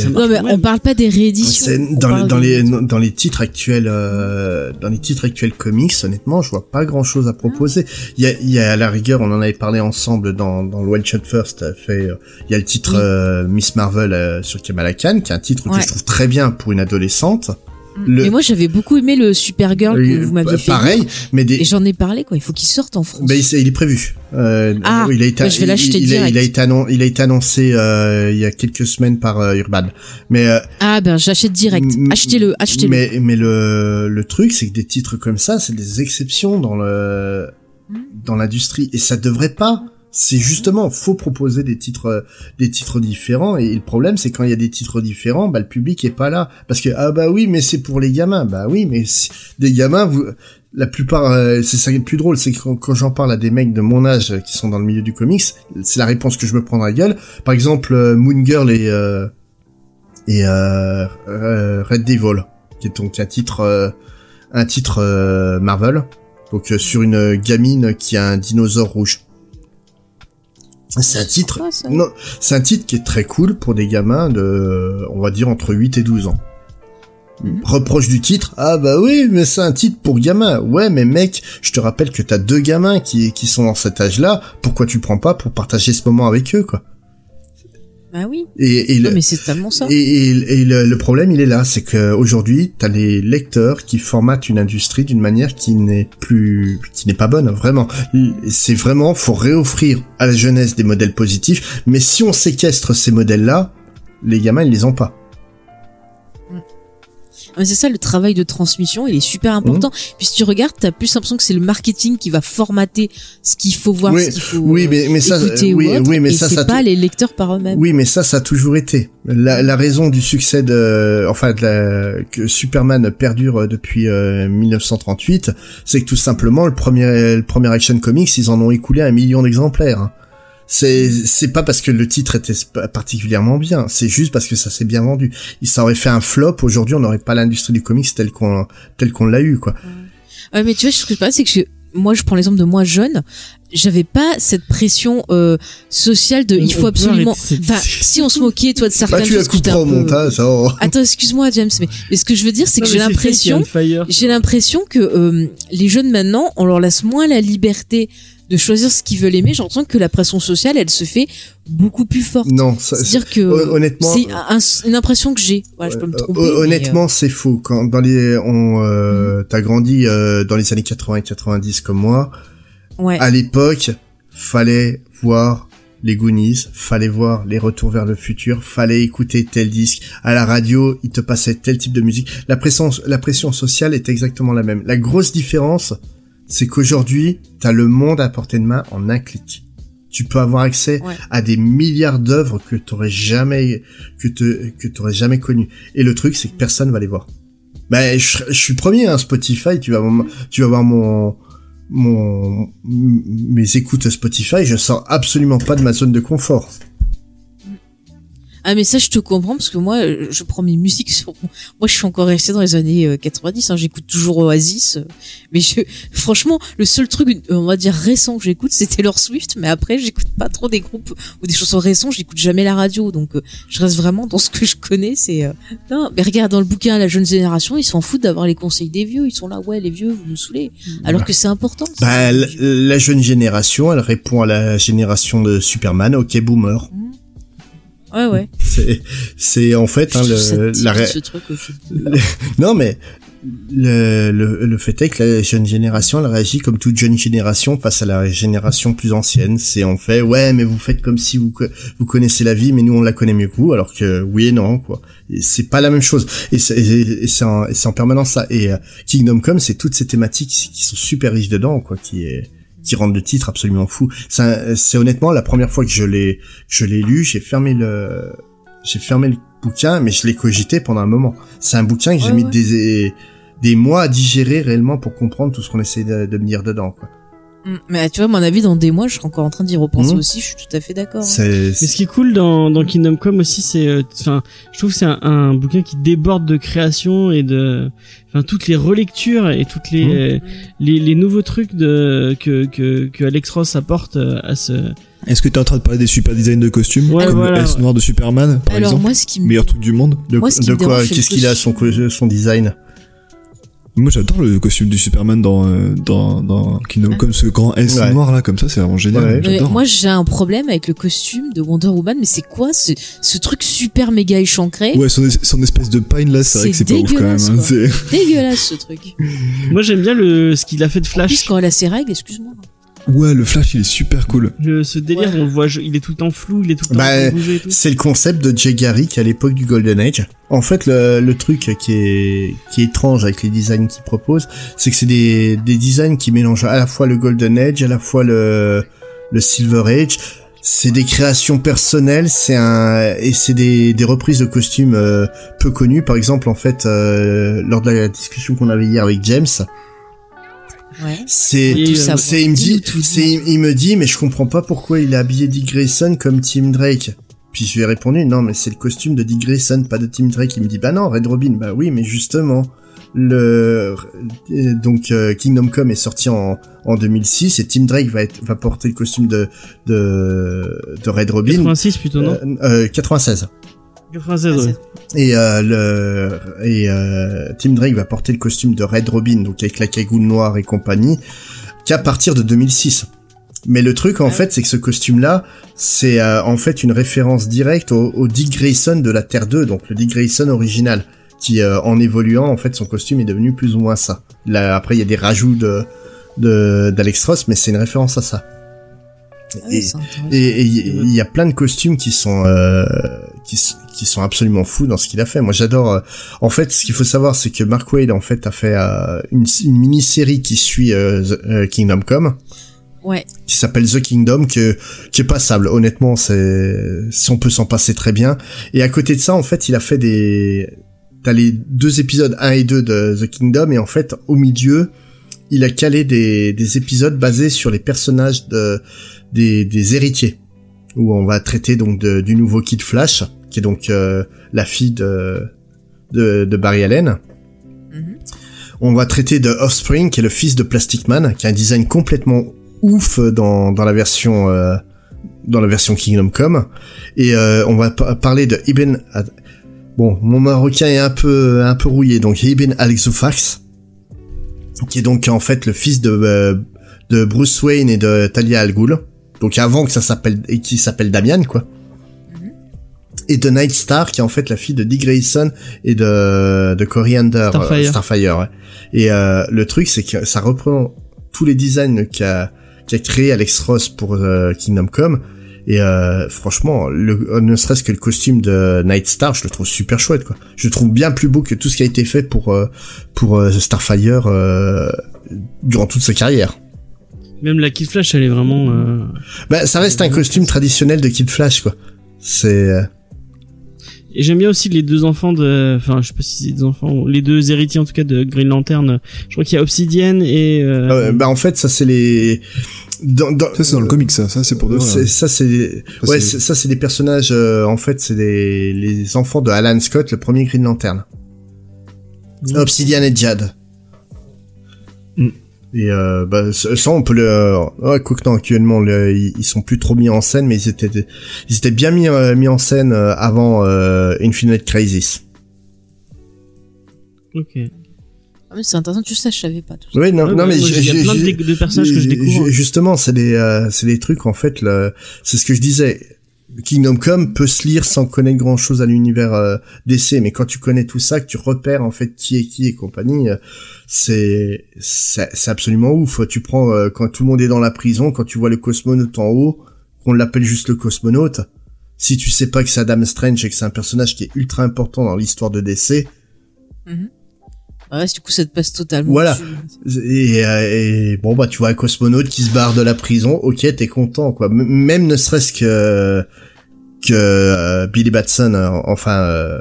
Non, mais on parle pas des rééditions. Dans, les, dans des- les dans les titres actuels euh, dans les titres actuels comics honnêtement je vois pas grand chose à proposer il y a, il y a à la rigueur on en avait parlé ensemble dans dans le One Shot First euh, euh, il y a le titre Oui. euh, Miss Marvel euh, sur Kamala Khan qui est un titre Ouais. que je trouve très bien pour une adolescente le- Mais moi, j'avais beaucoup aimé le Supergirl que vous m'aviez Euh, fait. pareil mais des Et j'en ai parlé, quoi. Il faut qu'il sorte en France. ben, il, est prévu. Euh, Ah, il a été, bah, je vais l'acheter il, il a, direct. il a été annon- il a été annoncé euh, il y a quelques semaines par euh, Urban. Mais euh, Ah, ben, j'achète direct. Achetez-le, achetez-le. Mais, mais le, le truc, c'est que des titres comme ça, c'est des exceptions dans le, Mm. dans l'industrie. Et ça devrait pas. C'est justement, faut proposer des titres, euh, des titres différents. Et le problème, c'est quand il y a des titres différents, bah, le public est pas là. Parce que, ah bah oui, mais c'est pour les gamins. Bah oui, mais des gamins, vous, la plupart, euh, c'est ça qui est le plus drôle, c'est que quand, j'en parle à des mecs de mon âge euh, qui sont dans le milieu du comics, c'est la réponse que je me prends dans la gueule. Par exemple, euh, Moon Girl et, et Red Devil, qui est donc un titre, un titre Marvel, donc sur une gamine qui a un dinosaure rouge. C'est un titre, non, c'est un titre qui est très cool pour des gamins de, on va dire entre 8 et 12 ans. Reproche du titre. Ah bah oui, mais c'est un titre pour gamin. Ouais, mais mec, je te rappelle que t'as deux gamins qui, qui sont dans cet âge-là. Pourquoi tu prends pas pour partager ce moment avec eux, quoi? Bah oui. Et, et Non, le, mais c'est tellement ça. et, et- et le, le problème, il est là, c'est que aujourd'hui, t'as les lecteurs qui formatent une industrie d'une manière qui n'est plus, qui n'est pas bonne, vraiment. C'est vraiment, faut réoffrir à la jeunesse des modèles positifs, mais si on séquestre ces modèles-là, les gamins, ils les ont pas. Mais c'est ça le travail de transmission, il est super important. Puis si tu regardes, t'as plus l'impression que c'est le marketing qui va formater ce qu'il faut voir, Oui, ce qu'il faut oui, euh, mais, mais ça, écouter oui, ou autre, oui, mais et ça, pas les lecteurs par eux-mêmes. Oui, mais ça, ça a toujours été. La, la raison du succès de, enfin, de la, que Superman perdure depuis euh, 1938, c'est que tout simplement le premier, le premier Action Comics, ils en ont écoulé un million d'exemplaires. C'est, c'est pas parce que le titre était particulièrement bien, c'est juste parce que ça s'est bien vendu. Il ça aurait fait un flop. Aujourd'hui, on n'aurait pas l'industrie du comics telle qu'on, telle qu'on l'a eu, quoi. Ouais, mais tu vois, ce que je passe, c'est que je- moi, je prends l'exemple de moi jeune, j'avais pas cette pression euh, sociale de il faut absolument. Enfin, si on se moquait, toi, de certaines Bah, tu la choses, un au peu- montage. oh. Attends, excuse-moi, James, mais, mais ce que je veux dire, c'est que j'ai l'impression, j'ai l'impression que euh, les jeunes maintenant, on leur laisse moins la liberté de choisir ce qu'ils veulent aimer. L'impression que la pression sociale, elle se fait beaucoup plus forte. Non, C'est-à-dire que hon- honnêtement, c'est un- une impression que j'ai. Je peux me Euh, tromper. euh, honnêtement, c'est faux. Quand dans les, on, euh, t'as grandi euh, dans les années 80 et 90 comme moi. ouais. À l'époque, fallait voir les Goonies, fallait voir les Retours vers le futur, fallait écouter tel disque. À la radio, il te passait tel type de musique. La pression, la pression sociale est exactement la même. La grosse différence, c'est qu'aujourd'hui, t'as le monde à portée de main en un clic. Tu peux avoir accès Ouais. à des milliards d'œuvres que t'aurais jamais, que te, que t'aurais jamais connues. Et le truc, c'est que personne va les voir. Ben, je, je suis premier, hein, Spotify, tu vas, voir- tu vas voir mon, mon, mes écoutes Spotify, je sors absolument pas de ma zone de confort. Ah mais ça je te comprends parce que moi euh, je prends mes musiques sur moi je suis encore resté dans les années euh, 90 hein, j'écoute toujours Oasis euh, mais je franchement le seul truc euh, on va dire récent que j'écoute c'était Taylor Swift mais après j'écoute pas trop des groupes ou des chansons récentes j'écoute jamais la radio donc euh, je reste vraiment dans ce que je connais c'est euh, non mais regarde dans le bouquin la jeune génération ils s'en foutent d'avoir les conseils des vieux ils sont là ouais les vieux vous nous saoulez. Alors que c'est important Bah, la, la jeune génération, elle répond à la génération de Superman, ok boomer. Ouais ouais C'est, c'est en fait hein, le, la, ré- ce truc aussi non mais le, le, le fait est que la jeune génération, elle réagit comme toute jeune génération face à la génération plus ancienne. C'est en fait, ouais, mais vous faites comme si vous vous connaissez la vie, mais nous on la connaît mieux que vous, alors que oui et non quoi. C'est pas la même chose. Et c'est, en, en permanence ça. Et euh, Kingdom Come, c'est toutes ces thématiques qui sont super riches dedans, quoi, qui est qui rendent le titre absolument fou. C'est honnêtement la première fois que je l'ai je l'ai lu, j'ai fermé le j'ai fermé le bouquin, mais je l'ai cogité pendant un moment. C'est un bouquin que j'ai Ouais, mis ouais. des des mois à digérer réellement pour comprendre tout ce qu'on essaie de, de me dire dedans. Quoi. Mm. mais tu vois mon avis dans des mois je serai encore en train d'y repenser Mhm. aussi je suis tout à fait d'accord hein. Mais ce qui est cool dans, dans Kingdom Come aussi, c'est, euh, enfin, je trouve que c'est un, un bouquin qui déborde de création et de, enfin, toutes les relectures et toutes les, Mhm. euh, les, les nouveaux trucs de, que, que, que Alex Ross apporte euh, à ce, Est-ce que t'es en train de parler des super designs de costumes Ouais, comme voilà. le S noir de Superman par alors exemple moi ce qui me meilleur truc du monde? De, Moi, ce qui de quoi Qu'est-ce qu'il a son son design? Moi j'adore le costume du Superman dans euh, dans dans Kingdom Ah. Come ce grand S Ouais. noir là comme ça c'est vraiment génial Ouais. Mais j'adore moi j'ai un problème avec le costume de Wonder Woman mais c'est quoi ce, ce truc super méga échancré? Ouais son, son espèce de pine là c'est vrai que c'est pas ouf quand même dégueulasse, hein. C'est- dégueulasse ce truc moi j'aime bien le, ce qu'il a fait de en plus Flash. quand elle a ses règles excuse-moi ouais le Flash il est super cool Le, ce délire, Ouais. on le voit, il est tout le temps flou, il est tout le temps Bah. C'est le concept de Jay Garrick à l'époque du Golden Age. En fait, le, le truc qui est, qui est étrange avec les designs qu'il propose, c'est que c'est des, des designs qui mélangent à la fois le Golden Age, à la fois le, le Silver Age. C'est des créations personnelles, c'est un et c'est des, des reprises de costumes euh, peu connues. Par exemple, en fait, euh, lors de la discussion qu'on avait hier avec James, ouais c'est euh, c'est il me dit c'est il me dit mais je comprends pas pourquoi il est habillé Dick Grayson comme Tim Drake. Puis je lui ai répondu non mais c'est le costume de Dick Grayson pas de Tim Drake. Il me dit bah non Red Robin bah oui mais justement le euh, donc euh, Kingdom Come est sorti en en 2006 et Tim Drake va être va porter le costume de de de Red Robin 86 plutôt, non? euh, euh, 96. 96, ouais. Et euh, le et euh, Tim Drake va porter le costume de Red Robin, donc avec la cagoule noire et compagnie, qu'à partir de 2006. Mais le truc en fait, c'est que ce costume-là, c'est euh, en fait une référence directe au, au Dick Grayson de la Terre 2, donc le Dick Grayson original, qui euh, en évoluant, en fait, son costume est devenu plus ou moins ça. Là, après, il y a des rajouts de de d'Alex Ross, mais c'est une référence à ça. Ah oui, Et- c'est intéressant. Et et il y, y a plein de costumes qui sont euh, qui, qui sont absolument fous dans ce qu'il a fait. Moi, j'adore. euh, en fait, ce qu'il faut savoir, c'est que Mark Wade en fait a fait euh, une, une mini-série qui suit euh, The- euh, Kingdom Come, Ouais. qui s'appelle The Kingdom, que qui est passable. Honnêtement, c'est si on peut s'en passer très bien. Et à côté de ça, en fait, il a fait des t'as les deux épisodes 1 et 2 de The Kingdom et en fait au milieu il a calé des, des épisodes basés sur les personnages de des, des héritiers où on va traiter donc de- du nouveau Kid Flash qui est donc euh, la fille de, de de Barry Allen. Mhm. on va traiter de Offspring qui est le fils de Plastic Man qui a un design complètement ouf dans dans la version euh, dans la version Kingdom Come. Et euh, on va pa- parler de Ibn bon mon marocain est un peu un peu rouillé donc Ibn Al-Zufax qui est donc en fait le fils de euh, de Bruce Wayne et de Talia Al Ghul. Donc avant que ça s'appelle et qui s'appelle Damian quoi et de Night Star qui est en fait la fille de Dick Grayson et de de Coriander Starfire. euh, Starfire ouais. et euh, le truc c'est que ça reprend tous les designs qu'a qu'a créé Alex Ross pour euh, Kingdom Come et euh, franchement le, ne serait-ce que le costume de Night Star je le trouve super chouette quoi je le trouve bien plus beau que tout ce qui a été fait pour euh, pour Starfire euh, durant toute sa carrière Même la Kid Flash, elle est vraiment. Euh... bah ça reste un costume traditionnel de Kid Flash quoi c'est euh, Et j'aime bien aussi les deux enfants de, enfin, je sais pas si c'est des enfants, ou les deux héritiers en tout cas de Green Lantern. Je crois qu'il y a Obsidian et. Euh... euh, bah en fait ça c'est les dans, dans, Ça, c'est dans le comic, ça. Ça, c'est pour de vrai. C'est- hein. ça c'est ouais ça c'est des personnages euh, en fait c'est des les enfants de Alan Scott le premier Green Lantern Obsidian et Jad. Et euh, bah ça on peut le euh, ouais quoique non actuellement le- ils, ils sont plus trop mis en scène mais ils étaient ils étaient bien mis euh, mis en scène euh, avant euh, Infinite Crisis Ok. Ah, mais c'est intéressant, tu sais, je savais pas tout ça. oui non Ouais, non bah, mais il y a j'ai- plein de, j'ai- de personnages que je découvre. Ju- Justement, c'est des, euh, c'est des trucs en fait. C'est ce que je disais. Kingdom Come peut se lire sans connaître grand chose à l'univers euh, DC, mais quand tu connais tout ça, que tu repères en fait qui est qui et compagnie, euh, c'est c'est absolument ouf. Tu prends euh, quand tout le monde est dans la prison, quand tu vois le cosmonaute en haut, qu'on l'appelle juste le cosmonaute. Si tu sais pas que c'est Adam Strange et que c'est un personnage qui est ultra important dans l'histoire de DC, Ah ouais, du coup, ça te passe totalement. Voilà. Et, euh, et bon bah tu vois un cosmonaute qui se barre de la prison, ok t'es content quoi. M- même ne serait-ce que que euh, Billy Batson, euh, enfin euh,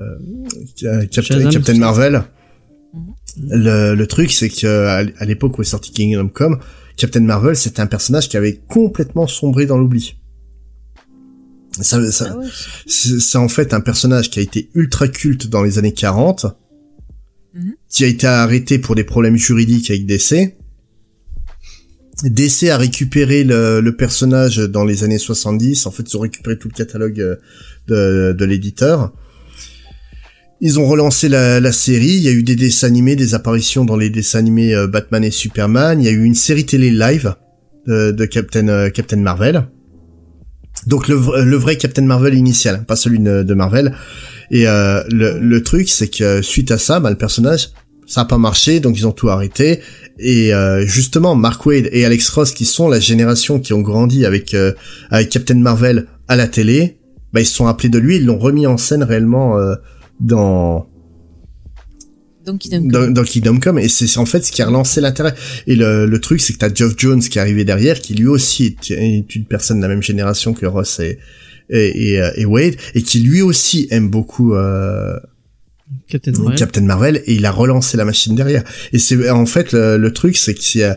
euh, Captain. Marvel. Le, le truc c'est que à l'époque où est sorti Kingdom Come, Captain Marvel c'était un personnage qui avait complètement sombré dans l'oubli. Ça, ça, Ah ouais. c'est c'est en fait un personnage qui a été ultra culte dans les années 40, Mhm. qui a été arrêté pour des problèmes juridiques avec DC. DC a récupéré le, personnage dans les années 70. En fait, ils ont récupéré tout le catalogue euh, de, l'éditeur. Ils ont relancé la, série. Il y a eu des dessins animés, des apparitions dans les dessins animés euh, Batman et Superman. Il y a eu une série télé live de, euh, Captain Marvel. Donc le, vra- le vrai Captain Marvel initial, pas celui de, Marvel. Et euh, le, truc, c'est que suite à ça, bah, le personnage, ça a pas marché, donc ils ont tout arrêté. Et euh, justement, Mark Wade et Alex Ross, qui sont la génération qui ont grandi avec euh, avec Captain Marvel à la télé, bah, ils se sont appelés de lui, ils l'ont remis en scène réellement dans Donne dans, dans Kingdom Come et c'est en fait ce qui a relancé l'intérêt. Et le, le truc c'est que t'as Geoff Jones qui est arrivé derrière qui lui aussi est, est une personne de la même génération que Ross et et, et, euh, et Wade et qui lui aussi aime beaucoup euh, Captain Marvel. Captain Marvel et il a relancé la machine derrière. Et c'est en fait le, le truc c'est que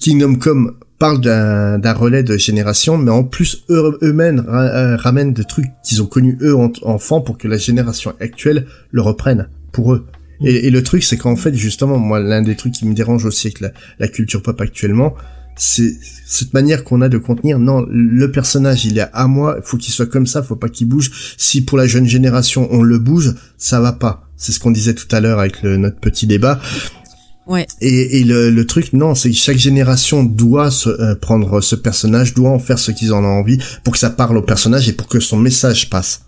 Kingdom Come parle d'un d'un relais de génération mais en plus eux- eux-mêmes ra- euh, ramènent des trucs qu'ils ont connus eux en- enfants pour que la génération actuelle le reprenne pour eux et, et le truc, c'est qu'en fait, justement, moi, l'un des trucs qui me dérange aussi avec la, la culture pop actuellement, c'est cette manière qu'on a de contenir. Non, le personnage, il est à moi. Il faut qu'il soit comme ça. Faut pas qu'il bouge. Si pour la jeune génération on le bouge, ça va pas. C'est ce qu'on disait tout à l'heure avec le, notre petit débat. Ouais. Et, et le, le truc, non, c'est que chaque génération doit se, euh, prendre ce personnage, doit en faire ce qu'ils en ont envie pour que ça parle au personnage et pour que son message passe.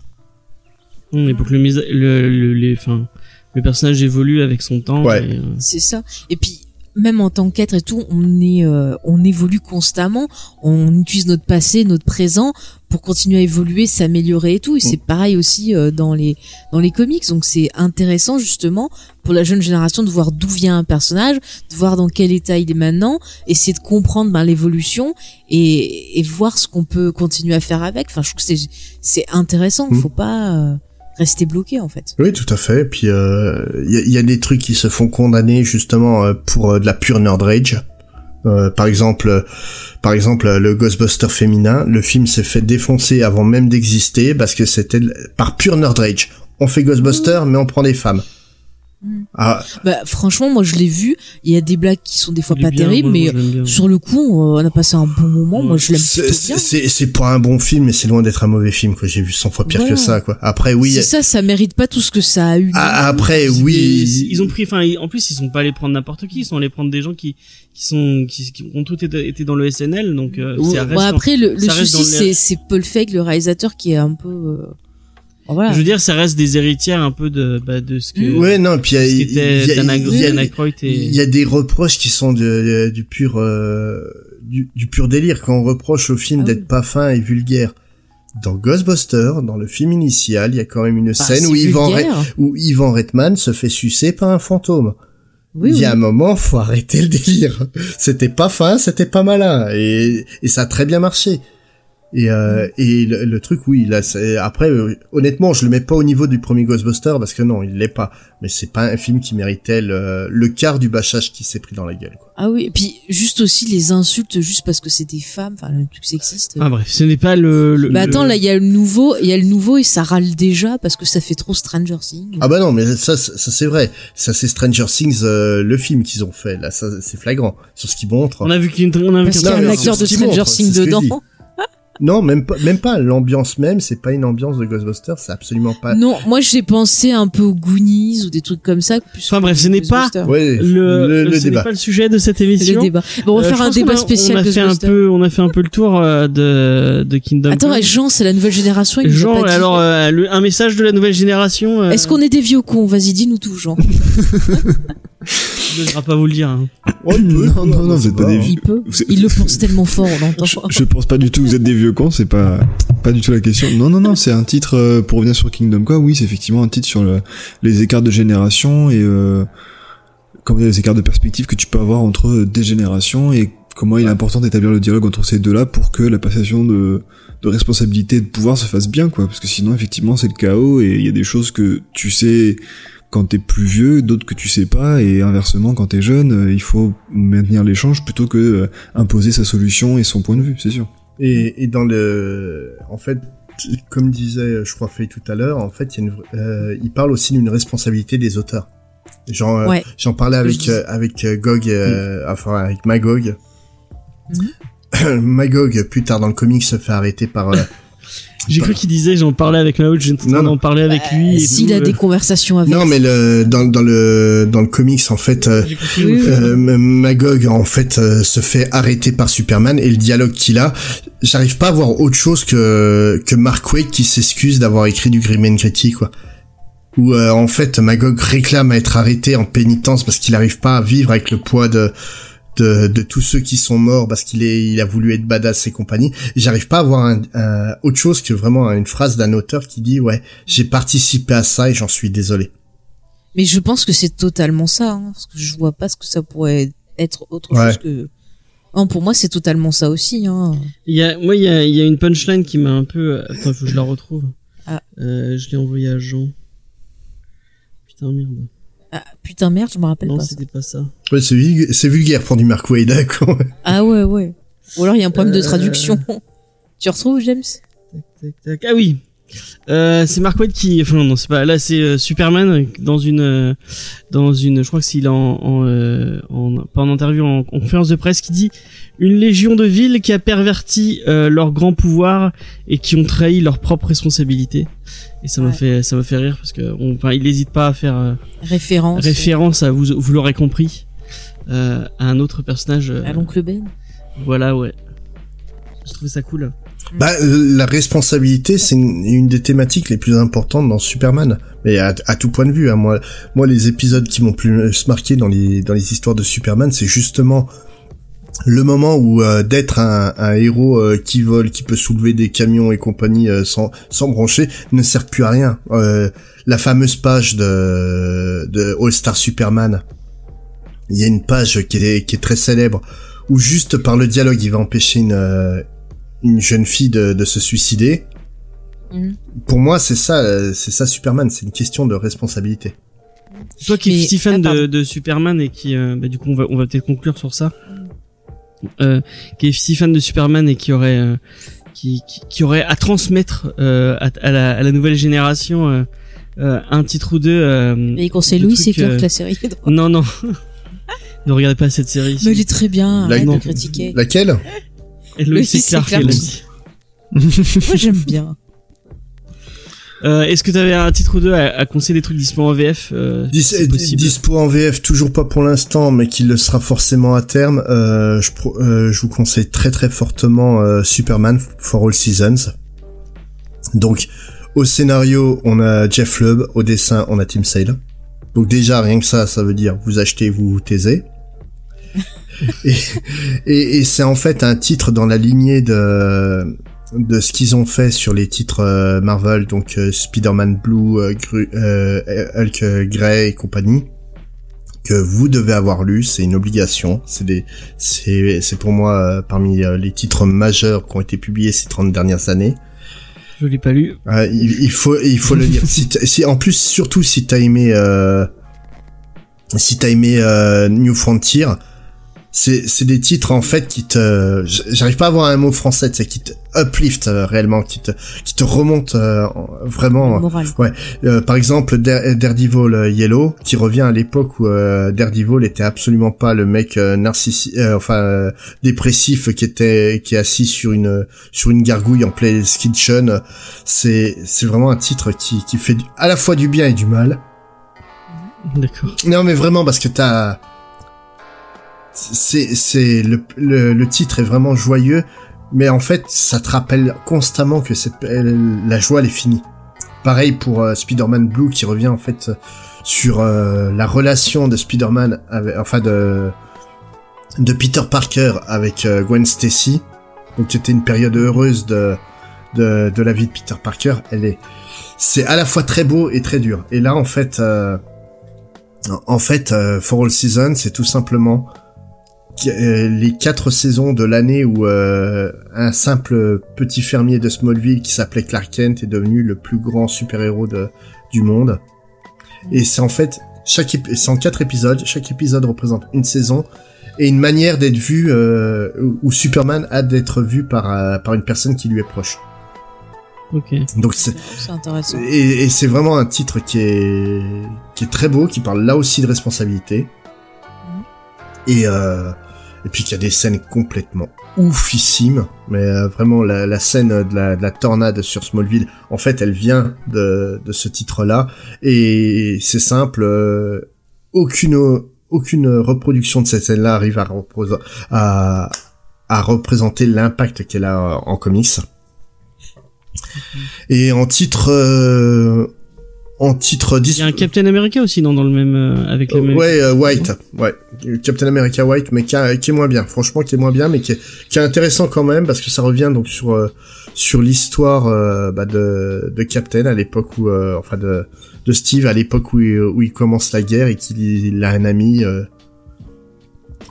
Hum, Et pour que le, le, le, les, enfin, le personnage évolue avec son temps. Ouais. euh, C'est ça. Et puis même en tant qu'être et tout, on est, euh, on évolue constamment. On utilise notre passé, notre présent pour continuer à évoluer, s'améliorer et tout. Et c'est pareil aussi euh, dans les dans les comics. Donc c'est intéressant justement pour la jeune génération de voir d'où vient un personnage, de voir dans quel état il est maintenant, essayer de comprendre ben, l'évolution et, et voir ce qu'on peut continuer à faire avec. Enfin, je trouve que c'est c'est intéressant. Mm. Faut pas euh, rester bloqué en fait. Oui, tout à fait. Puis euh, il y, a, il y a des trucs qui se font condamner justement euh, pour euh, de la pure nerd rage. Euh, par exemple, euh, par exemple, euh, le Ghostbuster féminin, le film s'est fait défoncer avant même d'exister parce que c'était par pure nerd rage. On fait Ghostbuster, mais on prend des femmes. Ah, Bah franchement, moi je l'ai vu. Il y a des blagues qui sont des fois pas bien, terribles, moi, mais sur le coup, on a passé un bon moment. Moi, je l'aime bien. c'est- c'est pas un bon film, mais c'est loin d'être un mauvais film. que J'ai vu 100 fois pire Voilà. que ça. Quoi. Après, oui. C'est ça, ça mérite pas tout ce que ça a eu. Ah, après, oui. Ils ont pris, enfin, en plus, ils sont pas allés prendre n'importe qui, ils sont allés prendre des gens qui, qui sont, qui, qui ont tous été, dans le SNL, donc, euh, Ouais, ça après, le, le souci, c'est Paul Feig, le réalisateur, qui est un peu. euh, Voilà. je veux dire, ça reste des héritières un peu de, bah, de ce que, Ouais, non, puis il y a- ce il y a- des reproches qui sont de- du pur euh, du, du pur délire quand on reproche au film Ah d'être oui. pas fin et vulgaire. Dans Ghostbusters, dans le film initial, il y a quand même une Bah, scène où Ivan, où Ivan Reitman se fait sucer par un fantôme. Oui, il y a oui. un moment, faut arrêter le délire. C'était pas fin, c'était pas malin, et, et ça a très bien marché. Et, euh, et le, le truc, oui, là, c'est, après, euh, honnêtement, je le mets pas au niveau du premier Ghostbuster parce que non, il l'est pas. Mais c'est pas un film qui méritait le, le quart du bâchage qui s'est pris dans la gueule. Quoi. Ah oui, et puis juste aussi les insultes juste parce que c'est des femmes, enfin le truc sexiste. ah bref, ce n'est pas le, le bah attends, le- là il y a le nouveau, il y a le nouveau et ça râle déjà parce que ça fait trop Stranger Things. Ah bah non, mais ça, ça, c'est vrai. Ça c'est Stranger Things, euh, le film qu'ils ont fait. Là, ça c'est flagrant sur ce qu'ils montrent. on a vu qu'il on a vu parce qu'il y a non, un acteur de Stranger Things dedans. Non, même pas, même pas. L'ambiance même, c'est pas une ambiance de Ghostbusters. C'est absolument pas. Non, moi j'ai pensé un peu aux Goonies ou des trucs comme ça. Plus Enfin, bref, ce n'est pas. Ouais, le, le, le ce n'est débat. pas le sujet de cette le émission. débat. Bon, on va Euh, faire un débat a- spécial On a fait un peu, on a fait un peu le tour euh, de, de Kingdom Attends, Come. Jean, c'est la nouvelle génération. il Jean, pas alors euh, le- un message de la nouvelle génération. euh, Est-ce qu'on est des vieux cons? Vas-y, dis-nous tout, Jean. Je ne pas vous le dire. hein. Oh, il peut, Non, non, non, c'est vous êtes pas des hein. Il peut. Il le pense tellement fort, on l'entend. Je, je pense pas du tout que vous êtes des vieux cons, c'est pas pas du tout la question. Non non non, c'est un titre euh, pour revenir sur Kingdom quoi. Oui, c'est effectivement un titre sur le- les écarts de génération et euh, comment dire, les écarts de perspective que tu peux avoir entre des générations et comment il est important d'établir le dialogue entre ces deux-là pour que la passation de de responsabilité et de pouvoir se fasse bien quoi parce que sinon effectivement c'est le chaos et il y a des choses que tu sais quand t'es plus vieux, d'autres que tu sais pas, et inversement, quand t'es jeune, euh, il faut maintenir l'échange plutôt que euh, imposer sa solution et son point de vue, c'est sûr. Et, et dans le, en fait, comme disait, je crois, Faye tout à l'heure, en fait, il, y a une, vra- euh, il parle aussi d'une responsabilité des auteurs. J'en, Ouais. parlais avec je euh, avec Gog, euh, enfin avec Magog. Mhm. Magog, plus tard dans le comic, se fait arrêter par. euh, J'ai cru qu'il disait j'en parlais avec Mao, j'ai en train Non, non. d'en parler avec lui. et S'il tout, a euh, des conversations avec. Non, mais le dans dans le dans le comics, en fait. euh, Oui, oui. Euh, Magog en fait euh, se fait arrêter par Superman et le dialogue qu'il a, j'arrive pas à voir autre chose que que Mark Waid qui s'excuse d'avoir écrit du Grim and Gritty quoi. Où euh, en fait Magog réclame à être arrêté en pénitence parce qu'il arrive pas à vivre avec le poids de de, de tous ceux qui sont morts parce qu'il est il a voulu être badass et compagnie. J'arrive pas à voir un, un- autre chose que vraiment une phrase d'un auteur qui dit ouais j'ai participé à ça et j'en suis désolé. Mais je pense que c'est totalement ça, hein, parce que je vois pas ce que ça pourrait être autre Ouais. chose que. Non, pour moi, c'est totalement ça aussi. Hein. Il y a, moi, il y a, il y a une punchline qui m'a un peu. Attends, faut que je la retrouve. Ah. Euh, je l'ai envoyé à Jean. Putain merde. Ah, putain merde, je me rappelle Non, pas. ça. c'était pas ça. Ouais c'est vulgaire, c'est vulgaire pour du Mark Waid d'accord. Ah ouais, ouais. Ou alors il y a un problème de Euh. traduction. tu retrouves, James? Tac, tac, tac. Ah oui. Euh, c'est Mark Waid qui, enfin non, c'est pas là, c'est euh, Superman dans une, euh, dans une, je crois que c'est en, en, euh, en, pas en interview, en, en conférence de presse, qui dit une légion de villes qui a perverti euh, leur grand pouvoir et qui ont trahi leur propre responsabilité. Et ça m'a Ouais. fait, ça m'a fait rire parce que, on- enfin, il n'hésite pas à faire euh, Référence. référence à vous, vous l'aurez compris, euh, à un autre personnage. euh, À l'oncle Ben. voilà, ouais. Je trouvais ça cool. Bah, la responsabilité, c'est une, une des thématiques les plus importantes dans Superman. Mais à, à tout point de vue, hein, moi, moi, les épisodes qui m'ont plus marqué dans les dans les histoires de Superman, c'est justement le moment où euh, d'être un, un héros euh, qui vole, qui peut soulever des camions et compagnie euh, sans sans brancher, ne sert plus à rien. Euh, la fameuse page de de All Star Superman, il y a une page qui est qui est très célèbre où juste par le dialogue, il va empêcher une euh, une jeune fille de, de se suicider. Mhm. Pour moi, c'est ça, euh, c'est ça Superman. C'est une question de responsabilité. Toi qui es si fan ah, de, de Superman et qui, euh, bah, du coup, on va, on va peut-être conclure sur ça. Euh, qui est si fan de Superman et qui aurait, euh, qui, qui, qui aurait à transmettre euh, à, à la, à la nouvelle génération euh, euh, un titre ou deux. euh, Mais il conseille Louis c'est clair euh, que la série est drôle. Non, non. ne regardez pas cette série. Mais il est très bien, La- arrête non. de critiquer. Laquelle? Lois c'est et Clark, elle. Moi j'aime bien. Euh, Est-ce que tu avais un titre ou deux à, à conseiller des trucs dispo en VF euh, Dis- si Dispo en VF, toujours pas pour l'instant, mais qu'il le sera forcément à terme. Euh, je, pro- euh, je vous conseille très très fortement euh, Superman for All Seasons. Donc, au scénario, on a Jeff Lubb, au dessin, on a Tim Sale. Donc déjà, rien que ça, ça veut dire vous achetez, vous vous taisez. et et, et c'est en fait un titre dans la lignée de de ce qu'ils ont fait sur les titres euh, Marvel, donc euh, Spider-Man Blue, euh, Gru- Hulk Grey et compagnie, que vous devez avoir lu, c'est une obligation. C'est des, c'est, c'est pour moi parmi les titres majeurs qui ont été publiés ces 30 dernières années. Je l'ai pas lu. Euh, il, il faut, il faut le lire. Si, si, en plus, surtout si t'as aimé, euh, si t'as aimé euh, New Frontier, c'est, c'est des titres en fait qui te, j'arrive pas à avoir un mot français, c'est qui te uplift euh, réellement, qui te, qui te remonte euh, en- vraiment. Moral. Euh, par exemple, Dare- Daredevil euh, Yellow, qui revient à l'époque où euh, Daredevil était absolument pas le mec euh, narcissique, euh, enfin euh, dépressif qui était qui est assis sur une sur une gargouille en plein kitchen. C'est c'est vraiment un titre qui qui fait du- à la fois du bien et du mal. D'accord. Non, mais vraiment parce que t'as c'est le, titre est vraiment joyeux, mais en fait ça te rappelle constamment que la joie elle est finie. Pareil pour euh, Spider-Man Blue qui revient en fait sur euh, la relation de Spider-Man avec enfin de Peter Parker avec euh, Gwen Stacy. Donc c'était une période heureuse de de la vie de Peter Parker. Elle est c'est à la fois très beau et très dur. Et là en fait en fait, For All Seasons, c'est tout simplement les quatre saisons de l'année où euh, un simple petit fermier de Smallville qui s'appelait Clark Kent est devenu le plus grand super-héros de, du monde. Et c'est en fait chaque ép- c'est en quatre épisodes, chaque épisode représente une saison et une manière d'être vu euh, où- Superman a d'être vu par euh, par une personne qui lui est proche. Ok. Donc c'est C'est intéressant. et, et c'est vraiment un titre qui est qui est très beau, qui parle là aussi de responsabilité. Et euh, et puis qu'il y a des scènes complètement oufissimes, mais euh, vraiment la, la scène de la, de la tornade sur Smallville, en fait, elle vient de de ce titre-là et c'est simple, euh, aucune aucune reproduction de cette scène-là arrive à à à représenter l'impact qu'elle a en comics. Et en titre, euh, en titre Il y a un Captain America aussi, non, dans le même, euh, avec le même. Ouais, euh, White, ouais, Captain America White, mais qui, a- qui est moins bien. Franchement, qui est moins bien, mais qui est, qui est intéressant quand même parce que ça revient donc sur euh, sur l'histoire euh, bah, de de Captain à l'époque où, euh, enfin de de Steve à l'époque où il, où il commence la guerre et qu'il il a un ami euh,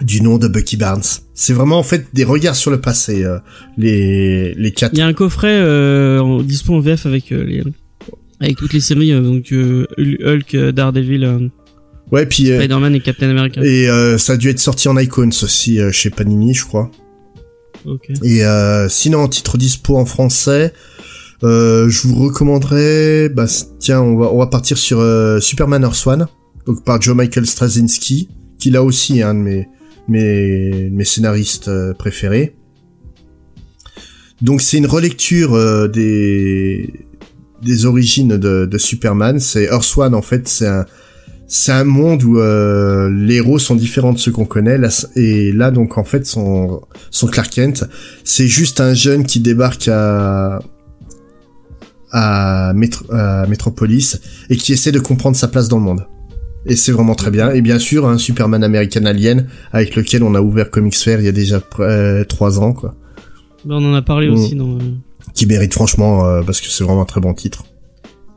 du nom de Bucky Barnes. C'est vraiment en fait des regards sur le passé, euh, les les quatre. Il y a un coffret euh, en, dispo en VF avec euh, les avec toutes les séries euh, donc euh, Hulk, euh, Daredevil, Ouais, puis Spider-Man et Captain America. et ça a dû être sorti en Icons aussi chez Panini, je crois. Et euh, sinon, en titre dispo en français, Euh, je vous recommanderais, bah tiens, on va on va partir sur euh, Superman Earth One, donc par Joe Michael Straczynski, qui là aussi est un de mes mes, mes scénaristes préférés. Donc c'est une relecture des des origines de, de Superman. C'est Earth One en fait, c'est un c'est un monde où euh, les héros sont différents de ceux qu'on connaît. Là, et là donc en fait son son Clark Kent, c'est juste un jeune qui débarque à à, Métro- à Metropolis et qui essaie de comprendre sa place dans le monde. Et c'est vraiment très bien. Et bien sûr, un Superman American Alien avec lequel on a ouvert Comics Fair il y a déjà euh, trois ans, quoi. Bah, on en a parlé Mm. aussi dans. Euh, Qui mérite franchement euh, parce que c'est vraiment un très bon titre.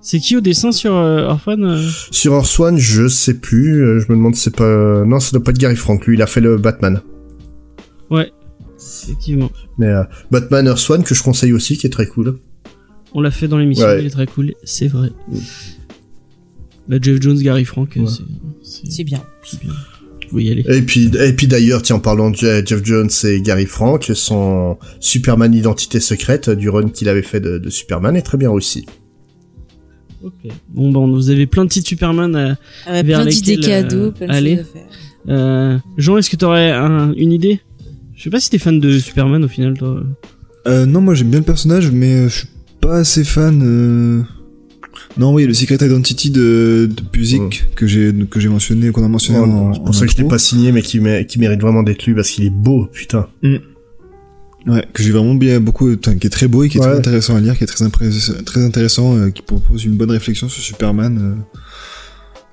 C'est qui au dessin sur euh, Orphan euh Sur Earth One, je sais plus. euh, je me demande si c'est pas. Non, ça doit pas être Gary Frank. Lui, il a fait le Batman. Ouais, effectivement. Mais euh, Batman Earth One que je conseille aussi, qui est très cool. On l'a fait dans l'émission, Ouais. il est très cool, c'est vrai. Bah, Jeff Jones, Gary Frank, euh, Ouais. C'est bien. c'est bien. Y aller. Et puis, et puis d'ailleurs, tiens, en parlant de Je- Jeff Jones et Gary Frank, son Superman Identité Secrète du run qu'il avait fait de, de Superman est très bien aussi. Ok. Bon, bah, vous avez plein de titres Superman à, Ah ouais, Vers plein d'idées euh, cadeaux, plein de aller. choses à faire. Euh, Jean, est-ce que t'aurais un, une idée? Je sais pas si t'es fan de Superman au final, toi. Euh, non, moi j'aime bien le personnage, mais euh, je suis pas assez fan. euh, Non, oui, le Secret Identity de, de Buzik que j'ai que j'ai mentionné, qu'on a mentionné en, c'est pour ça que je l'ai pas signé, mais qui, mé- qui mérite vraiment d'être lu parce qu'il est beau, putain. Ouais, que j'ai vraiment bien beaucoup, enfin, qui est très beau et qui est Ouais. très intéressant à lire, qui est très, impré- très intéressant, euh, qui propose une bonne réflexion sur Superman. Euh...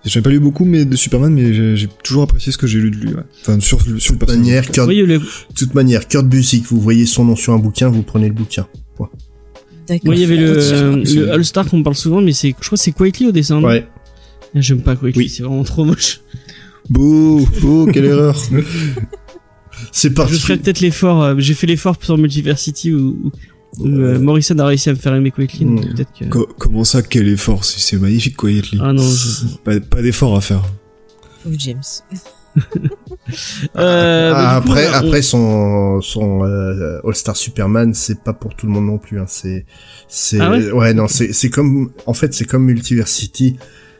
J'en ai pas lu beaucoup mais de Superman, mais j'ai j'ai toujours apprécié ce que j'ai lu de lui. Ouais. Enfin, sur, le- le toute personnage. manière, Kurt, Oui, le, de toute manière, Kurt Busiek, vous voyez son nom sur un bouquin, vous prenez le bouquin. D'accord. moi, il y avait le, euh, le All-Star qu'on parle souvent, mais c'est, je crois que c'est Quietly au dessin. non Ouais. J'aime pas Quietly, Oui. c'est vraiment trop moche. Beau, beau, quelle erreur. C'est Je parti. ferai peut-être l'effort, euh, j'ai fait l'effort sur Multiversity où, où, euh, Morrison a réussi à me faire aimer Quietly, donc Mm. peut-être que... Co- comment ça, quel effort C'est c'est magnifique, Quietly. Ah non, je- Pas, pas d'effort à faire. Pauvre James. Euh, Ah, coup, après, on- après son son euh, All Star Superman, c'est pas pour tout le monde non plus. Hein. C'est c'est Ah ouais non, c'est c'est comme en fait c'est comme Multiversity.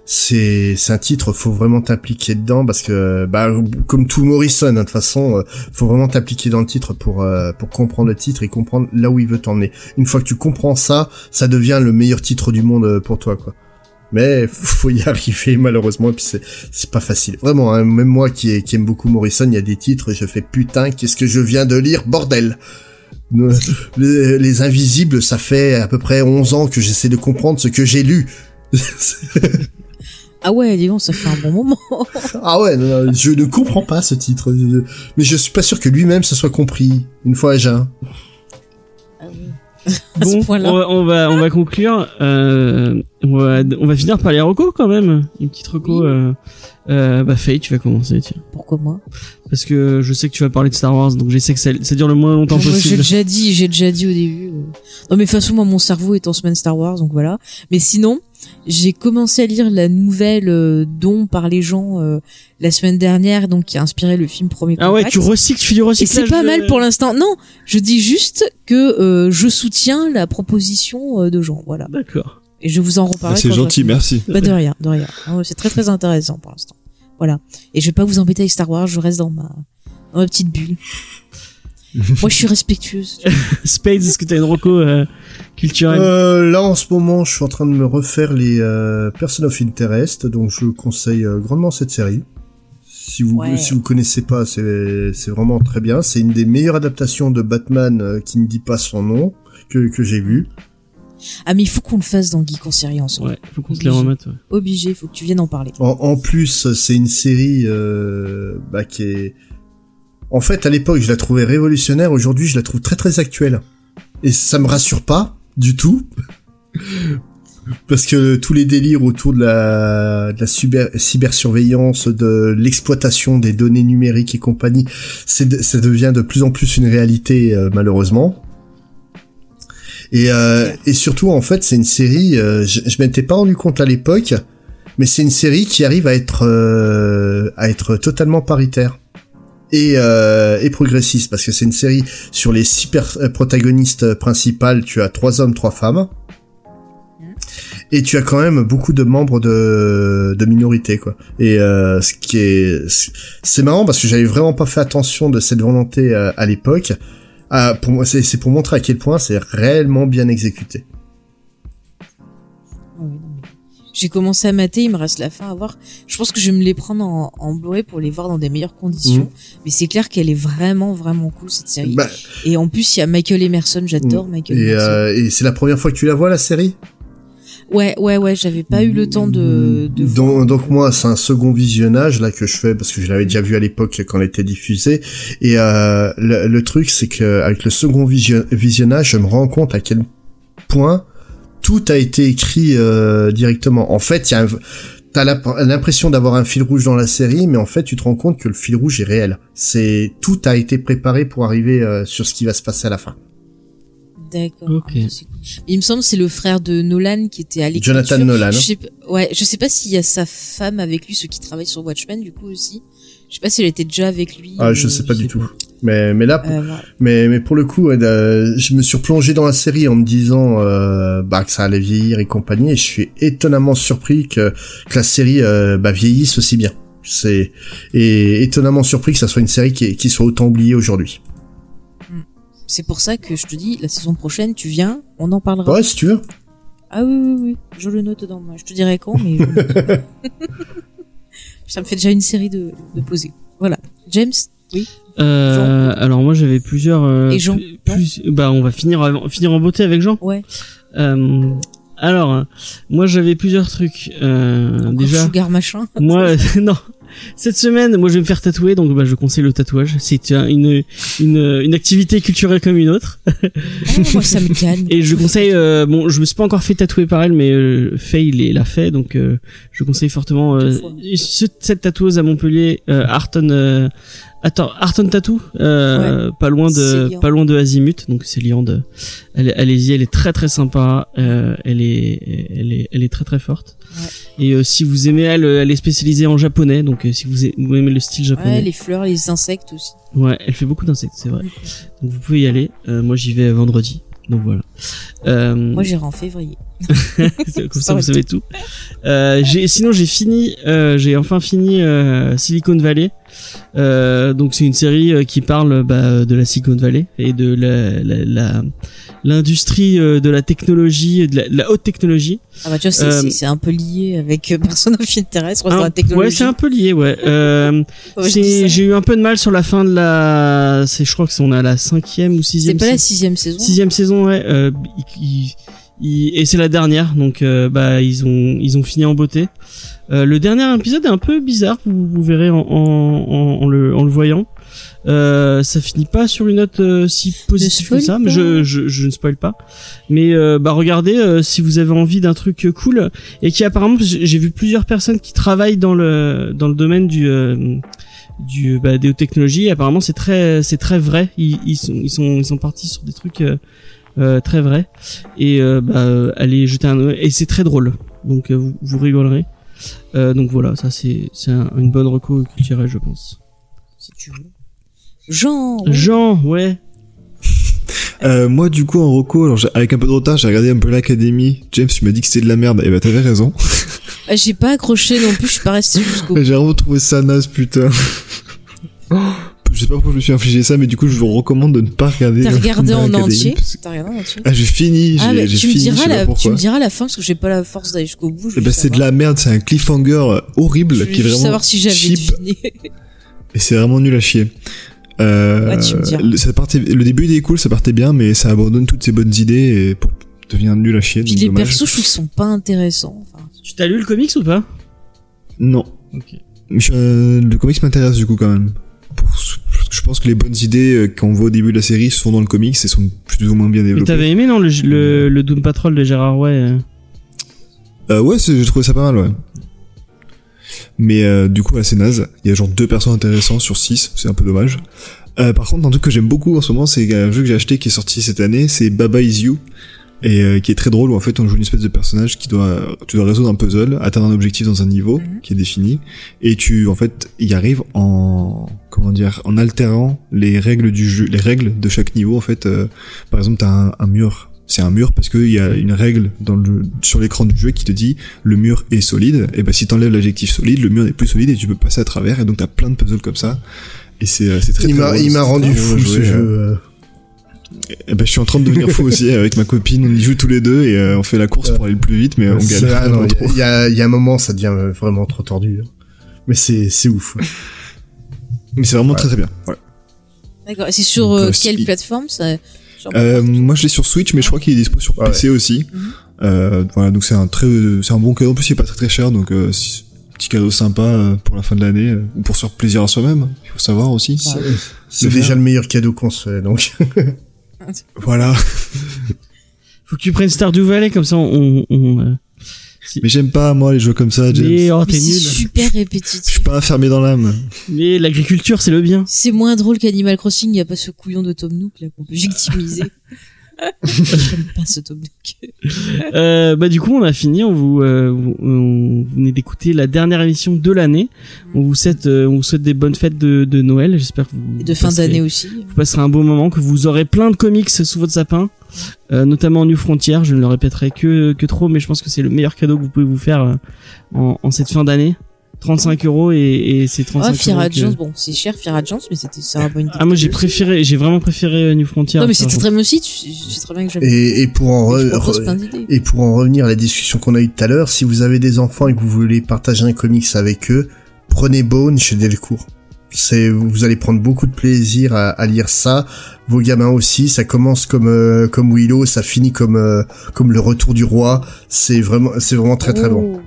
C'est c'est un titre, faut vraiment t'impliquer dedans parce que bah comme tout Morrison, hein, de toute façon, euh, faut vraiment t'impliquer dans le titre pour euh, pour comprendre le titre et comprendre là où il veut t'emmener. Une fois que tu comprends ça, ça devient le meilleur titre du monde pour toi quoi. Mais faut y arriver malheureusement et puis c'est c'est pas facile. Vraiment, hein, même moi qui, qui aime beaucoup Morrison, il y a des titres et je fais putain, qu'est-ce que je viens de lire, bordel. Les, les Invisibles, ça fait à peu près 11 ans que j'essaie de comprendre ce que j'ai lu. Ah ouais, dis donc, ça fait un bon moment. ah ouais, non, non, je ne comprends pas ce titre. Mais je suis pas sûr que lui-même se soit compris. Une fois à jeun. À ce Bon, on va, on va, on va conclure. Euh, on, va, on va finir par les recos quand même. Une petite reco. Oui. Euh, euh, bah Faye, tu vas commencer, tiens. Pourquoi moi? Parce que je sais que tu vas parler de Star Wars, donc j'essaie que ça, ça dure le moins longtemps Moi, J'ai possible. déjà dit, j'ai déjà dit au début. euh. Non mais de toute façon, moi, mon cerveau est en semaine Star Wars, donc voilà. Mais sinon, j'ai commencé à lire la nouvelle euh, dont par les gens euh, la semaine dernière, donc qui a inspiré le film Premier Ah ouais, Contact. tu recycles, tu fais du Et recyclage. c'est pas de- mal pour l'instant. Non, je dis juste que euh, je soutiens la proposition de Jean, voilà. D'accord. Et je vous en Ah, reparlerai. c'est quand gentil, merci. Bah de rien, de rien. Ah ouais, C'est très très intéressant pour l'instant. Voilà. Et je vais pas vous embêter avec Star Wars, je reste dans ma, dans ma petite bulle. Moi, je suis respectueuse. Spades, est-ce que t'as une reco euh, culturelle? Euh, là, en ce moment, je suis en train de me refaire les euh, Person of Interest, donc je conseille euh, grandement cette série. Si vous Ouais. si vous connaissez pas, c'est c'est vraiment très bien. C'est une des meilleures adaptations de Batman euh, qui ne dit pas son nom que que j'ai vu. Ah, mais il faut qu'on le fasse dans Geek en série ensemble. Ouais, faut qu'on se les remette. Ouais. Obligé, il faut que tu viennes en parler. En, en plus, c'est une série euh, bah, qui est... En fait, à l'époque, je la trouvais révolutionnaire. Aujourd'hui, je la trouve très très actuelle. Et ça me rassure pas du tout. Parce que tous les délires autour de la, de la cyber, cybersurveillance, de l'exploitation des données numériques et compagnie, de- ça devient de plus en plus une réalité, euh, malheureusement. Et, euh, et surtout, en fait, c'est une série, euh, je, je m'étais pas rendu compte à l'époque, mais c'est une série qui arrive à être euh, à être totalement paritaire et euh, et progressiste parce que c'est une série sur les six euh, protagonistes principales tu as trois hommes trois femmes et tu as quand même beaucoup de membres de, de minorité quoi. Et euh, ce qui est c'est marrant parce que j'avais vraiment pas fait attention de cette volonté euh, à l'époque. Euh, pour moi, c'est pour montrer à quel point c'est réellement bien exécuté. Ah J'ai commencé à mater, il me reste la fin à voir. Je pense que je vais me les prendre en, en Blu-ray pour les voir dans des meilleures conditions. Mais c'est clair qu'elle est vraiment, vraiment cool cette série. Bah, Et en plus, il y a Michael Emerson, j'adore Michael et Emerson. euh, et c'est la première fois que tu la vois la série? Ouais, ouais, ouais, j'avais pas eu le temps de, de donc, donc moi c'est un second visionnage là que je fais parce que je l'avais déjà vu à l'époque quand elle était diffusée. Et euh, le, truc c'est que avec le second visio- visionnage je me rends compte à quel point tout a été écrit euh, directement. En fait il y a t'as l'impression d'avoir un fil rouge dans la série mais en fait tu te rends compte que le fil rouge est réel. C'est tout a été préparé pour arriver euh, sur ce qui va se passer à la fin D'accord. Il me semble que c'est le frère de Nolan qui était à l'écriture. Jonathan Nolan Je sais, ouais, je sais pas s'il y a sa femme avec lui, ceux qui travaillent sur Watchmen du coup aussi. Je sais pas si elle était déjà avec lui. ah je sais pas du tout pas. mais mais là Euh. Mais, mais pour le coup, euh, je me suis plongé dans la série en me disant euh, bah, que ça allait vieillir et compagnie, et je suis étonnamment surpris que, que la série euh, bah, vieillisse aussi bien. C'est et étonnamment surpris que ça soit une série qui, qui soit autant oubliée aujourd'hui. C'est pour ça que je te dis, la saison prochaine, tu viens, on en parlera. Ouais, si tu veux. Ah oui, oui, oui, je le note dans moi. Je te dirai quand, mais ça me fait déjà une série de, de poser. Voilà. James, oui. Euh, alors moi j'avais plusieurs. euh, Et Jean, plus- bah on va finir en- finir en beauté avec Jean. Ouais. Euh, alors moi j'avais plusieurs trucs. Euh, déjà Sugar machin. moi non. Cette semaine, moi, je vais me faire tatouer, donc bah, je conseille le tatouage. C'est un- une, une, une activité culturelle comme une autre. Ah, moi, ça me calme. Et je conseille, euh, bon, je me suis pas encore fait tatouer par elle, mais euh, Faye il l'a fait, donc euh, je conseille fortement euh, cette tatoueuse à Montpellier, euh, Arton, euh, attends, Arton Tattoo, euh, pas loin de, pas loin de Azimut, donc c'est liant de, elle- allez-y, elle est très très sympa, euh, elle est, elle est, elle est très très forte. Et euh, si vous aimez elle, elle est spécialisée en japonais, donc euh, si vous, aimez le style japonais, Ouais, les fleurs, les insectes aussi. Ouais, elle fait beaucoup d'insectes, c'est vrai. Donc vous pouvez y aller. Euh, moi j'y vais vendredi. Donc voilà. Euh, Moi, j'irai en février. c'est- comme ça vous savez tout. Euh, sinon j'ai fini, euh, j'ai enfin fini euh, Silicon Valley. Donc c'est une série qui parle bah, de la Silicon Valley et de la, l'industrie de la technologie, de la, de la haute technologie. Ah bah tu vois, c'est, c'est, c'est un peu lié avec Persona of Interest, Un- la technologie. ouais, c'est un peu lié, ouais. C'est- j'ai eu un peu de mal sur la fin de la, c'est, je crois que c'est on est à la cinquième ou C'est sixième. pas la sixième saison. Sixième saison, ouais. Et c'est la dernière, donc euh, bah ils ont ils ont fini en beauté. Euh, le dernier épisode est un peu bizarre, vous, vous verrez en, en, en, en le en le voyant. Euh, ça finit pas sur une note euh, si positive que ça, mais je, je je ne spoil pas. Mais euh, bah regardez si vous avez envie d'un truc cool et qui apparemment j'ai vu plusieurs personnes qui travaillent dans le dans le domaine du euh, du bah, des hautes technologies. Et apparemment c'est très c'est très vrai. Ils, ils sont ils sont ils sont partis sur des trucs très vrais et euh, bah euh, allez jeter un œil. et c'est très drôle. Donc euh, vous, vous rigolerez. Euh, donc voilà, ça c'est c'est un- une bonne reco culturelle je pense. Si tu veux. Jean. Jean, ouais. Euh, moi, du coup, en Rocco, alors j'ai- avec un peu de retard, j'ai regardé un peu l'Académie. James, tu m'as dit que c'était de la merde. Et bah, t'avais raison. Ah, J'ai pas accroché non plus, je suis pas restée jusqu'au bout. j'ai vraiment trouvé ça naze, putain. je sais pas pourquoi je me suis infligé ça, mais du coup, je vous recommande de ne pas regarder. T'as regardé en entier parce que- T'as regardé en entier Ah, j'ai fini. Ah, j'ai mais j'ai tu me fini. je diras pas la, tu me diras la fin parce que j'ai pas la force d'aller jusqu'au bout. je Eh ben, c'est de la merde, c'est un cliffhanger euh, horrible Je qui est vraiment savoir si j'avais et c'est vraiment nul à chier. Euh, Ouais, tu me diras. le, ça partait, le début il est cool, ça partait bien, mais ça abandonne toutes ses bonnes idées et pour devenir nul à chier. Puis donc les dommage. persos, je trouve qu'ils sont pas intéressants. Enfin, Tu t'as lu le comics ou pas? Non. Ok. Je- euh, le comics m'intéresse du coup quand même. Pour, je pense que les bonnes idées euh, qu'on voit au début de la série sont dans le comics et sont plus ou moins bien Mais développées. t'avais aimé non le, le, le Doom Patrol de Gérard Way euh Euh, ouais, j'ai trouvé ça pas mal, ouais. Mais euh, du coup, assez naze. Il y a genre deux persos intéressants sur six, c'est un peu dommage. Euh, par contre, un truc que j'aime beaucoup en ce moment, c'est un jeu que j'ai acheté qui est sorti cette année, c'est Baba Is You, et euh, qui est très drôle où en fait on joue une espèce de personnage qui doit, tu dois résoudre un puzzle, atteindre un objectif dans un niveau Mhm. qui est défini, et tu en fait y arrives en comment dire, en altérant les règles du jeu, les règles de chaque niveau en fait. euh, par exemple, t'as un, un mur c'est un mur parce qu'il y a une règle dans le, sur l'écran du jeu qui te dit le mur est solide. Et ben si t'enlèves l'adjectif solide, le mur n'est plus solide et tu peux passer à travers. Et donc t'as plein de puzzles comme ça. Et c'est euh, c'est très Il très m'a drôle, il m'a c'est rendu fou ce jeu. euh. Et ben je suis en train de devenir fou aussi avec ma copine. On y joue tous les deux et euh, on fait la course pour aller le plus vite, mais on galère ah il y trop. a- il y, a, y a un moment, ça devient vraiment trop tordu. hein. Mais c'est c'est ouf. Mais c'est vraiment très très bien. Voilà. D'accord. Et c'est sur Donc, euh, euh, quelle plateforme ça? Euh, moi je l'ai sur Switch, mais je crois qu'il est dispo sur Ouais. PC aussi. Mhm. Euh, voilà, donc c'est un très, c'est un bon cadeau. En plus, il est pas très très cher, donc euh, petit cadeau sympa euh, pour la fin de l'année euh, ou pour se faire plaisir à soi-même. Il faut savoir aussi. Ouais. C'est déjà le meilleur cadeau qu'on se fait. Donc Voilà. Faut que tu prennes Stardew Valley comme ça on, on euh, si- Mais j'aime pas moi les jeux comme ça, James. mais oh Mais c'est nul. super Je suis répétitif. pas enfermé dans l'âme. Mais l'agriculture c'est le bien. C'est moins drôle qu'Animal Crossing, il y a pas ce couillon de Tom Nook là qu'on peut victimiser. J'aime pas ce. Euh, bah du coup on a fini. On vous, euh, vous, on- vous venez d'écouter la dernière émission de l'année. On vous souhaite, euh, on vous souhaite des bonnes fêtes de, de Noël. J'espère que vous Et de fin d'année aussi. vous passerez un beau moment, que vous aurez plein de comics sous votre sapin, euh, notamment New Frontier. Je ne le répéterai que que trop, mais je pense que c'est le meilleur cadeau que vous pouvez vous faire euh, en, en cette fin d'année. 35 euros et, et c'est 35 Ah, Fear euros. que- Agents, bon, c'est cher Fear Agents, mais c'était, c'est un bon Ah moi j'ai préféré, j'ai vraiment préféré euh, New Frontier. Non, mais Agents. très bien aussi, sais très bien que j'aime. et, et pour en Et re- pour en revenir à la discussion qu'on a eue tout à l'heure, si vous avez des enfants et que vous voulez partager un comics avec eux, prenez Bone chez Delcourt. C'est vous allez prendre beaucoup de plaisir à, à lire ça. Vos gamins aussi. Ça commence comme euh, comme Willow, ça finit comme euh, comme le Retour du Roi. C'est vraiment c'est vraiment très très bon. Oh.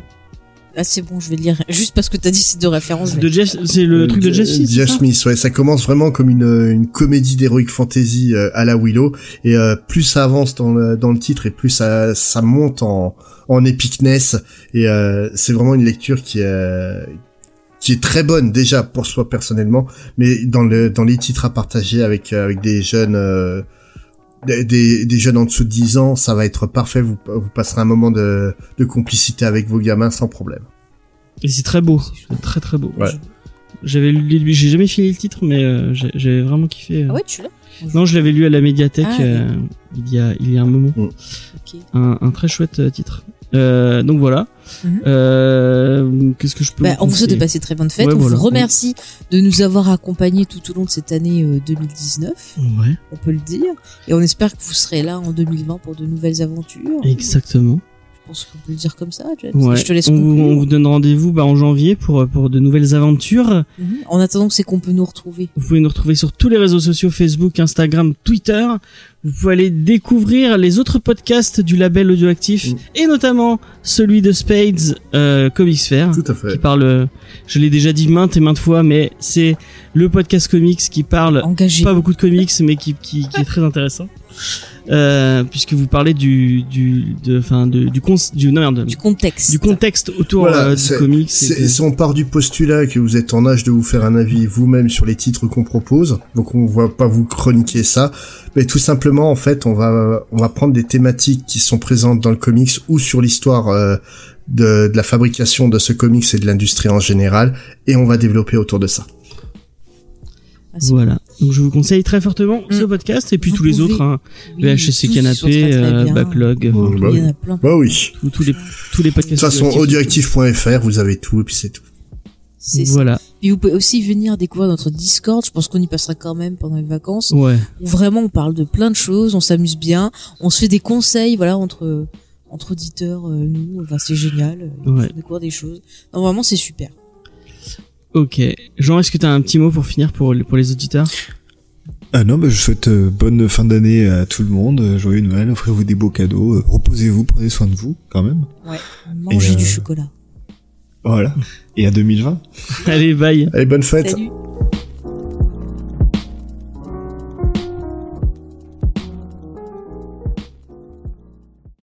Ah, c'est bon, je vais le lire. Juste parce que t'as dit ces deux références. je vais- De Jeff, c'est le truc de Jeff Smith. c'est Jeff ça Smith, ouais, ça commence vraiment comme une, une comédie d'heroic fantasy euh, à la Willow, et euh, plus ça avance dans le, dans le titre et plus ça, ça monte en, en epicness, et euh, c'est vraiment une lecture qui est, qui est très bonne déjà pour soi personnellement, mais dans le dans les titres à partager avec euh, avec des jeunes euh, des, des, des jeunes en dessous de 10 ans, ça va être parfait. Vous, vous passerez un moment de, de complicité avec vos gamins sans problème. Et c'est très beau, c'est très très beau. Ouais. J'avais lu, j'ai jamais fini le titre, mais euh, j'ai- j'avais vraiment kiffé. euh. Ah ouais, tu l'as? Non, je l'avais lu à la médiathèque Ah, euh, il y a il y a un moment. Ok. Un, un très chouette euh, titre. Euh, donc voilà. Mhm. Euh, Qu'est-ce que je peux Bah, on vous souhaite de passer très bonnes fêtes. Ouais, on voilà. vous remercie de nous avoir accompagnés tout au long de cette année euh, 2019. Ouais, On peut le dire. Et on espère que vous serez là en 2020 pour de nouvelles aventures. exactement. Je pense qu'on peut le dire comme ça, James. Ouais. Je te laisse on, on vous donne rendez-vous bah, en janvier pour pour de nouvelles aventures. Mhm. En attendant, c'est qu'on peut nous retrouver. Vous pouvez nous retrouver sur tous les réseaux sociaux Facebook, Instagram, Twitter. Vous pouvez aller découvrir les autres podcasts du label audioactif Mm. et notamment celui de Spades euh, Comics Fair Tout à fait. qui parle euh, je l'ai déjà dit maintes et maintes fois mais c'est le podcast comics qui parle Engagé. pas beaucoup de comics mais qui qui, qui est très intéressant. Euh, puisque vous parlez du du de du cons, du non, merde, Du contexte. du contexte autour Voilà, euh, du c'est- comics et Si on part du postulat que vous êtes en âge de vous faire un avis vous-même sur les titres qu'on propose, donc on va pas vous chroniquer ça, mais tout simplement en fait on va on va prendre des thématiques qui sont présentes dans le comics ou sur l'histoire euh, de, de la fabrication de ce comics et de l'industrie en général, et on va développer autour de ça. Ah, Voilà. Donc je vous conseille très fortement ce Mm. podcast et puis Vous tous les autres, hein, Oui, VHC Canapé, très, très euh. Backlog, Oh, bah Il y en oui. a plein. Bah oui. tous, tous les tous les De podcasts. toute façon, audioactif.fr, vous avez tout, et puis c'est tout. C'est ça. Voilà. Et vous pouvez aussi venir découvrir notre Discord. Je pense qu'on y passera quand même pendant les vacances. Ouais. Où vraiment, on parle de plein de choses, on s'amuse bien, on se fait des conseils, voilà, entre entre auditeurs, euh, nous. Enfin, c'est génial. On Ouais. découvrir des choses. Non, vraiment, c'est super. Ok. Jean, est-ce que t'as un petit mot pour finir pour les- pour les auditeurs Ah non, bah, je souhaite euh, bonne fin d'année à tout le monde, euh, joyeux Noël, offrez-vous des beaux cadeaux, euh, reposez-vous, prenez soin de vous quand même. Et, euh, du chocolat. Voilà. Et à 2020. Allez, bye. Allez, bonne fête. Salut.